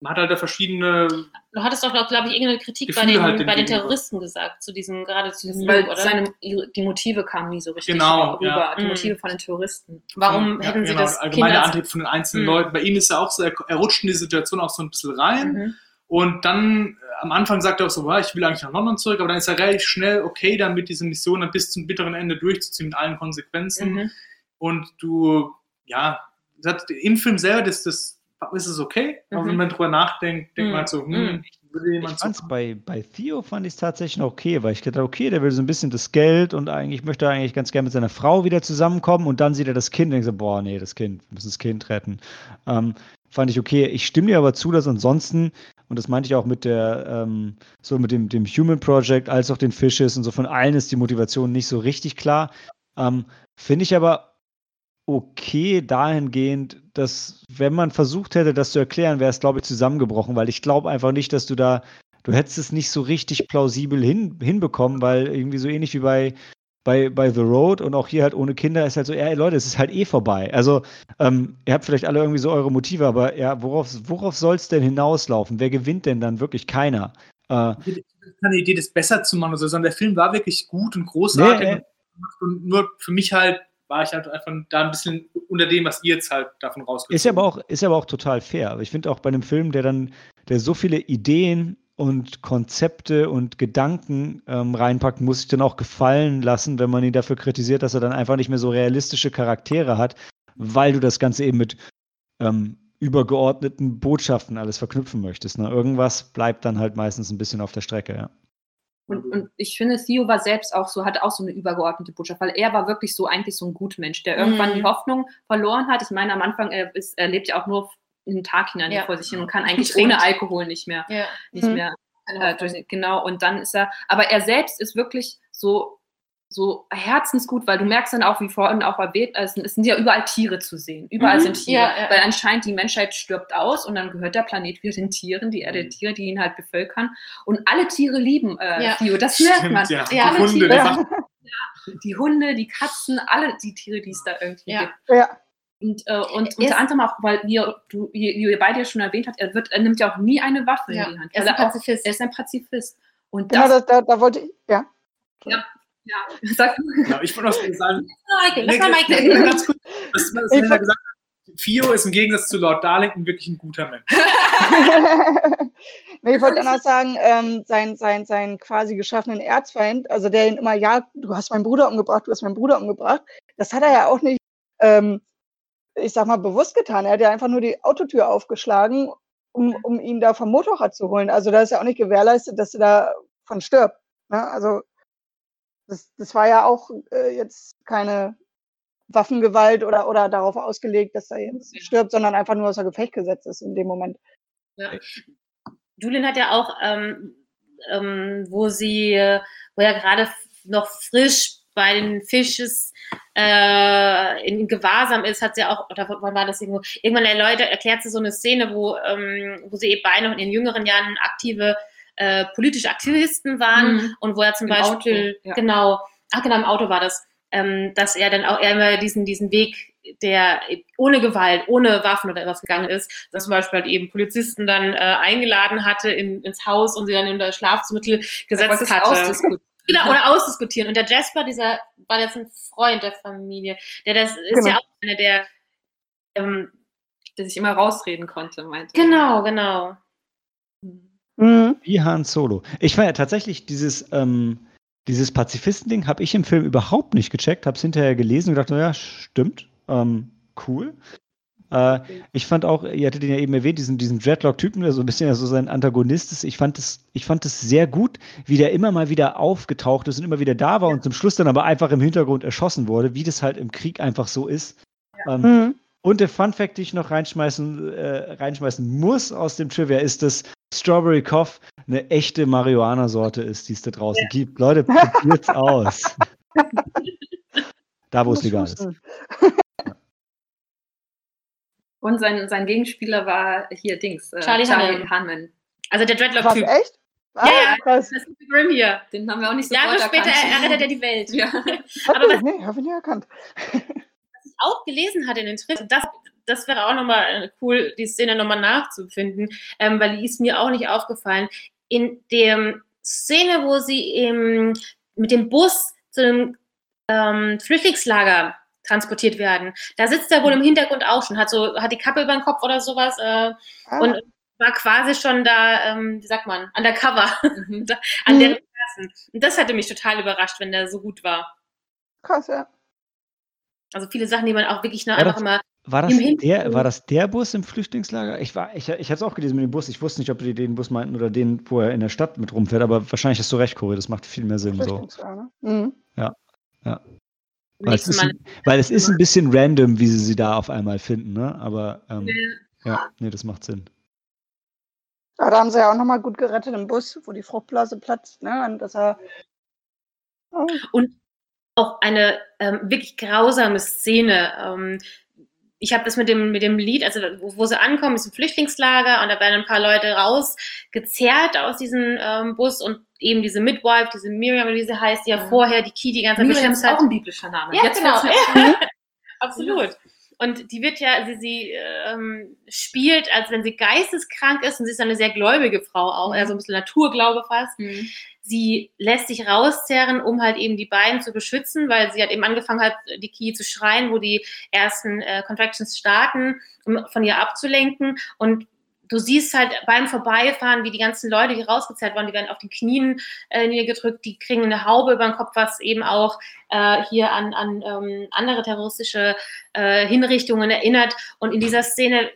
man hat halt da verschiedene Du hattest doch, glaube ich, irgendeine Kritik bei Gefühle den, halt bei den. Terroristen gesagt, zu diesem, gerade zu diesem Weil Look, oder? seine, die Motive kamen nie so richtig Genau, rüber. ja. Die Mhm. Motive von den Terroristen. Warum Ja, hätten sie genau, das allgemeine Kinder- Antrieb von den einzelnen Mhm. Leuten. Bei ihm ist ja auch so, er, er rutscht in die Situation auch so ein bisschen rein. Mhm. Und dann äh, am Anfang sagt er auch so, "Boah, ich will eigentlich nach London zurück, aber dann ist er relativ schnell okay damit, diese Mission dann bis zum bitteren Ende durchzuziehen mit allen Konsequenzen. Mhm. Und du, ja, das, im Film selber das, das, ist es okay, aber Mhm. wenn man drüber nachdenkt, denkt Mhm. man halt so, hm, Mhm. würde Ich jemand fand's bei, bei Theo fand ich es tatsächlich noch okay, weil ich gedacht, okay, der will so ein bisschen das Geld und eigentlich möchte er eigentlich ganz gerne mit seiner Frau wieder zusammenkommen und dann sieht er das Kind und denkt so, boah, nee, das Kind, wir müssen das Kind retten. Ähm, fand ich okay. Ich stimme dir aber zu, dass ansonsten, und das meinte ich auch mit der, ähm, so mit dem, dem Human Project, als auch den Fishes und so von allen ist die Motivation nicht so richtig klar. Ähm, Finde ich aber okay dahingehend, dass wenn man versucht hätte, das zu erklären, wäre es, glaube ich, zusammengebrochen, weil ich glaube einfach nicht, dass du da, du hättest es nicht so richtig plausibel hin, hinbekommen, weil irgendwie so ähnlich wie bei, bei, bei The Road und auch hier halt ohne Kinder ist halt so, ey Leute, es ist halt eh vorbei. Also, ähm, ihr habt vielleicht alle irgendwie so eure Motive, aber ja, worauf, worauf soll es denn hinauslaufen? Wer gewinnt denn dann wirklich keiner? Äh, keine Idee, das besser zu machen, oder so, sondern der Film war wirklich gut und großartig. Nee, und nur für mich halt war ich halt einfach da ein bisschen unter dem, was ihr jetzt halt davon rausgezogen Ist ja aber auch, ist aber auch total fair. Aber ich finde auch bei einem Film, der dann, der so viele Ideen und Konzepte und Gedanken ähm, reinpackt, muss ich dann auch gefallen lassen, wenn man ihn dafür kritisiert, dass er dann einfach nicht mehr so realistische Charaktere hat, weil du das Ganze eben mit ähm, übergeordneten Botschaften alles verknüpfen möchtest. Ne? Irgendwas bleibt dann halt meistens ein bisschen auf der Strecke, ja. Und, und ich finde, Theo war selbst auch so, hatte auch so eine übergeordnete Botschaft, weil er war wirklich so eigentlich so ein Gutmensch, der irgendwann Mhm. die Hoffnung verloren hat. Ich meine, am Anfang, er, ist, er lebt ja auch nur den Tag hinein Ja. vor sich hin und kann eigentlich Trinkt. ohne Alkohol nicht mehr. ja. Nicht Mhm. mehr äh, durch, genau, und dann ist er, aber er selbst ist wirklich so, so herzensgut, weil du merkst dann auch, wie vorhin auch erwähnt, es sind, es sind ja überall Tiere zu sehen. Überall Mhm. sind Tiere, Ja, ja. weil anscheinend die Menschheit stirbt aus und dann gehört der Planet wieder den Tieren, die Erde Mhm. Tiere, die ihn halt bevölkern. Und alle Tiere lieben äh, Ja. Theo, das merkt man. ja. Ja, die Hunde, Tiere. die Ja. machen Die Hunde, die Katzen, alle die Tiere, die es da irgendwie Ja. gibt. Ja, Und, äh, und Er unter anderem auch, weil wie, ihr- du, wie, ihr beide schon erwähnt habt, er, wird, er nimmt ja auch nie eine Waffe Ja. in die Hand. Er ist ein er, auch, Pazifist. er ist ein Pazifist. Und genau, das, da, da wollte ich, ja. ja, sag, Ja, ich wollte noch sagen, Michael, lass mal Michael. ganz kurz, was, was Ich Linda wollt- gesagt hat, Fio ist im Gegensatz zu Lord Darlington wirklich ein guter Mensch. nee, ich wollte noch sagen, ähm, sein, sein, sein quasi geschaffenen Erzfeind, also der ihn immer, ja, du hast meinen Bruder umgebracht, du hast meinen Bruder umgebracht, das hat er ja auch nicht, ähm, ich sag mal, bewusst getan. Er hat ja einfach nur die Autotür aufgeschlagen, um, um ihn da vom Motorrad zu holen. Also da ist ja auch nicht gewährleistet, dass er da von stirbt. Ne? Also das, das war ja auch äh, jetzt keine Waffengewalt oder, oder darauf ausgelegt, dass er jetzt stirbt, sondern einfach nur außer Gefecht gesetzt ist in dem Moment. Julian hat ja auch, ähm, ähm, wo sie, wo er gerade noch frisch bei den Fisches äh, in Gewahrsam ist, hat sie auch, oder wann war das irgendwo, irgendwann erläutert, erklärt sie so eine Szene, wo, ähm, wo sie eben beide noch in ihren jüngeren Jahren aktive äh, politische Aktivisten waren Mhm. und wo er zum Im Beispiel, Auto, ja. genau, ach genau, im Auto war das, ähm, dass er dann auch immer diesen, diesen Weg, der ohne Gewalt, ohne Waffen oder etwas gegangen ist, dass zum Beispiel halt eben Polizisten dann äh, eingeladen hatte in, ins Haus und sie dann in das Schlafmittel gesetzt es hatte. Genau, oder ausdiskutieren. Und der Jasper, dieser, war jetzt ein Freund der Familie, der das ist Genau. ja auch einer der, ähm, der sich immer rausreden konnte, meinte er. genau, genau. Mhm. Wie Han Solo. Ich fand ja tatsächlich dieses, ähm, dieses Pazifisten-Ding habe ich im Film überhaupt nicht gecheckt, habe es hinterher gelesen und gedacht, naja, stimmt, ähm, cool. Äh, ich fand auch, ihr hattet ihn ja eben erwähnt, diesen, diesen Dreadlock-Typen, der so ein bisschen ja so sein Antagonist ist. Ich fand es, ich fand es sehr gut, wie der immer mal wieder aufgetaucht ist und immer wieder da war und zum Schluss dann aber einfach im Hintergrund erschossen wurde, wie das halt im Krieg einfach so ist. Ähm, Mhm. und der Fun Fact, den ich noch reinschmeißen, äh, reinschmeißen muss aus dem Trivia, ist, dass Strawberry Cough eine echte Marihuana-Sorte ist, die es da draußen gibt. Leute, probiert's aus. da, wo es legal ist. Und sein, sein Gegenspieler war hier Dings. Äh, Charlie, Charlie Hanman. Also der Dreadlock-Typ. echt? Ah, ja, ja, krass. Das ist Grimm hier. Den haben wir auch nicht so Jahre später errettet er die Welt. Ja. Aber was, nee, habe ich nie erkannt. Was ich auch gelesen hatte in den Tritt, das, das wäre auch nochmal cool, die Szene nochmal nachzufinden, ähm, weil die ist mir auch nicht aufgefallen. In der Szene, wo sie im, mit dem Bus zu dem ähm, Flüchtlingslager transportiert werden. Da sitzt er wohl im Hintergrund auch schon, hat so, hat die Kappe über den Kopf oder sowas äh, ah. und war quasi schon da, ähm, wie sagt man, undercover, mhm. an mhm. deren Klassen. Und das hatte mich total überrascht, wenn der so gut war. Krass, ja. Also viele Sachen, die man auch wirklich nur einfach das, immer. War das, der, war das der Bus im Flüchtlingslager? Ich, war, ich, ich hatte es auch gelesen mit dem Bus. Ich wusste nicht, ob die den Bus meinten oder den, wo er in der Stadt mit rumfährt, aber wahrscheinlich hast du recht, Cory. Das macht viel mehr Sinn. So. Mhm. Ja, ja. Weil es, ist, weil es, ist, ein bisschen random, wie sie sie da auf einmal finden, ne? Aber ähm, ja. ja, nee, das macht Sinn. Ja, da haben sie ja auch nochmal gut gerettet im Bus, wo die Fruchtblase platzt, ne? Und dass er. Oh. Und auch eine ähm, wirklich grausame Szene. Ähm, ich habe das mit dem, mit dem Lied, also wo, wo sie ankommen, ist ein Flüchtlingslager und da werden ein paar Leute rausgezerrt aus diesem ähm, Bus und eben diese Midwife, diese Miriam, wie sie heißt, die ja, ja. vorher die Key die ganze Zeit Miriam ist auch ein biblischer Name. Ja, Jetzt genau. Ja. Absolut. Und die wird ja, sie, sie ähm, spielt, als wenn sie geisteskrank ist und sie ist eine sehr gläubige Frau auch, also ein bisschen Naturglaube fast. Mhm. Sie lässt sich rauszerren, um halt eben die beiden zu beschützen, weil sie hat eben angefangen hat, die Key zu schreien, wo die ersten äh, Contractions starten, um von ihr abzulenken. Und du siehst halt beim Vorbeifahren, wie die ganzen Leute, die rausgezerrt wurden, die werden auf den Knien äh, niedergedrückt, die kriegen eine Haube über den Kopf, was eben auch äh, hier an, an ähm, andere terroristische äh, Hinrichtungen erinnert. Und in dieser Szene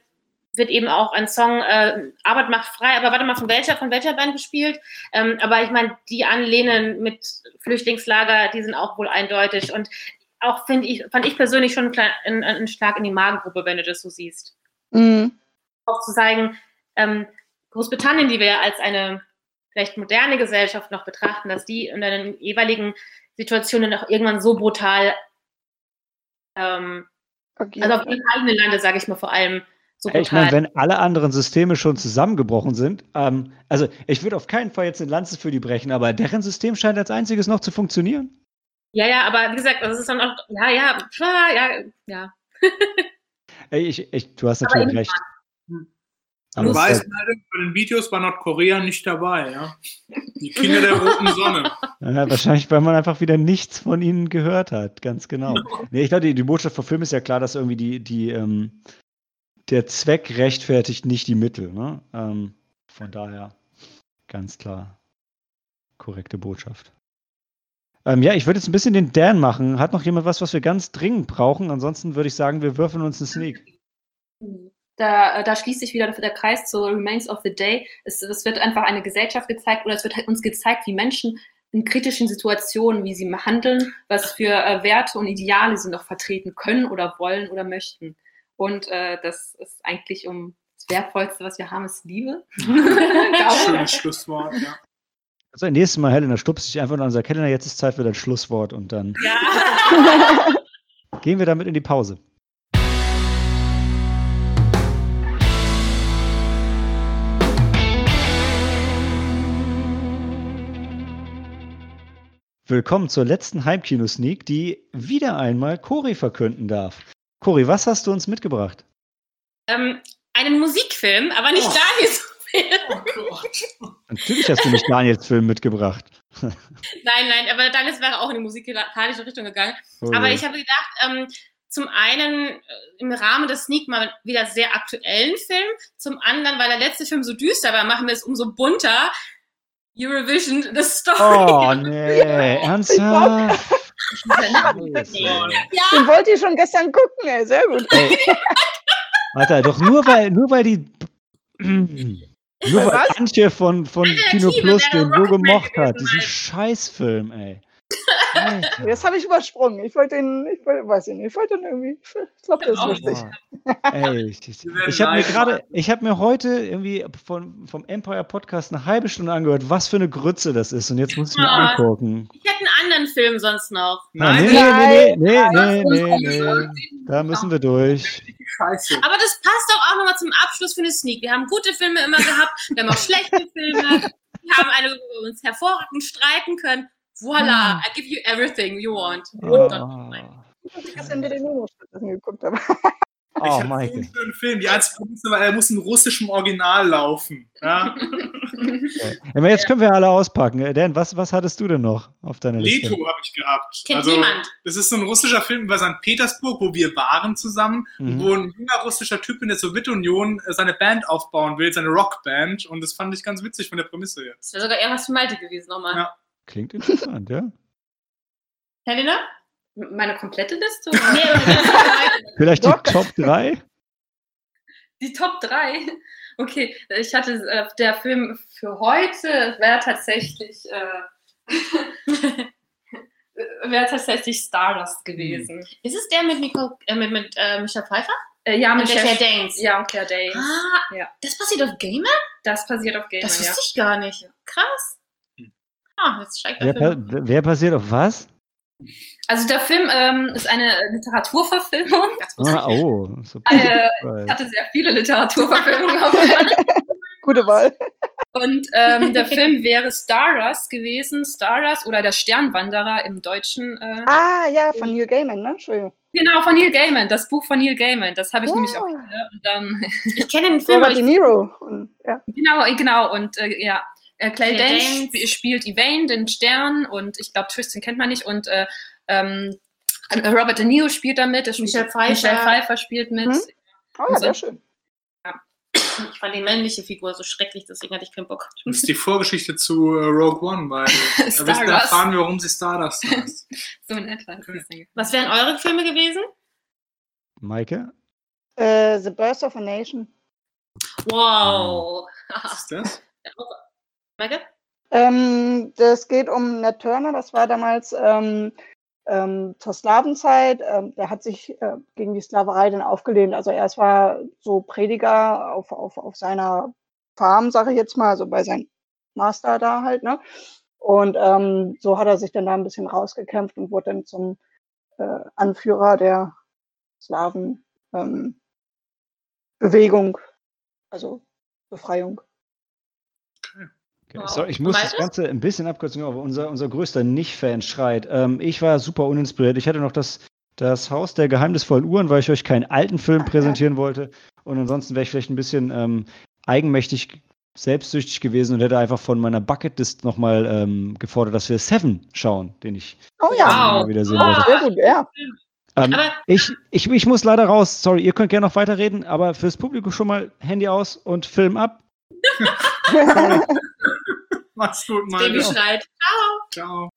wird eben auch ein Song äh, Arbeit macht frei, aber warte mal, von welcher, von welcher Band gespielt? Ähm, aber ich meine, die anlehnen mit Flüchtlingslager, die sind auch wohl eindeutig. Und auch ich, fand ich persönlich schon einen, einen Schlag in die Magengruppe, wenn du das so siehst. Mhm auch zu sagen, ähm, Großbritannien, die wir ja als eine vielleicht moderne Gesellschaft noch betrachten, dass die in den jeweiligen Situationen auch irgendwann so brutal, ähm, okay. also auf ihrem eigenen Lande, sage ich mal vor allem, so brutal. Ich meine, wenn alle anderen Systeme schon zusammengebrochen sind, ähm, also ich würde auf keinen Fall jetzt eine Lanze für die brechen, aber deren System scheint als einziges noch zu funktionieren. Ja, ja, aber wie gesagt, das ist dann auch, ja, ja, ja, ja. Ey, ich, ich, du hast natürlich recht. Aber du weißt, leider, bei den Videos war Nordkorea nicht dabei, ja. Die Kinder der roten Sonne. Ja, wahrscheinlich, weil man einfach wieder nichts von ihnen gehört hat, ganz genau. Nee, ich glaube, die, die Botschaft vom Film ist ja klar, dass irgendwie die, die, ähm, der Zweck rechtfertigt nicht die Mittel. Ne? Ähm, von daher ganz klar korrekte Botschaft. Ähm, ja, ich würde jetzt ein bisschen den Dan machen. Hat noch jemand was, was wir ganz dringend brauchen? Ansonsten würde ich sagen, wir würfeln uns einen Sneak. Da, äh, da schließt sich wieder der Kreis zu Remains of the Day. Es, es wird einfach eine Gesellschaft gezeigt oder es wird halt uns gezeigt, wie Menschen in kritischen Situationen, wie sie handeln, was für äh, Werte und Ideale sie noch vertreten können oder wollen oder möchten. Und äh, das ist eigentlich um das Wertvollste, was wir haben, ist Liebe. Schönes Schlusswort, ja. Also nächstes Mal, Helena, stupst dich einfach an unser Kellner. Jetzt ist Zeit für dein Schlusswort und dann ja. gehen wir damit in die Pause. Willkommen zur letzten Heimkino-Sneak, die wieder einmal Cori verkünden darf. Cori, was hast du uns mitgebracht? Ähm, einen Musikfilm, aber nicht oh. Daniels Film. Oh Natürlich hast du nicht Daniels Film mitgebracht. nein, nein, aber Daniels wäre auch in die musikalische Richtung gegangen. Oh, aber ich habe gedacht, ähm, zum einen äh, im Rahmen des Sneak mal wieder sehr aktuellen Film, zum anderen, weil der letzte Film so düster war, machen wir es umso bunter Eurovision, the Story. Oh, nee, ernsthaft? ja. Den wollte ich schon gestern gucken, ey, sehr gut. Ey. Warte, doch nur weil, nur weil die. Nur weil Antje von, von Kino Plus den so gemocht hat. Diesen Scheißfilm, ey. Alter. Das habe ich übersprungen. Ich wollte den, ich wollte, weiß ich nicht, ich wollte den irgendwie, ich glaube, das ist lustig. Ey, ich, ich, ich habe mir gerade, ich habe mir heute irgendwie von, vom Empire Podcast eine halbe Stunde angehört, was für eine Grütze das ist und jetzt muss ich mir ja, angucken. Ich hätte einen anderen Film sonst noch. Nein, nee, nee, nee, nee, nee, nee, nee, Da müssen wir durch. scheiße. Aber das passt doch auch nochmal zum Abschluss für eine Sneak. Wir haben gute Filme immer gehabt, wir haben auch schlechte Filme, wir haben eine, uns hervorragend streiten können. Voila, I give you everything you want. Ah. Ich habe den Nemo geguckt, aber Oh, ich so Michael. einen schönen Film. Die einzige Prämisse war, er muss in russischem Original laufen. Ja? Aber jetzt können wir alle auspacken. Äh, Dan, was, was hattest du denn noch auf deiner Liste? Leto habe ich gehabt. Kennt also, niemand. Das ist so ein russischer Film über St. Petersburg, wo wir waren zusammen, Mhm. wo ein junger russischer Typ in der Sowjetunion äh, seine Band aufbauen will, seine Rockband. Und das fand ich ganz witzig von der Prämisse her. Das wäre sogar eher was für Malte gewesen nochmal. Ja. Klingt interessant, ja. Helena? Meine komplette Liste? Nee, Vielleicht die Doch. Top 3? Die Top 3. Okay, ich hatte äh, der Film für heute wäre tatsächlich äh, wäre tatsächlich Stardust gewesen. ist es der mit, Nicole, äh, mit, mit äh, Michelle Pfeiffer? Äh, ja, mit Claire Danes. Ja, und Claire Danes. Ah, Ja. das passiert auf Gamer? Das passiert auf Gamer, Das ja. wusste ich gar nicht. Krass. Hm. Ah, jetzt steigt der Wer, pa Film. wer basiert auf was? Also der Film ähm, ist eine Literaturverfilmung. Ah, oh. So Äh. Ich hatte sehr viele Literaturverfilmungen gute Wahl. Und ähm, der Film wäre Stardust gewesen, Stardust oder der Sternwanderer im Deutschen. Äh, Ah, ja, von Neil Gaiman, ne? Entschuldigung. genau, von Neil Gaiman, das Buch von Neil Gaiman, das habe ich Ja. nämlich auch hier. Und dann, Ich kenne den Film, aber Robert De Niro. Und, ja. genau, genau, und äh, ja. Äh, Clay Claire Danes Danes. sp spielt Yvain, den Stern, und ich glaube, Tristan kennt man nicht. Und äh, ähm, äh, Robert De Niro spielt da mit. es spielt- Michelle Pfeiffer. Michelle Pfeiffer spielt mit. Mhm. Oh ja, Und so- sehr schön. ich fand die männliche Figur so schrecklich, deswegen hatte ich keinen Bock. Das ist die Vorgeschichte zu äh, Rogue One, weil da wissen- erfahren wir, warum sie Stardust heißt. So in etwa. ist Okay. Was wären eure Filme gewesen? Maike? Äh, The Birth of a Nation. Wow. Was ist das? Michael? Ähm, das geht um Ned Turner, das war damals ähm, ähm, zur Sklavenzeit. Ähm, der hat sich äh, gegen die Sklaverei dann aufgelehnt. Also erst war so Prediger auf, auf, auf seiner Farm, sage ich jetzt mal, also bei seinem Master da halt, ne? Und ähm, so hat er sich dann da ein bisschen rausgekämpft und wurde dann zum äh, Anführer der Slaven ähm, also Befreiung. Okay. Wow. So, ich muss das? Ganze ein bisschen abkürzen, aber unser, unser größter Nicht-Fan schreit. Ähm, ich war super uninspiriert. Ich hatte noch das, das Haus der geheimnisvollen Uhren, weil ich euch keinen alten Film präsentieren wollte. Und ansonsten wäre ich vielleicht ein bisschen ähm, eigenmächtig, selbstsüchtig gewesen und hätte einfach von meiner Bucketlist nochmal ähm, gefordert, dass wir Seven schauen, den ich Oh ja, Wow. wieder sehen wollte. sehr gut, ja. Ähm, ich, ich, ich muss leider raus. Sorry, ihr könnt gerne noch weiterreden, aber fürs Publikum schon mal Handy aus und Film ab. Mach's gut, Baby meine. schreit. Ciao.